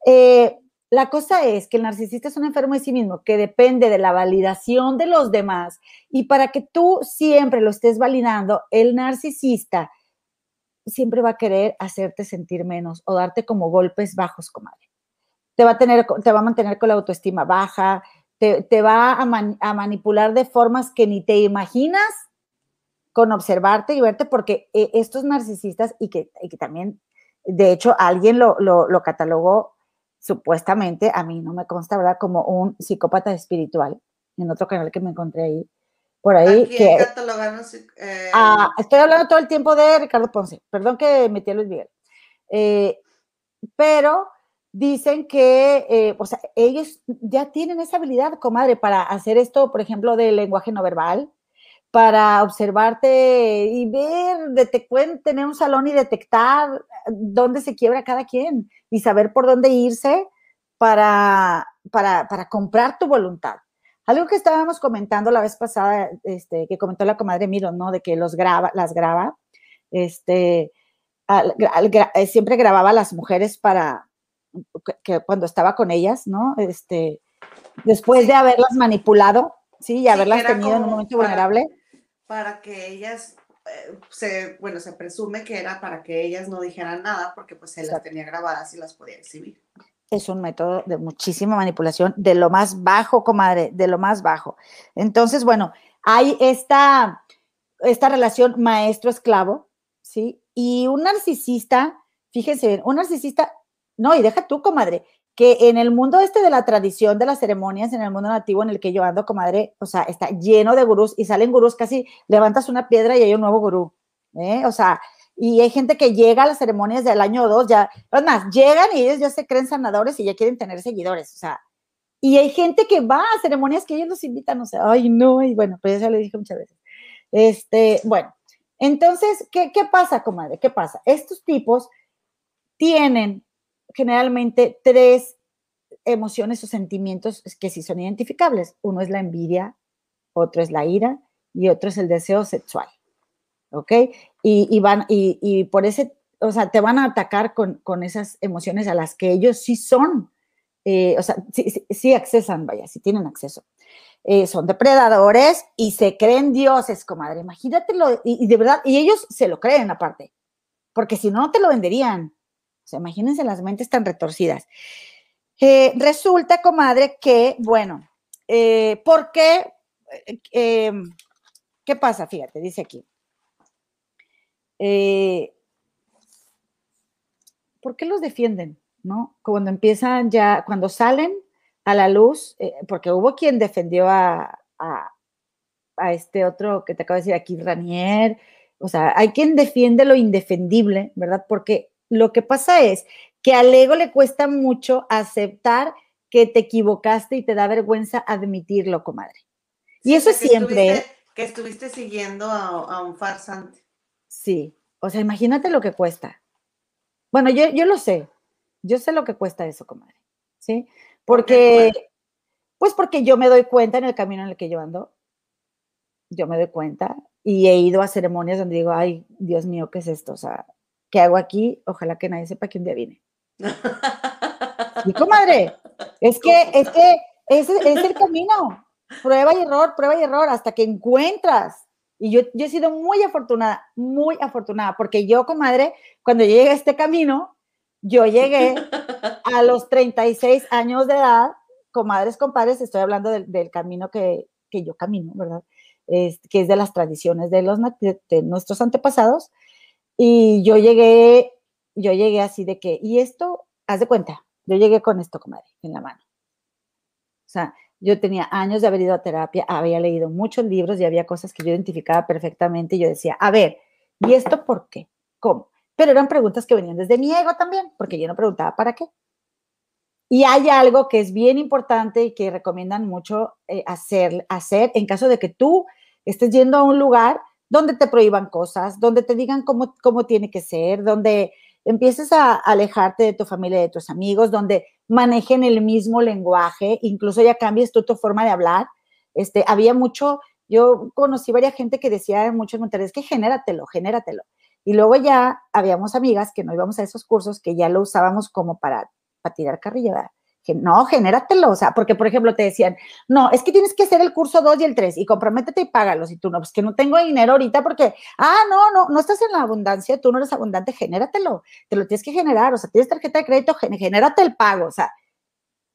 [SPEAKER 1] Eh, la cosa es que el narcisista es un enfermo de sí mismo que depende de la validación de los demás y para que tú siempre lo estés validando, el narcisista siempre va a querer hacerte sentir menos o darte como golpes bajos, comadre. Te va a, tener, te va a mantener con la autoestima baja, te, va a, manipular de formas que ni te imaginas con observarte y verte, porque eh, estos narcisistas, y que, también, de hecho, alguien lo, lo, catalogó supuestamente, a mí no me consta, ¿verdad?, como un psicópata espiritual. en otro canal que me encontré ahí, por ahí. Que,
[SPEAKER 2] eh,
[SPEAKER 1] Ah, estoy hablando todo el tiempo de Ricardo Ponce. Perdón que metí a Luis Miguel. Eh, pero dicen que, eh, o sea, ellos ya tienen esa habilidad, comadre, para hacer esto, por ejemplo, del lenguaje no verbal, para observarte y ver, de, te pueden tener un salón y detectar dónde se quiebra cada quien y saber por dónde irse para, para, para comprar tu voluntad. Algo que estábamos comentando la vez pasada, este, que comentó la comadre Miro, ¿no? De que los graba, las graba, este, al- al- gra- eh, siempre grababa a las mujeres para, que, que cuando estaba con ellas, ¿no? Este, después de haberlas manipulado, ¿sí? Y haberlas tenido en un momento
[SPEAKER 2] para-
[SPEAKER 1] vulnerable.
[SPEAKER 2] para que ellas, eh, se, bueno, se presume que era para que ellas no dijeran nada porque pues se las tenía grabadas y las podía exhibir.
[SPEAKER 1] Es un método de muchísima manipulación, de lo más bajo, comadre, de lo más bajo. Entonces, bueno, hay esta, esta relación maestro-esclavo, ¿sí? Y un narcisista, fíjense bien, un narcisista, no, y deja tú, comadre, que en el mundo este de la tradición de las ceremonias, en el mundo nativo en el que yo ando, comadre, o sea, está lleno de gurús y salen gurús casi, levantas una piedra y hay un nuevo gurú, ¿eh? O sea, y hay gente que llega a las ceremonias del año 2, ya, es más, llegan y ellos ya se creen sanadores y ya quieren tener seguidores, o sea, y hay gente que va a ceremonias que ellos los invitan, o sea, ay, no, y bueno, pues ya le dije muchas veces. Este, bueno, entonces, ¿qué, qué pasa, comadre? ¿Qué pasa? Estos tipos tienen generalmente tres emociones o sentimientos que sí son identificables. Uno es la envidia, otro es la ira y otro es el deseo sexual. ¿Ok? Y, y van, y, y por ese, o sea, te van a atacar con, con esas emociones a las que ellos sí son, eh, o sea, sí, sí, accesan, vaya, sí tienen acceso. Eh, son depredadores y se creen dioses, comadre. Imagínatelo, y, y de verdad, y ellos se lo creen aparte, porque si no, no te lo venderían. O sea, imagínense las mentes tan retorcidas. Eh, resulta, comadre, que, bueno, ¿por qué? ¿Qué pasa? Fíjate, dice aquí. Eh, ¿Por qué los defienden? ¿No? Cuando empiezan ya, cuando salen a la luz, eh, porque hubo quien defendió a, a, a, este otro que te acabo de decir aquí, Ranier, o sea, hay quien defiende lo indefendible, ¿verdad? Porque lo que pasa es que al ego le cuesta mucho aceptar que te equivocaste y te da vergüenza admitirlo, comadre. Y
[SPEAKER 2] Sí,
[SPEAKER 1] eso siempre.
[SPEAKER 2] estuviste- que estuviste siguiendo a, a un farsante.
[SPEAKER 1] Sí, o sea, imagínate lo que cuesta. Bueno, yo, yo lo sé, yo sé lo que cuesta eso, comadre, ¿sí?
[SPEAKER 2] ¿Por qué,
[SPEAKER 1] Porque,
[SPEAKER 2] comadre?
[SPEAKER 1] pues porque yo me doy cuenta en el camino en el que yo ando, yo me doy cuenta y he ido a ceremonias donde digo, ay, Dios mío, ¿qué es esto? O sea, ¿qué hago aquí? Ojalá que nadie sepa que un día vine. Sí, comadre, es que, es que ese es el camino, prueba y error, prueba y error, hasta que encuentras. Y yo, yo he sido muy afortunada, muy afortunada, porque yo, comadre, cuando llegué a este camino, yo llegué a los 36 años de edad, comadres, compadres, estoy hablando del, del camino que, que, yo camino, ¿verdad? Es, que es de las tradiciones de, los, de, de nuestros antepasados. Y yo llegué, yo llegué así de que, y esto, haz de cuenta, yo llegué con esto, comadre, en la mano. O sea, yo tenía años de haber ido a terapia, había leído muchos libros y había cosas que yo identificaba perfectamente y yo decía, a ver, ¿y esto por qué? ¿Cómo? Pero eran preguntas que venían desde mi ego también, porque yo no preguntaba para qué. Y hay algo que es bien importante y que recomiendan mucho eh, hacer, hacer en caso de que tú estés yendo a un lugar donde te prohíban cosas, donde te digan cómo, cómo tiene que ser, donde empieces a alejarte de tu familia, de tus amigos, donde manejen el mismo lenguaje, incluso ya cambies tú tu forma de hablar. Este, había mucho, yo conocí varias gente que decía en muchos es que genératelo, genératelo. Y luego ya habíamos amigas que no íbamos a esos cursos que ya lo usábamos como para, para tirar carrilla. Que no, genératelo, o sea, porque por ejemplo te decían, no, es que tienes que hacer el curso 2 y el 3 y comprométete y págalos. Y tú no, pues que no tengo dinero ahorita porque, ah, no, no, no estás en la abundancia, tú no eres abundante, genératelo, te lo tienes que generar, o sea, tienes tarjeta de crédito, genérate el pago, o sea,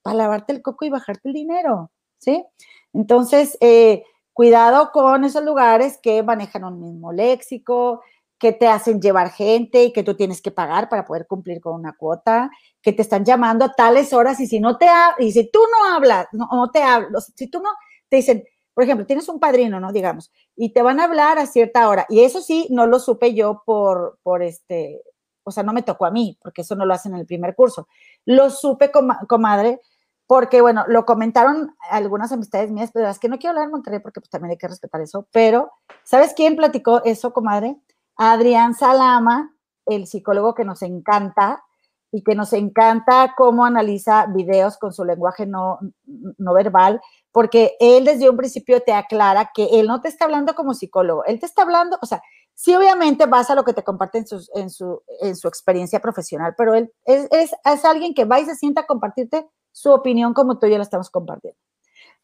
[SPEAKER 1] para lavarte el coco y bajarte el dinero, ¿sí? Entonces, eh, cuidado con esos lugares que manejan un mismo léxico, que te hacen llevar gente y que tú tienes que pagar para poder cumplir con una cuota, que te están llamando a tales horas y si no te y si tú no hablas, no, no te hablas, si tú no, te dicen, por ejemplo, tienes un padrino, ¿no? Digamos, y te van a hablar a cierta hora. Y eso sí, no lo supe yo por, por este, o sea, no me tocó a mí, porque eso no lo hacen en el primer curso. Lo supe, comadre, porque, bueno, lo comentaron algunas amistades mías, pero es que no quiero hablar de Monterrey porque pues, también hay que respetar eso. Pero, ¿sabes quién platicó eso, comadre? Adrián Salama, el psicólogo que nos encanta y que nos encanta cómo analiza videos con su lenguaje no, no verbal, porque él desde un principio te aclara que él no te está hablando como psicólogo, él te está hablando, o sea, sí obviamente vas a lo que te comparte en, en, su, en su experiencia profesional, pero él es, es, es, alguien que va y se sienta a compartirte su opinión como tú y yo la estamos compartiendo.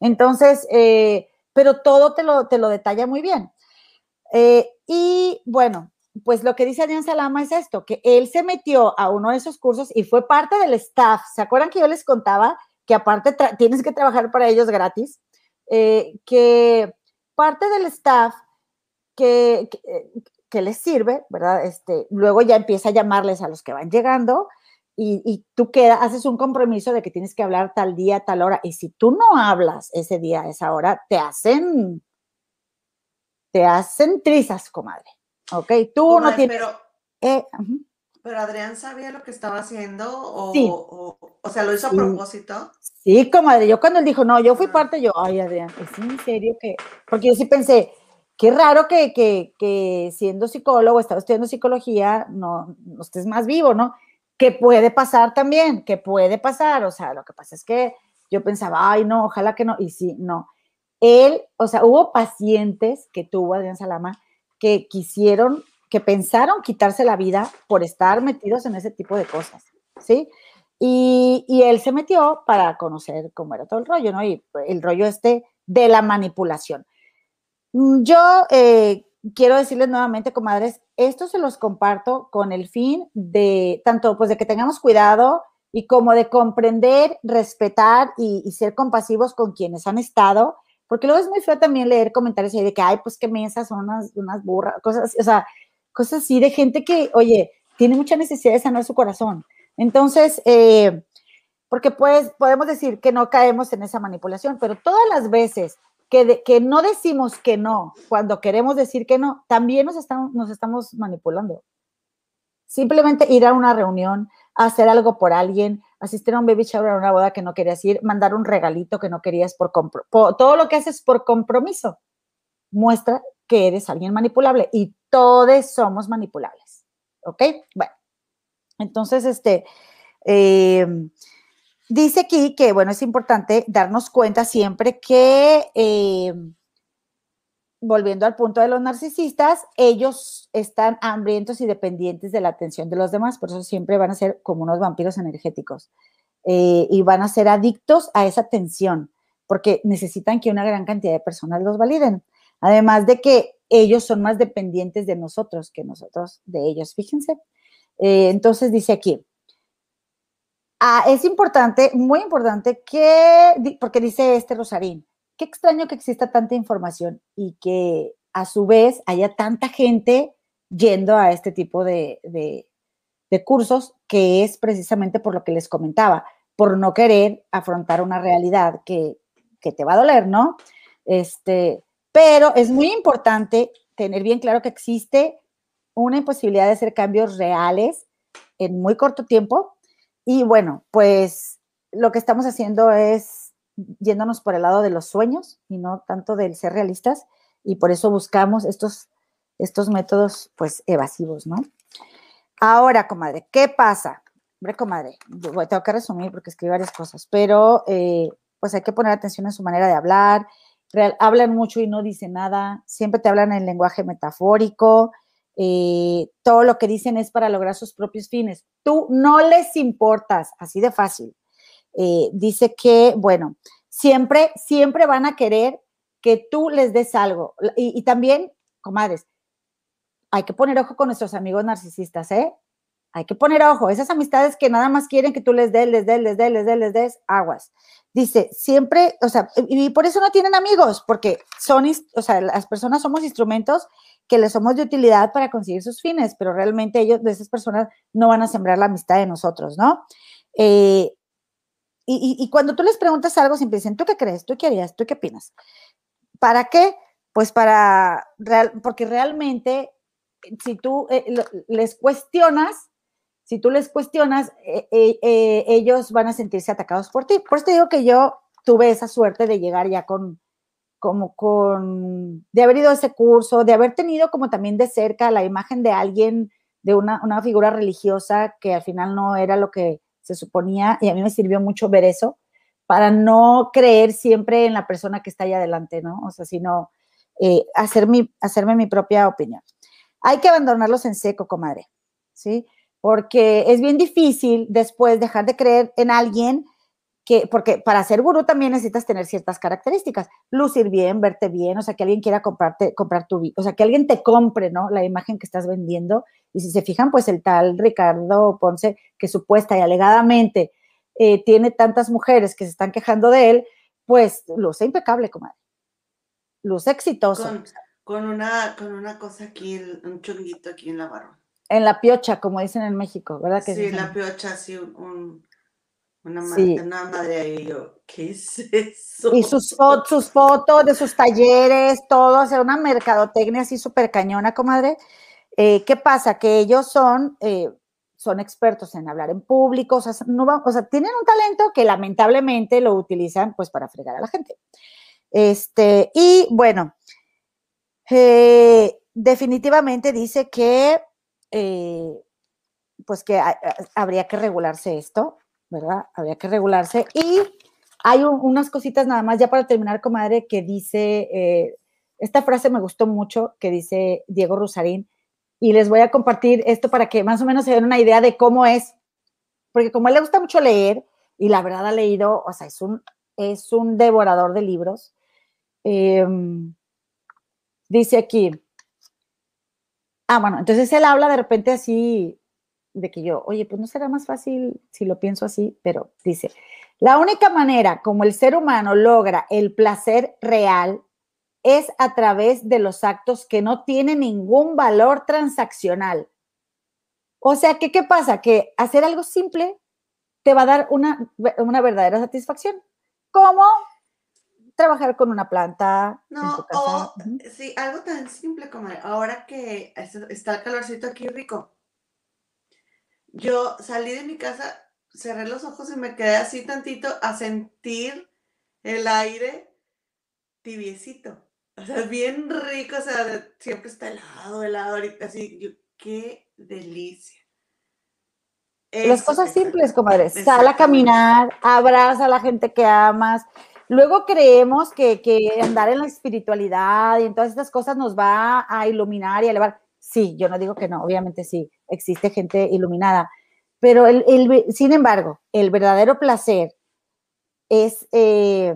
[SPEAKER 1] Entonces, eh, pero todo te lo, te lo detalla muy bien. Eh, y bueno, pues lo que dice Adrián Salama es esto, que él se metió a uno de esos cursos y fue parte del staff. ¿Se acuerdan que yo les contaba que aparte tienes que trabajar para ellos gratis? Eh, que parte del staff que, que, les sirve, ¿verdad? Este, luego ya empieza a llamarles a los que van llegando y, y tú queda, haces un compromiso de que tienes que hablar tal día, tal hora. Y si tú no hablas ese día, esa hora, te hacen, te hacen trizas, comadre. Ok, tú no tienes...
[SPEAKER 2] Pero, eh, pero Adrián sabía lo que estaba haciendo o, sí. o, o, sea, lo hizo a propósito.
[SPEAKER 1] Sí, comadre, yo cuando él dijo, no, yo fui parte, yo, ay, Adrián, es en serio que, porque yo sí pensé, qué raro que, que, que siendo psicólogo, estaba estudiando psicología, no, no estés más vivo, ¿no? Que puede pasar también, que puede pasar, o sea, lo que pasa es que yo pensaba, ay, no, ojalá que no, y sí, no. Él, o sea, hubo pacientes que tuvo Adrián Salama que quisieron, que pensaron quitarse la vida por estar metidos en ese tipo de cosas, ¿sí? Y, y, él se metió para conocer cómo era todo el rollo, ¿no? Y el rollo este de la manipulación. Mm, yo eh, quiero decirles nuevamente, comadres, esto se los comparto con el fin de, tanto pues de que tengamos cuidado y como de comprender, respetar y, y ser compasivos con quienes han estado porque luego es muy feo también leer comentarios ahí de que, ay, pues qué mesas son unas, unas burras, cosas, o sea, cosas así de gente que, oye, tiene mucha necesidad de sanar su corazón. Entonces, eh, porque pues podemos decir que no caemos en esa manipulación, pero todas las veces que, de, que no decimos que no, cuando queremos decir que no, también nos estamos, nos estamos manipulando. Simplemente ir a una reunión, hacer algo por alguien, asistir a un baby shower, a una boda que no querías ir, mandar un regalito que no querías por, por todo lo que haces por compromiso, muestra que eres alguien manipulable y todos somos manipulables. ¿Ok? Bueno, entonces, este, eh, dice aquí que, bueno, es importante darnos cuenta siempre que eh, volviendo al punto de los narcisistas, ellos están hambrientos y dependientes de la atención de los demás, por eso siempre van a ser como unos vampiros energéticos eh, y van a ser adictos a esa atención, porque necesitan que una gran cantidad de personas los validen. Además de que ellos son más dependientes de nosotros que nosotros de ellos, fíjense. Eh, entonces dice aquí, ah, es importante, muy importante que, porque dice este Rosarín, qué extraño que exista tanta información y que a su vez haya tanta gente yendo a este tipo de, cursos, que es precisamente por lo que les comentaba, por no querer afrontar una realidad que, que te va a doler, ¿no? Este, pero es muy importante tener bien claro que existe una imposibilidad de hacer cambios reales en muy corto tiempo. Y bueno, pues lo que estamos haciendo es yéndonos por el lado de los sueños y no tanto del ser realistas, y por eso buscamos estos, estos métodos, pues, evasivos, ¿no? Ahora, comadre, ¿qué pasa? Hombre, comadre, tengo que resumir porque escribí varias cosas, pero eh, pues hay que poner atención en su manera de hablar, Real, hablan mucho y no dicen nada, siempre te hablan en lenguaje metafórico, eh, todo lo que dicen es para lograr sus propios fines. Tú no les importas, así de fácil eh, dice que, bueno, siempre, siempre van a querer que tú les des algo. Y, y, también, comadres, hay que poner ojo con nuestros amigos narcisistas, ¿eh? Hay que poner ojo. Esas amistades que nada más quieren que tú les des, les des, les des, les des, les des, aguas. Dice, siempre, o sea, y por eso no tienen amigos, porque son, o sea, las personas somos instrumentos que les somos de utilidad para conseguir sus fines, pero realmente ellos, de esas personas, no van a sembrar la amistad de nosotros, ¿no? Eh, y, cuando tú les preguntas algo, siempre dicen, ¿tú qué crees? ¿Tú qué harías? ¿Tú qué opinas? ¿Para qué? Pues para, porque realmente, si tú eh, les cuestionas, si tú les cuestionas, eh, eh, ellos van a sentirse atacados por ti. Por eso te digo que yo tuve esa suerte de llegar ya con, como con, de haber ido a ese curso, de haber tenido como también de cerca la imagen de alguien, de una, una figura religiosa que al final no era lo que se suponía, y a mí me sirvió mucho ver eso, para no creer siempre en la persona que está ahí adelante, ¿no? O sea, sino eh, hacerme mi propia opinión. Hay que abandonarlos en seco, comadre, ¿sí? Porque es bien difícil después dejar de creer en alguien que, porque para ser gurú también necesitas tener ciertas características, lucir bien, verte bien, o sea, que alguien quiera comprarte, comprar tu, o sea, que alguien te compre, ¿no? La imagen que estás vendiendo. Y si se fijan, pues el tal Ricardo Ponce, que supuesta y alegadamente eh, tiene tantas mujeres que se están quejando de él, pues luce impecable, comadre. Luce exitoso.
[SPEAKER 2] Con, una, con una cosa aquí, un chunguito aquí en la barba.
[SPEAKER 1] En la piocha, como dicen en México, ¿verdad? Que
[SPEAKER 2] sí, la piocha, sí, un una madre, una madre ahí, yo, ¿qué es eso?
[SPEAKER 1] Y sus, sus fotos de sus talleres, todo, o sea, una mercadotecnia así súper cañona, comadre. Eh, ¿Qué pasa? Que ellos son, eh, son expertos en hablar en público, o sea, no o sea, tienen un talento que lamentablemente lo utilizan pues para fregar a la gente. Este, y bueno, eh, definitivamente dice que pues que habría que regularse esto. ¿Verdad? Habría que regularse. Y hay unas cositas nada más, ya para terminar, comadre, que dice, eh, esta frase me gustó mucho, que dice Diego Rusarín, y les voy a compartir esto para que más o menos se den una idea de cómo es, porque como él le gusta mucho leer, y la verdad ha leído, o sea, es un, es un devorador de libros. Em, dice aquí, ah, bueno, entonces él habla de repente así, de que yo, oye, pues no será más fácil si lo pienso así, pero dice, la única manera como el ser humano logra el placer real es a través de los actos que no tienen ningún valor transaccional. O sea, ¿qué, ¿qué pasa? Que hacer algo simple te va a dar una, una verdadera satisfacción. Como trabajar con una planta.
[SPEAKER 2] No, o sí, algo tan simple como ahora que está el calorcito aquí rico, yo salí de mi casa, cerré los ojos y me quedé así tantito a sentir el aire tibiecito. O sea, bien rico, o sea, siempre está helado, helado, ahorita así, yo, qué delicia.
[SPEAKER 1] Las cosas simples, comadre. Sal a caminar, abraza a la gente que amas. Luego creemos que, que andar en la espiritualidad y en todas estas cosas nos va a iluminar y a elevar. Sí, yo no digo que no, obviamente sí, existe gente iluminada, pero el, sin embargo, el verdadero placer es, eh,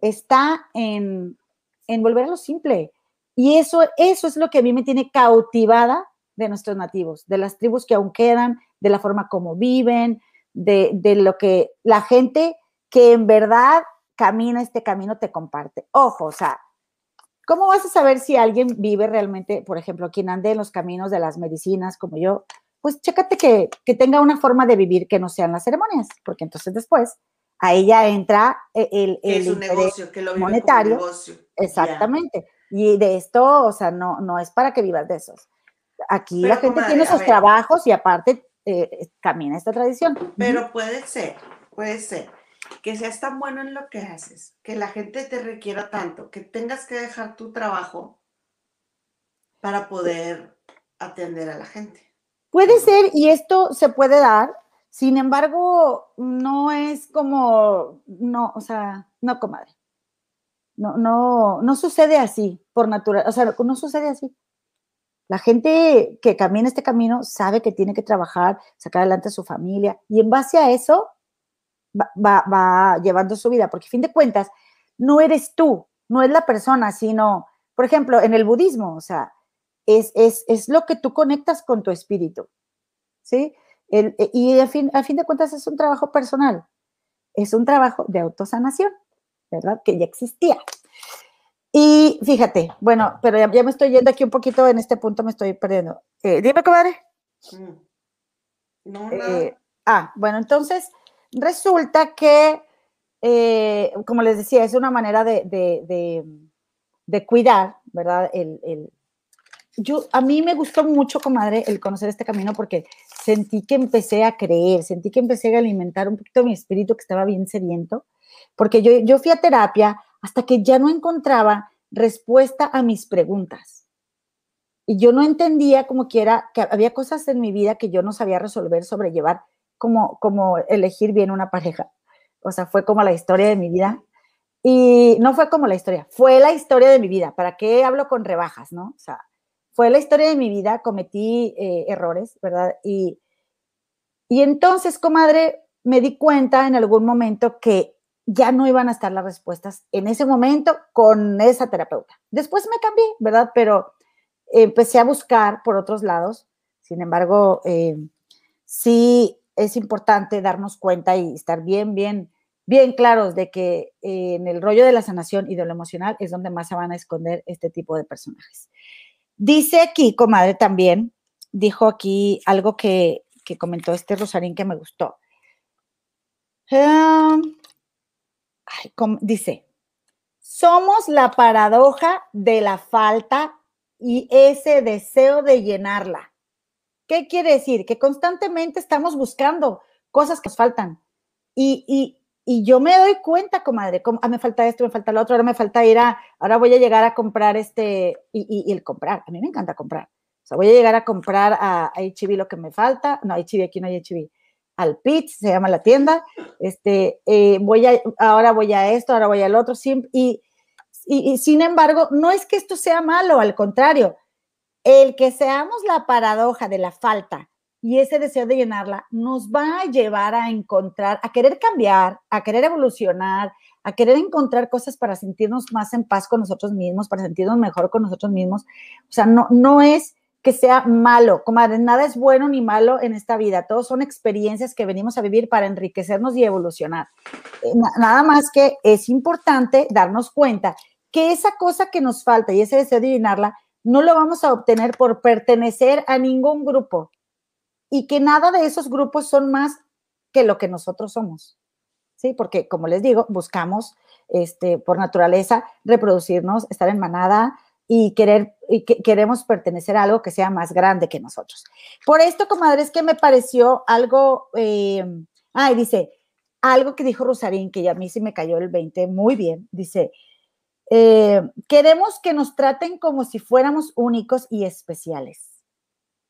[SPEAKER 1] está en, en volver a lo simple. Y eso, eso es lo que a mí me tiene cautivada de nuestros nativos, de las tribus que aún quedan, de la forma como viven, de, de, lo que la gente que en verdad camina este camino te comparte. Ojo, o sea, ¿Cómo vas a saber si alguien vive realmente, por ejemplo, quien ande en los caminos de las medicinas como yo? Pues chécate que, tenga una forma de vivir que no sean las ceremonias, porque entonces después a ella entra e, el, el,
[SPEAKER 2] es un negocio, que lo
[SPEAKER 1] monetario. negocio. Exactamente. Y de esto, o sea, no, no es para que vivas de esos. Aquí la gente tiene sus trabajos y aparte eh, camina esta tradición.
[SPEAKER 2] Pero puede ser, puede ser que seas tan bueno en lo que haces, que la gente te requiera tanto, que tengas que dejar tu trabajo para poder atender a la gente.
[SPEAKER 1] Puede ser, y esto se puede dar, sin embargo, no es como, no, o sea, no, comadre. No, no, no sucede así, por naturaleza, o sea, no sucede así. La gente que camina este camino sabe que tiene que trabajar, sacar adelante a su familia, y en base a eso va, llevando su vida, porque a fin de cuentas, no eres tú, no es la persona, sino, por ejemplo, en el budismo, o sea, es, es, lo que tú conectas con tu espíritu, ¿sí? El, e, y a fin, a fin de cuentas es un trabajo personal, es un trabajo de autosanación, ¿verdad? Que ya existía. Y fíjate, bueno, pero ya, me estoy yendo aquí un poquito en este punto, me estoy perdiendo. Eh, dime, comadre. Mm. No, no. Eh, ah, bueno, entonces, resulta que, eh, como les decía, es una manera de, cuidar, ¿verdad? El, yo, a mí me gustó mucho, comadre, el conocer este camino porque sentí que empecé a creer, sentí que empecé a alimentar un poquito mi espíritu que estaba bien sediento, porque yo, yo fui a terapia hasta que ya no encontraba respuesta a mis preguntas. Y yo no entendía como quiera que había cosas en mi vida que yo no sabía resolver, sobrellevar, como, como elegir bien una pareja. O sea, fue como la historia de mi vida. Y no fue como la historia, fue la historia de mi vida. ¿Para qué hablo con rebajas, no? O sea, fue la historia de mi vida, cometí eh, errores, ¿verdad? Y, y entonces, comadre, me di cuenta en algún momento que ya no iban a estar las respuestas en ese momento con esa terapeuta. Después me cambié, ¿verdad? Pero empecé a buscar por otros lados. Sin embargo, eh, sí es importante darnos cuenta y estar bien, bien, bien claros de que eh, en el rollo de la sanación y de lo emocional es donde más se van a esconder este tipo de personajes. Dice aquí, comadre, también, dijo aquí algo que, comentó este Rosarín que me gustó. Em, dice, somos la paradoja de la falta y ese deseo de llenarla. ¿Qué quiere decir? Que constantemente estamos buscando cosas que nos faltan. Y, yo me doy cuenta, comadre, como, ah, me falta esto, me falta lo otro, ahora me falta ir a, ahora voy a llegar a comprar este, y, el comprar, a mí me encanta comprar. O sea, voy a llegar a comprar a, a lo que me falta, no, HB, aquí no hay HB, al PIT, se llama la tienda, este, eh, voy a, ahora voy a esto, ahora voy al otro, y, y, sin embargo, no es que esto sea malo, al contrario, el que seamos la paradoja de la falta y ese deseo de llenarla nos va a llevar a encontrar, a querer cambiar, a querer evolucionar, a querer encontrar cosas para sentirnos más en paz con nosotros mismos, para sentirnos mejor con nosotros mismos. O sea, no, no es que sea malo, comadre, nada es bueno ni malo en esta vida, todos son experiencias que venimos a vivir para enriquecernos y evolucionar. Eh, nada más que es importante darnos cuenta que esa cosa que nos falta y ese deseo de llenarla, no lo vamos a obtener por pertenecer a ningún grupo y que nada de esos grupos son más que lo que nosotros somos. ¿Sí? Porque, como les digo, buscamos este, por naturaleza reproducirnos, estar en manada y, querer, y queremos pertenecer a algo que sea más grande que nosotros. Por esto, comadre, es que me pareció algo, eh, ay, dice, algo que dijo Rosarín, que a mí sí me cayó el 20 muy bien, dice, eh, queremos que nos traten como si fuéramos únicos y especiales.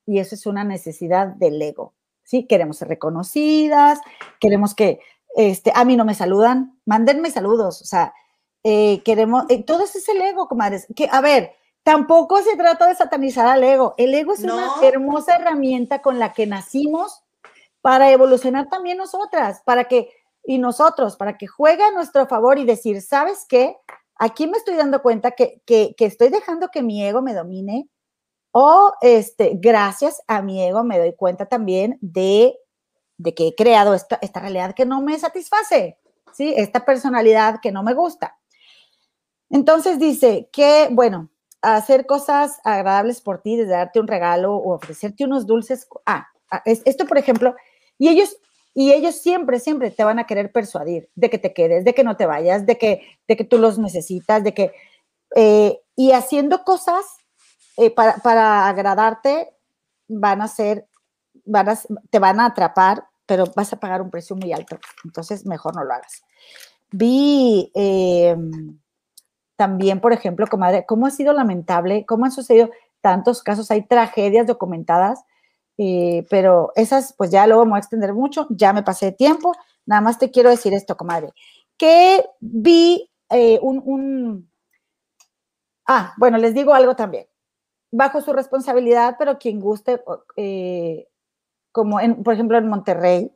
[SPEAKER 1] Y eso es una necesidad del ego. ¿sí? Queremos ser reconocidas, queremos que, este, a mí no me saludan, mándenme saludos, o sea, eh, queremos, eh, todo eso es el ego, comadres. Que, a ver, tampoco se trata de satanizar al ego. El ego es una hermosa herramienta con la que nacimos para evolucionar también nosotras, para que, y nosotros, para que juegue a nuestro favor y decir, ¿sabes qué? Aquí me estoy dando cuenta que, estoy dejando que mi ego me domine o este, gracias a mi ego me doy cuenta también de, que he creado esta, esta realidad que no me satisface, ¿sí? Esta personalidad que no me gusta. Entonces dice que, bueno, hacer cosas agradables por ti, desde darte un regalo o ofrecerte unos dulces. Ah, ah esto, por ejemplo, y ellos y ellos siempre, siempre te van a querer persuadir de que te quedes, de que no te vayas, de que, de que tú los necesitas, de que... Eh, y haciendo cosas eh, para, agradarte van a ser, van te van a atrapar, pero vas a pagar un precio muy alto. Entonces, mejor no lo hagas. Vi eh, también, por ejemplo, comadre, cómo ha sido lamentable, cómo han sucedido tantos casos, hay tragedias documentadas eh, pero esas, pues ya luego me voy a extender mucho, ya me pasé de tiempo. Nada más te quiero decir esto, comadre, que vi eh, un, Ah, bueno, les digo algo también. Bajo su responsabilidad, pero quien guste, eh, como en, por ejemplo en Monterrey,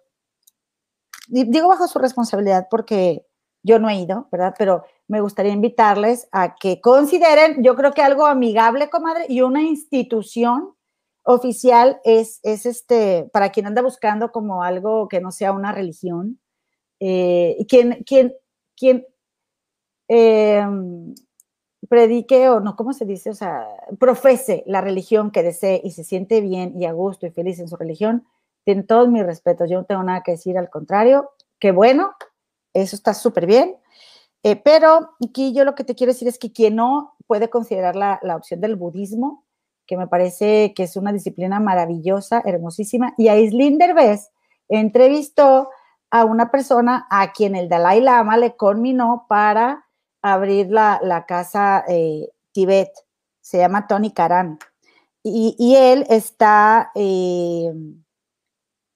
[SPEAKER 1] digo bajo su responsabilidad porque yo no he ido, ¿verdad? Pero me gustaría invitarles a que consideren, yo creo que algo amigable, comadre, y una institución oficial es, es este, para quien anda buscando como algo que no sea una religión, eh, quien, quien, quien em, predique o no, ¿cómo se dice? O sea, profese la religión que desee y se siente bien y a gusto y feliz en su religión, tiene todos mis respetos. Yo no tengo nada que decir, al contrario, qué bueno, eso está súper bien. Eh, pero aquí yo lo que te quiero decir es que quien no puede considerar la, la, opción del budismo, que me parece que es una disciplina maravillosa, hermosísima, y Aislinn Derbez entrevistó a una persona a quien el Dalai Lama le conminó para abrir la, la casa eh, Tibet, se llama Tony Karan. Y, y él está, eh,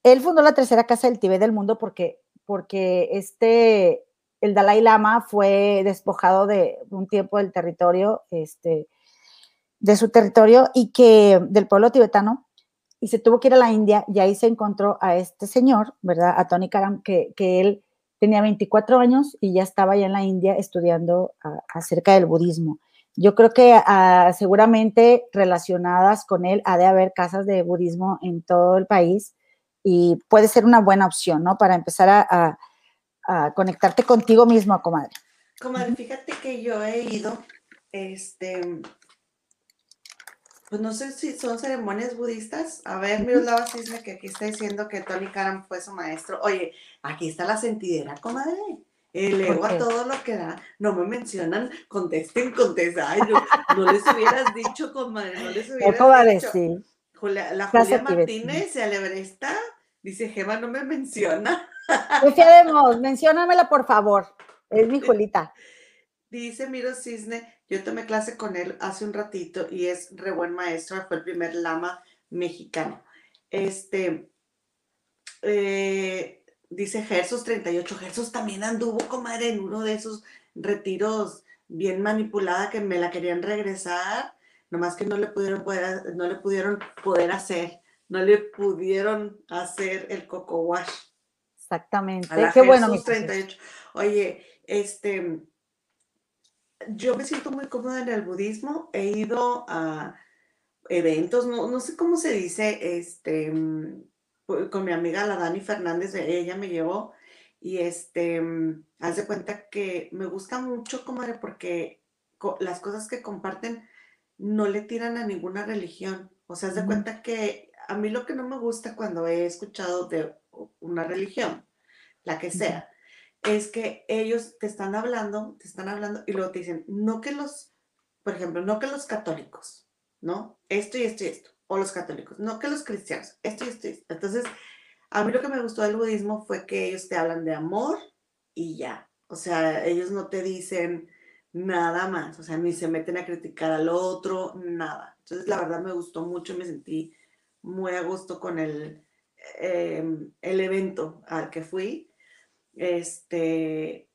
[SPEAKER 1] él fundó la tercera casa del Tibet del mundo porque, porque este, el Dalai Lama fue despojado de un tiempo del territorio, este, de su territorio y que del pueblo tibetano y se tuvo que ir a la India y ahí se encontró a este señor, ¿verdad? A Tony Karam, que, que él tenía 24 años y ya estaba allá en la India estudiando acerca del budismo. Yo creo que a, seguramente relacionadas con él ha de haber casas de budismo en todo el país y puede ser una buena opción, ¿no? Para empezar a, a conectarte contigo mismo, comadre.
[SPEAKER 2] Comadre, fíjate que yo he ido, este, pues no sé si son ceremonias budistas. A ver, Miroslava Cisne, que aquí está diciendo que Tony Karam fue su maestro. Oye, aquí está la sentidera, comadre. El ego a todo lo que da. No me mencionan, contesten, contesten. Ay, no, no les hubieras dicho, comadre, no les hubieras
[SPEAKER 1] comadre,
[SPEAKER 2] dicho.
[SPEAKER 1] Sí.
[SPEAKER 2] Julia, la Julia Martínez, se alebresta, dice, Gema no me menciona.
[SPEAKER 1] Confiaremos, menciónamela por favor. Es mi Julita.
[SPEAKER 2] Dice Miro Cisne, yo tomé clase con él hace un ratito y es re buen maestro, fue el primer lama mexicano. Este, eh, dice Gersos 38, Gersos también anduvo, comadre, en uno de esos retiros bien manipulada que me la querían regresar, nomás que no le pudieron poder, no le pudieron poder hacer, no le pudieron hacer el coco wash.
[SPEAKER 1] Exactamente. Qué bueno. Mi
[SPEAKER 2] 38. Oye, este, yo me siento muy cómoda en el budismo. He ido a eventos, no, no sé cómo se dice, este, mm, con mi amiga la Dani Fernández, ella me llevó y este, haz de cuenta que me gusta mucho, comadre, porque las cosas que comparten no le tiran a ninguna religión. O sea, haz de cuenta que a mí lo que no me gusta cuando he escuchado de una religión, la que sea, es que ellos te están hablando, te están hablando y luego te dicen, no que los, por ejemplo, no que los católicos, ¿no? Esto y esto y esto, o los católicos, no que los cristianos, esto y esto y esto. Entonces, a mí lo que me gustó del budismo fue que ellos te hablan de amor y ya. O sea, ellos no te dicen nada más, o sea, ni se meten a criticar al otro, nada. Entonces, la verdad me gustó mucho me sentí muy a gusto con el, em, el evento al que fui este,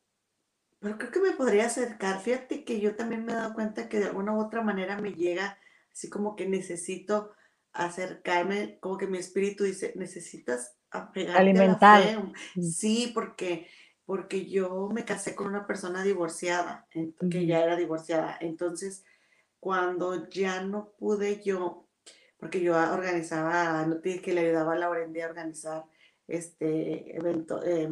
[SPEAKER 2] pero creo que me podría acercar. Fíjate que yo también me he dado cuenta que de alguna u otra manera me llega así como que necesito acercarme, como que mi espíritu dice, necesitas apegarte
[SPEAKER 1] Alimentar.
[SPEAKER 2] A la fe. Sí, porque, porque yo me casé con una persona divorciada, que ya era divorciada. Entonces, cuando ya no pude yo, porque yo organizaba, no te dije que le ayudaba a Laura a organizar este evento, eh,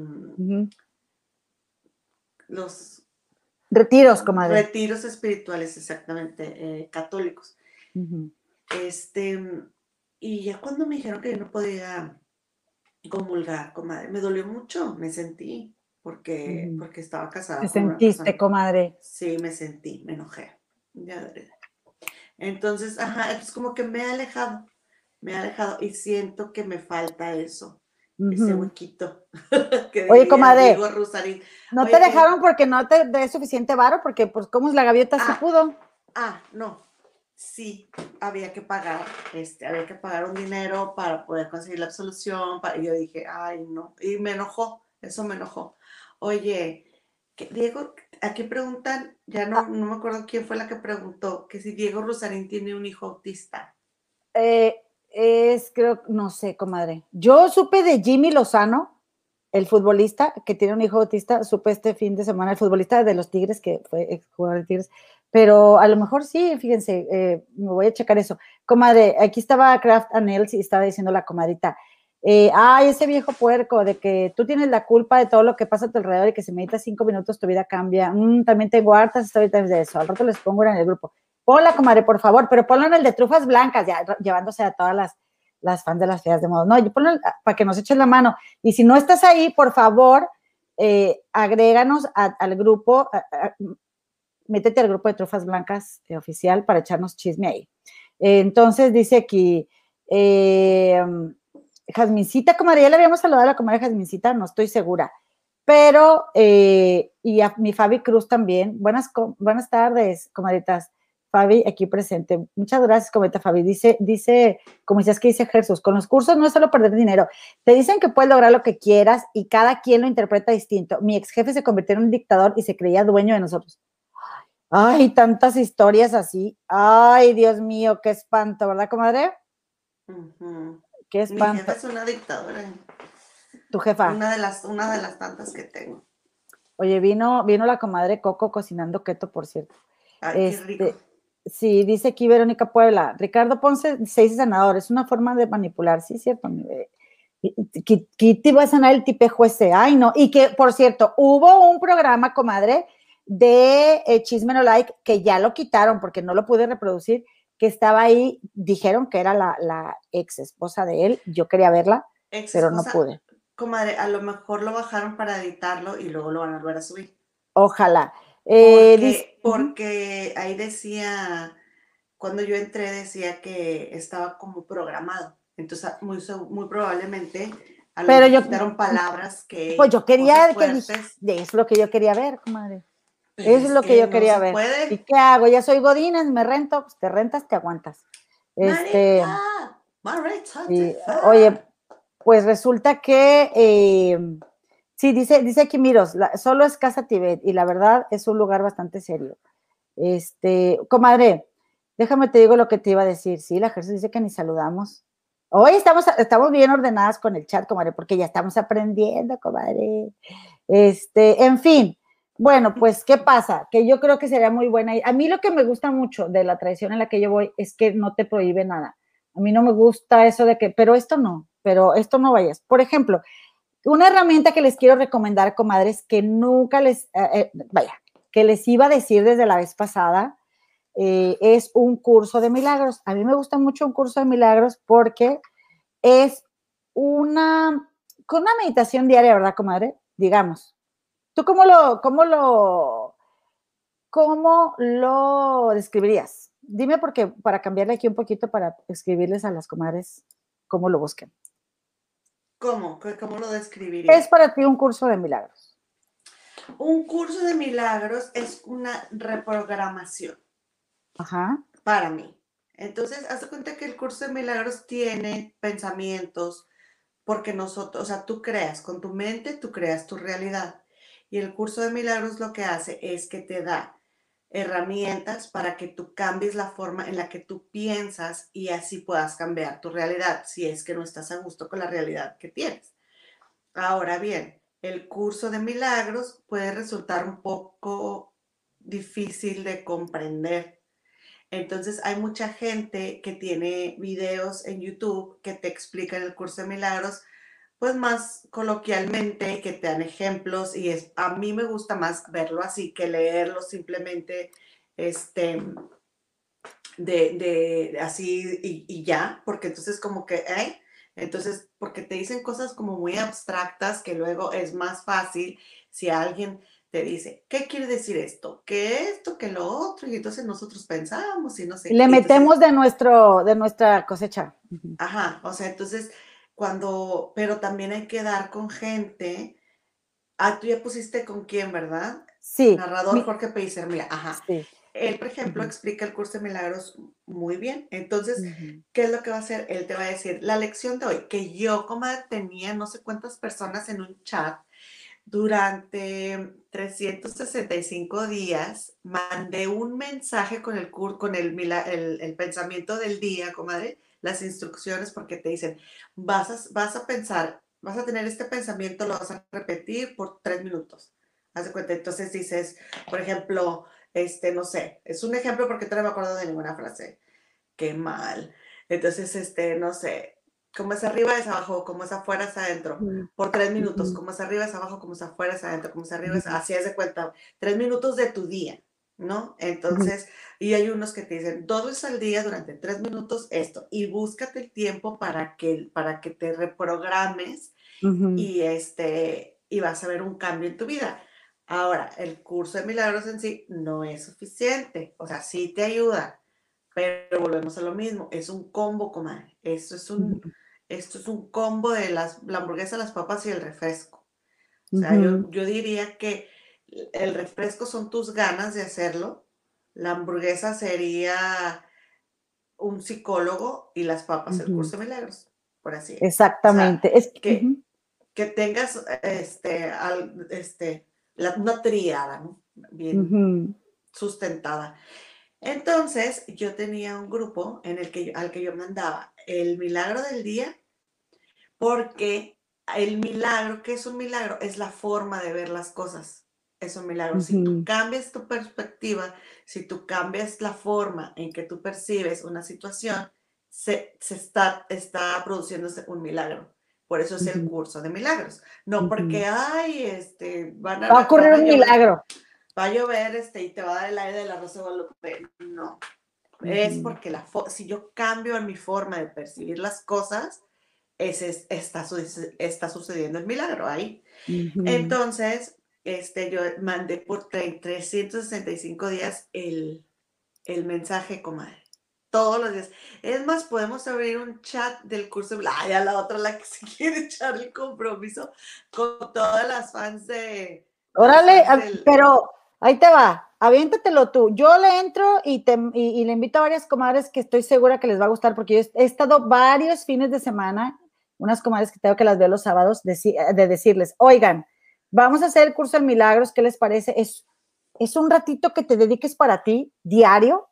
[SPEAKER 2] los
[SPEAKER 1] retiros, comadre.
[SPEAKER 2] Retiros espirituales, exactamente, eh, católicos. Este, y ya cuando me dijeron que yo no podía comulgar, comadre, me dolió mucho, me sentí, porque, porque estaba casada.
[SPEAKER 1] ¿Te sentiste, comadre?
[SPEAKER 2] Sí, me sentí, me enojé. Entonces, ajá, es como que me he alejado, me he alejado y siento que me falta eso ese huequito.
[SPEAKER 1] Oye, comadre, no te dejaron porque no te dé suficiente varo, porque pues cómo es la gaviota se
[SPEAKER 2] ah,
[SPEAKER 1] pudo.
[SPEAKER 2] Ah, no. Sí, había que pagar, este, había que pagar un dinero para poder conseguir la absolución. y yo dije, ay, no. Y me enojó, eso me enojó. Oye, Diego, aquí preguntan, ya no, no me acuerdo quién fue la que preguntó, que si Diego Rosarín tiene un hijo autista.
[SPEAKER 1] Eh, es, creo, no sé, comadre. Yo supe de Jimmy Lozano, el futbolista que tiene un hijo autista, supe este fin de semana, el futbolista de los Tigres, que fue ex jugador de Tigres, pero a lo mejor sí, fíjense, eh, me voy a checar eso. Comadre, aquí estaba Kraft Anels y estaba diciendo la comadita, eh, ay, ese viejo puerco de que tú tienes la culpa de todo lo que pasa a tu alrededor y que si meditas cinco minutos tu vida cambia. Mm, también tengo hartas historias de eso. Al rato les pongo en el grupo. Hola, comadre, por favor, pero ponlo en el de trufas blancas, ya llevándose a todas las, las fans de las feas de modo. No, yo ponlo para que nos echen la mano. Y si no estás ahí, por favor, eh, agréganos al grupo, métete al grupo de Trofas Blancas eh, oficial para echarnos chisme ahí. entonces dice aquí, eh, Jazmincita, comadre, ya le habíamos saludado a la comadre Jazmincita, no estoy segura. Pero, eh, y a mi Fabi Cruz también. Buenas, buenas tardes, comadritas. Fabi, aquí presente. Muchas gracias, comenta Fabi. Dice, dice, como dices que dice Jesús, con los cursos no es solo perder dinero. Te dicen que puedes lograr lo que quieras y cada quien lo interpreta distinto. Mi ex jefe se convirtió en un dictador y se creía dueño de nosotros. Ay, tantas historias así. Ay, Dios mío, qué espanto, ¿verdad, comadre?
[SPEAKER 2] Qué espanto. Mi jefa es una dictadora.
[SPEAKER 1] Tu jefa.
[SPEAKER 2] Una de las, una de las tantas que tengo.
[SPEAKER 1] Oye, vino, vino la comadre Coco cocinando keto, por cierto.
[SPEAKER 2] Ay, qué este, rico.
[SPEAKER 1] Sí, dice aquí Verónica Puebla. Ricardo Ponce, seis senador, es una forma de manipular, sí, cierto. Kitty va a sanar el tipejo ese, ay no. Y que, por cierto, hubo un programa, comadre, de eh, Chisme No Like, que ya lo quitaron porque no lo pude reproducir, que estaba ahí, dijeron que era la, ex esposa de él, yo quería verla, pero no pude.
[SPEAKER 2] Comadre, a lo mejor lo bajaron para editarlo y luego lo van a volver a subir.
[SPEAKER 1] Ojalá.
[SPEAKER 2] Eh, porque, ahí decía, cuando yo entré decía que estaba como programado. Entonces, muy, muy probablemente a
[SPEAKER 1] pero yo
[SPEAKER 2] quitaron palabras que.
[SPEAKER 1] Pues yo quería que es lo que yo quería ver, comadre. Eso es lo que, yo quería ver. ¿Y qué hago? Ya soy Godines, me rento, pues te rentas, te aguantas. Este, oye, pues resulta que eh, sí, dice, dice aquí, miros, solo es Casa Tibet y la verdad es un lugar bastante serio. Este, comadre, déjame te digo lo que te iba a decir. Sí, la Jesús dice que ni saludamos. Hoy estamos, estamos bien ordenadas con el chat, comadre, porque ya estamos aprendiendo, comadre. Este, en fin, bueno, pues, ¿qué pasa? Que yo creo que sería muy buena. A mí lo que me gusta mucho de la tradición en la que yo voy es que no te prohíbe nada. A mí no me gusta eso de que, pero esto no, pero esto no vayas. Por ejemplo, una herramienta que les quiero recomendar, comadres, que nunca les, eh, eh, vaya, que les iba a decir desde la vez pasada, eh, es un curso de milagros. A mí me gusta mucho un curso de milagros porque es una, con una meditación diaria, ¿verdad, comadre? Digamos, ¿Tú cómo lo, cómo lo, cómo lo describirías? Dime porque para cambiarle aquí un poquito para escribirles a las comadres cómo lo busquen.
[SPEAKER 2] ¿Cómo? ¿Cómo lo describirías?
[SPEAKER 1] Es para ti un curso de milagros.
[SPEAKER 2] Un curso de milagros es una reprogramación.
[SPEAKER 1] Ajá.
[SPEAKER 2] Para mí. Entonces, haz cuenta que el curso de milagros tiene pensamientos, porque nosotros, o sea, tú creas, con tu mente tú creas tu realidad. Y el curso de milagros lo que hace es que te da herramientas para que tú cambies la forma en la que tú piensas y así puedas cambiar tu realidad, si es que no estás a gusto con la realidad que tienes. Ahora bien, el curso de milagros puede resultar un poco difícil de comprender. Entonces hay mucha gente que tiene videos en YouTube que te explican el curso de milagros pues más coloquialmente, que te dan ejemplos y es, a mí me gusta más verlo así que leerlo simplemente, este, de, así y, ya, porque entonces como que, ¿eh? Entonces, porque te dicen cosas como muy abstractas que luego es más fácil si alguien te dice, ¿qué quiere decir esto? ¿Qué esto? ¿Qué lo otro? Y entonces nosotros pensamos y no sé.
[SPEAKER 1] Le metemos de, nuestro, de nuestra cosecha.
[SPEAKER 2] Ajá, o sea, entonces cuando, pero también hay que dar con gente. Ah, tú ya pusiste con quién, ¿verdad?
[SPEAKER 1] Sí.
[SPEAKER 2] Narrador Jorge Peiser, mira, ajá. Sí. Él, por ejemplo, explica el curso de milagros muy bien. Entonces, ¿qué es lo que va a hacer? Él te va a decir, la lección de hoy, que yo como tenía no sé cuántas personas en un chat durante 365 días, mandé un mensaje con el, con el, el, el pensamiento del día, comadre, las instrucciones porque te dicen, vas a, vas a pensar, vas a tener este pensamiento, lo vas a repetir por tres minutos. Haz de cuenta, entonces dices, por ejemplo, este, no sé, es un ejemplo porque no me acuerdo de ninguna frase. Qué mal. Entonces, este, no sé, como es arriba es abajo, como es afuera es adentro, por tres minutos, como es arriba es abajo, como es afuera es adentro, como es arriba es, así es de cuenta, tres minutos de tu día. ¿No? Entonces, y hay unos que te dicen, todo es al día durante tres minutos esto, y búscate el tiempo para que, para que te reprogrames y este, y vas a ver un cambio en tu vida. Ahora, el curso de milagros en sí no es suficiente, o sea, sí te ayuda, pero volvemos a lo mismo, es un combo, comadre. Esto es un, esto es un combo de las, la hamburguesa, las papas y el refresco. O sea, yo, yo diría que el refresco son tus ganas de hacerlo, la hamburguesa sería un psicólogo y las papas el curso de milagros, por así
[SPEAKER 1] Exactamente. es
[SPEAKER 2] que, que tengas este, al, este, la, una triada, ¿no? Bien sustentada. Entonces, yo tenía un grupo en el que al que yo mandaba el milagro del día, porque el milagro, ¿qué es un milagro? Es la forma de ver las cosas. Es un milagro. Si tú cambias tu perspectiva, si tú cambias la forma en que tú percibes una situación, se, está, está produciéndose un milagro. Por eso es el curso de milagros. No porque, ay, este,
[SPEAKER 1] van a... Va a ocurrir un milagro
[SPEAKER 2] va a llover este, y te va a dar el aire de la rosa de Guadalupe. No. Es porque la si yo cambio en mi forma de percibir las cosas, ese está, está sucediendo el milagro ahí. Entonces, este, yo mandé por 365 días el, el mensaje, comadre. Todos los días. Es más, podemos abrir un chat del curso. Ay, a la otra, la que se quiere echar el compromiso con todas las fans de.
[SPEAKER 1] Órale, pero Ahí te va, aviéntatelo tú. Yo le entro y, te, y, le invito a varias comadres que estoy segura que les va a gustar porque yo he estado varios fines de semana, unas comadres que tengo que las veo los sábados, de, de decirles, oigan, vamos a hacer el curso de milagros, ¿qué les parece? Es, es un ratito que te dediques para ti, diario,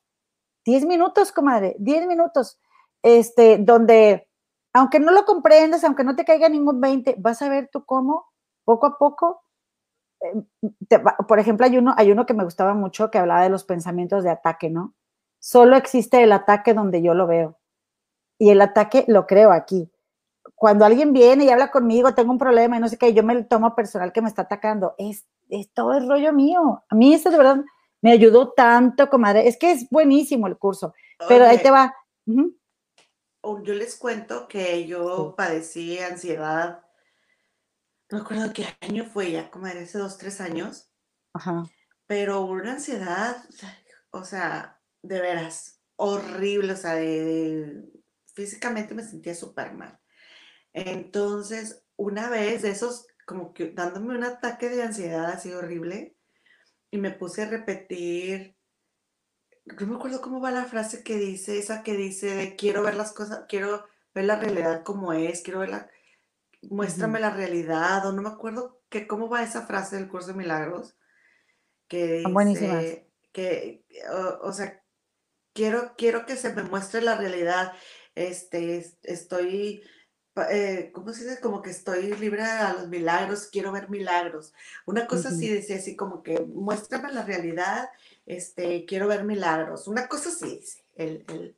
[SPEAKER 1] 10 minutos, comadre, 10 minutos, este, donde, aunque no lo comprendas, aunque no te caiga ningún 20, vas a ver tú cómo, poco a poco, por ejemplo, hay uno, hay uno que me gustaba mucho que hablaba de los pensamientos de ataque, ¿no? Solo existe el ataque donde yo lo veo. Y el ataque lo creo aquí. Cuando alguien viene y habla conmigo, tengo un problema y no sé qué, yo me lo tomo personal que me está atacando. Es, es todo el rollo mío. A mí eso de verdad me ayudó tanto, comadre. Es que es buenísimo el curso. Pero ahí te va.
[SPEAKER 2] Yo les cuento que yo padecí ansiedad no recuerdo qué año fue ya, como era hace dos, tres años. Ajá. Pero una ansiedad, o sea, de veras, horrible, o sea, de, físicamente me sentía súper mal. Entonces, una vez de esos, como que dándome un ataque de ansiedad así horrible, y me puse a repetir, no me acuerdo cómo va la frase que dice, esa que dice, quiero ver las cosas, quiero ver la realidad como es, quiero ver la muéstrame la realidad, o no me acuerdo que cómo va esa frase del curso de milagros, que dice, que, o, sea, quiero, quiero que se me muestre la realidad, este, estoy, eh, ¿cómo se dice? Como que estoy libre a los milagros, quiero ver milagros. Una cosa así decía así como que muéstrame la realidad, este, quiero ver milagros. Una cosa así dice, el,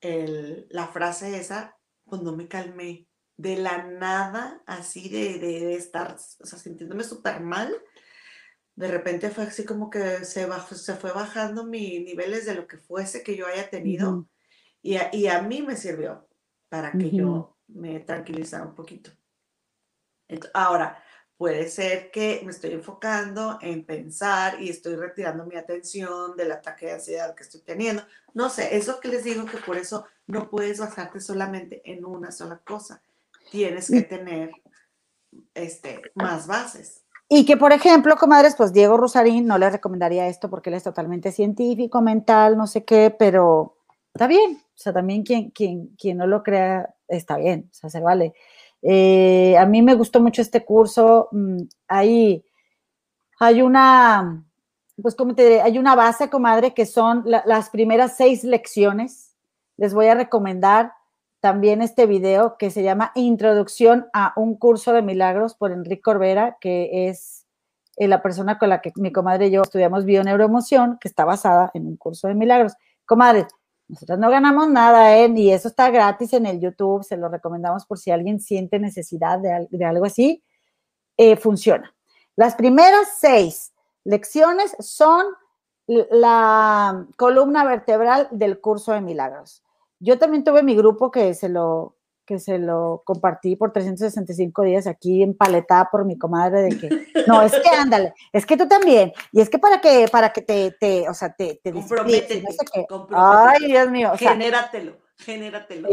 [SPEAKER 2] el, la frase esa, pues no me calmé de la nada, así de, estar, o sea, sintiéndome súper mal, de repente fue así como que se, bajó, se fue bajando mis niveles de lo que fuese que yo haya tenido y, a, mí me sirvió para que yo me tranquilizara un poquito. ahora, puede ser que me estoy enfocando en pensar y estoy retirando mi atención del ataque de ansiedad que estoy teniendo. No sé, es lo que les digo que por eso no puedes basarte solamente en una sola cosa tienes que tener este, más bases.
[SPEAKER 1] Y que, por ejemplo, comadres, pues Diego Rosarín no le recomendaría esto porque él es totalmente científico, mental, no sé qué, pero está bien. O sea, también quien, quien, quien no lo crea está bien, o sea, se vale. Eh, a mí me gustó mucho este curso. Mm, hay, una, pues, ¿cómo te diré? Hay una base, comadre, que son las primeras seis lecciones. Les voy a recomendar también este video que se llama Introducción a un curso de milagros por Enrique Corbera, que es eh, la persona con la que mi comadre y yo estudiamos bioneuroemoción, que está basada en un curso de milagros. Comadre, nosotros no ganamos nada, ¿eh? Y eso está gratis en el YouTube, se lo recomendamos por si alguien siente necesidad de, algo así. Eh, funciona. Las primeras seis lecciones son la columna vertebral del curso de milagros. Yo también tuve mi grupo que se lo, que se lo compartí por 365 días aquí empaletada por mi comadre de que, no, es que ándale, es que tú también, y es que para que, para que te, te o sea, te, te
[SPEAKER 2] comprométete,
[SPEAKER 1] no sé qué. Ay, Dios mío. O
[SPEAKER 2] sea, genératelo, genératelo.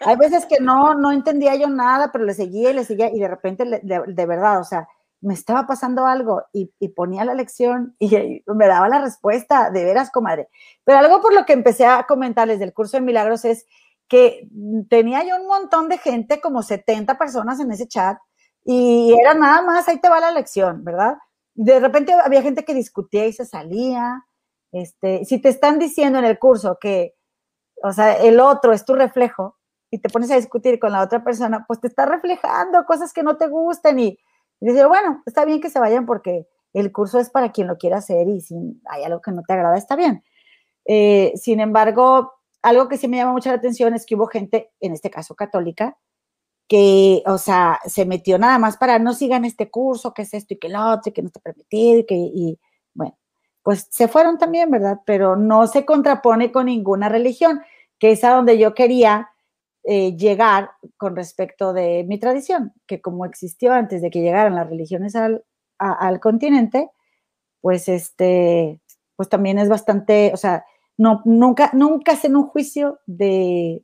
[SPEAKER 1] Hay veces que no, no entendía yo nada, pero le seguía y le seguía, y de repente, de, de verdad, o sea, me estaba pasando algo y, y, ponía la lección y me daba la respuesta, de veras, comadre. Pero algo por lo que empecé a comentarles del curso de milagros es que tenía yo un montón de gente, como 70 personas en ese chat, y era nada más, ahí te va la lección, ¿verdad? De repente había gente que discutía y se salía. Este, si te están diciendo en el curso que, o sea, el otro es tu reflejo y te pones a discutir con la otra persona, pues te está reflejando cosas que no te gustan y, y dices, bueno, está bien que se vayan porque el curso es para quien lo quiera hacer y si hay algo que no te agrada, está bien. Eh, sin embargo, algo que sí me llama mucho la atención es que hubo gente, en este caso católica, que, o sea, se metió nada más para no sigan este curso, que es esto y que lo otro, y que no está permitido, y que, y bueno, pues se fueron también, ¿verdad? Pero no se contrapone con ninguna religión, que es a donde yo quería eh, llegar con respecto de mi tradición, que como existió antes de que llegaran las religiones al, al continente, pues este, pues también es bastante, o sea, no, nunca, nunca hacen un juicio de,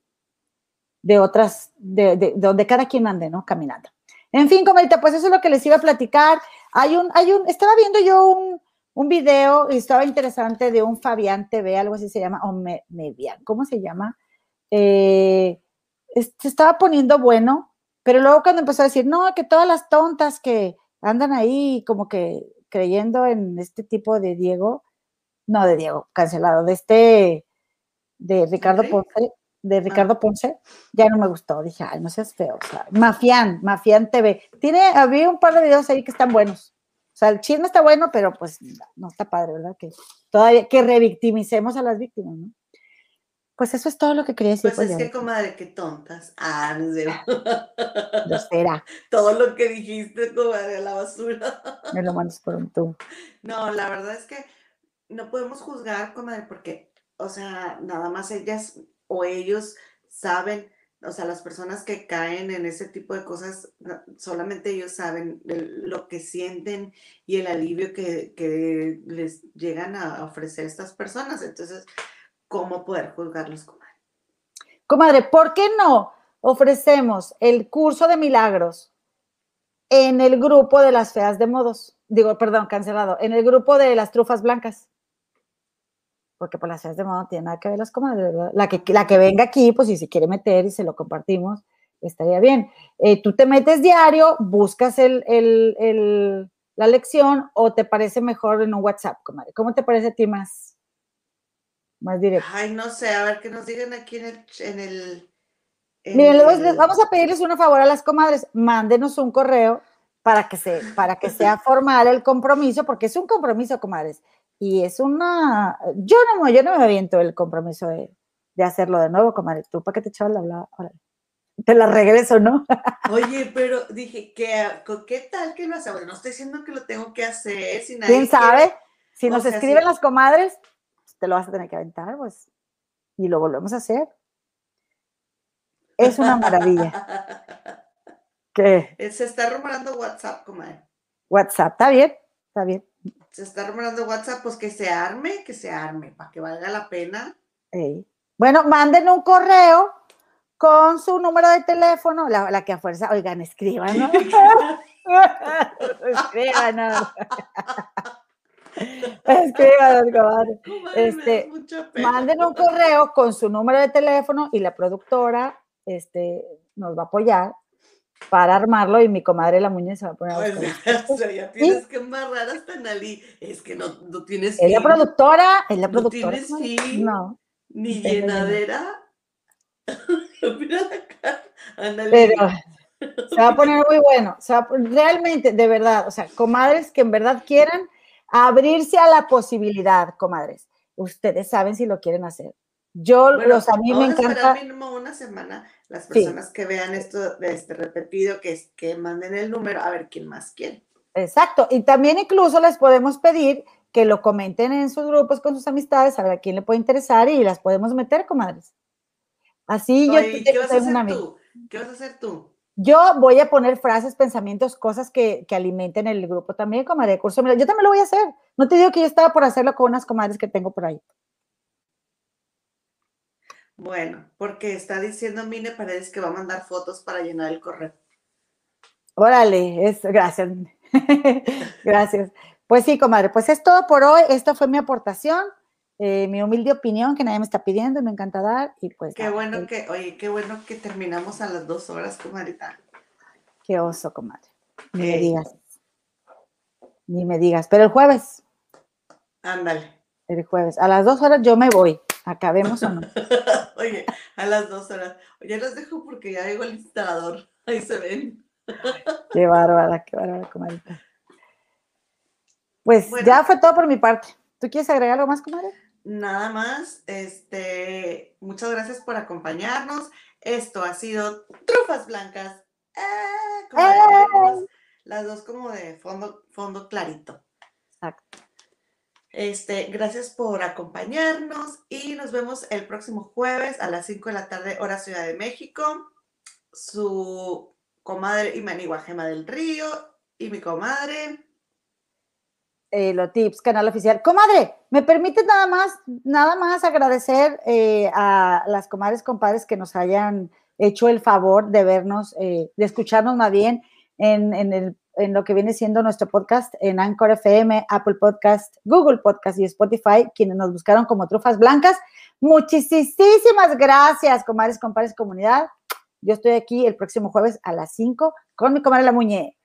[SPEAKER 1] de otras, de, donde cada quien ande, ¿no? Caminando. En fin, comadita, pues eso es lo que les iba a platicar. Hay un, hay un, estaba viendo yo un, un video estaba interesante de un Fabián TV, algo así se llama, o me, Median, ¿cómo se llama? Eh, se estaba poniendo bueno, pero luego cuando empezó a decir, no, que todas las tontas que andan ahí como que creyendo en este tipo de Diego, no de Diego, cancelado, de este, de Ricardo Ponce, de ah. Ricardo Ponce, ya no me gustó. Dije, ay, no seas feo. O sea, Mafián, Mafián TV. Tiene, había un par de videos ahí que están buenos. O sea, el chisme está bueno, pero pues no está padre, ¿verdad? Que todavía, que revictimicemos a las víctimas, ¿no? Pues eso es todo lo que quería decir.
[SPEAKER 2] Pues, es que, comadre, qué tontas. Ah, no sé.
[SPEAKER 1] Será.
[SPEAKER 2] Todo lo que dijiste, comadre, a la basura.
[SPEAKER 1] Me lo mandas por un tubo.
[SPEAKER 2] No, la verdad es que no podemos juzgar, comadre, porque, o sea, nada más ellas o ellos saben, o sea, las personas que caen en ese tipo de cosas, solamente ellos saben lo que sienten y el alivio que, que les llegan a ofrecer estas personas. Entonces, ¿cómo poder juzgarlos, comadre?
[SPEAKER 1] Comadre, ¿por qué no ofrecemos el curso de milagros en el grupo de las feas de modos? Digo, perdón, cancelado, en el grupo de las trufas blancas porque por las seas de moda no tiene nada que ver las comadres, ¿verdad? La que, la que venga aquí, pues si se quiere meter y se lo compartimos, estaría bien. Eh, tú te metes diario, buscas el, el, la lección o te parece mejor en un WhatsApp, comadre. ¿Cómo te parece a ti más, más directo?
[SPEAKER 2] Ay, no sé, a ver, que nos digan aquí en el... En el
[SPEAKER 1] Miren, vamos a pedirles un favor a las comadres, mándenos un correo para que, se, para que sea formal el compromiso, porque es un compromiso, comadres. Y es una, yo no, yo no me aviento el compromiso de, de hacerlo de nuevo, comadre. Tú, ¿para qué te echabas la hablada? Te la regreso, ¿no?
[SPEAKER 2] Oye, pero dije, ¿qué, ¿qué tal que lo hacemos? No estoy diciendo que lo tengo que hacer. Si
[SPEAKER 1] ¿Quién sabe? Si nos escriben las comadres, te lo vas a tener que aventar, pues, y lo volvemos a hacer. Es una maravilla.
[SPEAKER 2] ¿Qué? Se está rumorando WhatsApp, comadre.
[SPEAKER 1] WhatsApp, está bien, está bien
[SPEAKER 2] se está rumorando WhatsApp, pues que se arme, que se arme, para que valga la pena.
[SPEAKER 1] Bueno, manden un correo con su número de teléfono, la, que a fuerza, oigan, escriban, ¿no? escriban, Escriban, Este, manden un correo con su número de teléfono y la productora este, nos va a apoyar para armarlo y mi comadre la muñeca se va a poner
[SPEAKER 2] a O sea, ya tienes que amarrar hasta Nali. Es que no, no tienes
[SPEAKER 1] Es la productora, es la productora.
[SPEAKER 2] No tienes fin, no. Ni llenadera. Mira acá,
[SPEAKER 1] Pero se va a poner muy bueno. O sea, realmente, de verdad, o sea, comadres que en verdad quieran abrirse a la posibilidad, comadres. Ustedes saben si lo quieren hacer. Yo, los, a mí me encanta.
[SPEAKER 2] mínimo una semana las personas que vean esto de este repetido, que, que manden el número a ver quién más quiere.
[SPEAKER 1] Exacto. Y también incluso les podemos pedir que lo comenten en sus grupos con sus amistades, a ver a quién le puede interesar y las podemos meter, comadres. Así yo
[SPEAKER 2] ¿qué vas a hacer tú? ¿Qué vas a hacer tú?
[SPEAKER 1] Yo voy a poner frases, pensamientos, cosas que, que alimenten el grupo también, comadre curso. Mira, yo también lo voy a hacer. No te digo que yo estaba por hacerlo con unas comadres que tengo por ahí.
[SPEAKER 2] Bueno, porque está diciendo Mine Paredes que va a mandar fotos para llenar el correo.
[SPEAKER 1] Órale, es, gracias. gracias. Pues sí, comadre, pues es todo por hoy. Esto fue mi aportación, eh, mi humilde opinión que nadie me está pidiendo y me encanta dar. Y pues.
[SPEAKER 2] Qué bueno
[SPEAKER 1] eh,
[SPEAKER 2] que, oye, qué bueno que terminamos a las dos horas, comadrita.
[SPEAKER 1] Qué oso, comadre. Ni me digas. Ni me digas. Pero el jueves,
[SPEAKER 2] Ándale.
[SPEAKER 1] el jueves, a las dos horas yo me voy. Acabemos o no.
[SPEAKER 2] Oye, a las dos horas. Ya los dejo porque ya llegó el instalador. Ahí se ven.
[SPEAKER 1] Qué bárbara, qué bárbara, comadrita. Pues
[SPEAKER 2] Bueno.
[SPEAKER 1] ya fue todo por mi parte. ¿Tú quieres agregar algo más, comadre?
[SPEAKER 2] Nada más, este, muchas gracias por acompañarnos. Esto ha sido Trufas Blancas. ¡Eh!
[SPEAKER 1] ¡Eh!
[SPEAKER 2] las dos como de fondo, fondo clarito.
[SPEAKER 1] Exacto.
[SPEAKER 2] Este, gracias por acompañarnos y nos vemos el próximo jueves a las 5 de la tarde, hora Ciudad de México. Su comadre Imanigua Gema del Río y mi comadre.
[SPEAKER 1] eh, los tips, canal oficial. Comadre, ¿me permite nada más, nada más agradecer eh, a las comadres, compadres que nos hayan hecho el favor de vernos, eh, de escucharnos más bien en, en el- en lo que viene siendo nuestro podcast en Anchor FM, Apple Podcast, Google Podcast y Spotify, quienes nos buscaron como Trufas Blancas. Muchísimas gracias, comadres, compadres, comunidad. Yo estoy aquí el próximo jueves a las 5 con mi comadre La Muñe.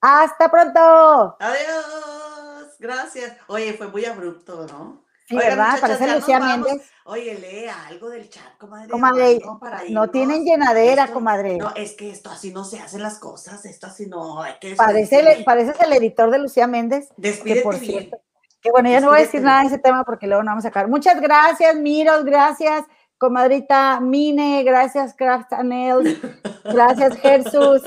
[SPEAKER 1] ¡Hasta pronto!
[SPEAKER 2] Adiós, gracias. Oye, fue muy abrupto, ¿no?
[SPEAKER 1] Sí, ¿verdad? Parece Lucía. Méndez.
[SPEAKER 2] Oye, lee algo del chat, comadre.
[SPEAKER 1] Comadre,
[SPEAKER 2] para
[SPEAKER 1] No
[SPEAKER 2] irnos.
[SPEAKER 1] tienen llenadera,
[SPEAKER 2] Esto-
[SPEAKER 1] comadre.
[SPEAKER 2] No, es que esto así no se hacen las cosas, esto así no, hay que
[SPEAKER 1] Parece,
[SPEAKER 2] despedirse.
[SPEAKER 1] el- pareces el editor de Lucía Méndez.
[SPEAKER 2] Despídete
[SPEAKER 1] por
[SPEAKER 2] bien.
[SPEAKER 1] cierto, Que bueno, ya no voy a decir nada de ese tema porque luego no vamos a sacar. Muchas gracias, Miros, gracias, comadrita Mine, gracias, Craft and Nails, gracias, Jesús,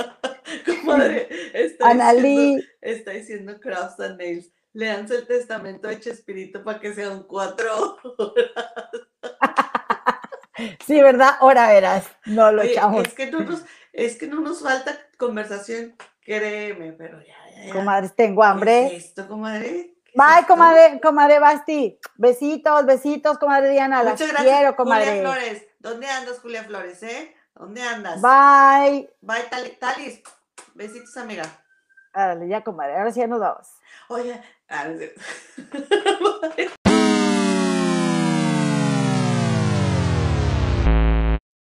[SPEAKER 2] Comadre, está
[SPEAKER 1] Analí.
[SPEAKER 2] diciendo, está diciendo Crafts and Nails. Leanse el testamento de Chespirito para que sean cuatro horas.
[SPEAKER 1] Sí, ¿verdad? Ahora verás, no lo
[SPEAKER 2] Oye,
[SPEAKER 1] echamos.
[SPEAKER 2] es, que no nos, es que no nos falta conversación, créeme, pero ya, ya, ya.
[SPEAKER 1] Comadres, tengo
[SPEAKER 2] ¿Qué
[SPEAKER 1] hambre.
[SPEAKER 2] es esto, comadre? ¿Qué
[SPEAKER 1] Bye, comadre, comadre Basti. Besitos, besitos, comadre Diana. Las
[SPEAKER 2] Muchas gracias,
[SPEAKER 1] quiero,
[SPEAKER 2] Julia
[SPEAKER 1] comadre.
[SPEAKER 2] Flores. ¿Dónde andas, Julia Flores, eh? ¿Dónde andas?
[SPEAKER 1] Bye.
[SPEAKER 2] Bye, Tali- Talis. Besitos, amiga.
[SPEAKER 1] Árale, ya, comadre. Ahora sí ya nos vamos.
[SPEAKER 2] Oye, ah, no es cierto. Bye.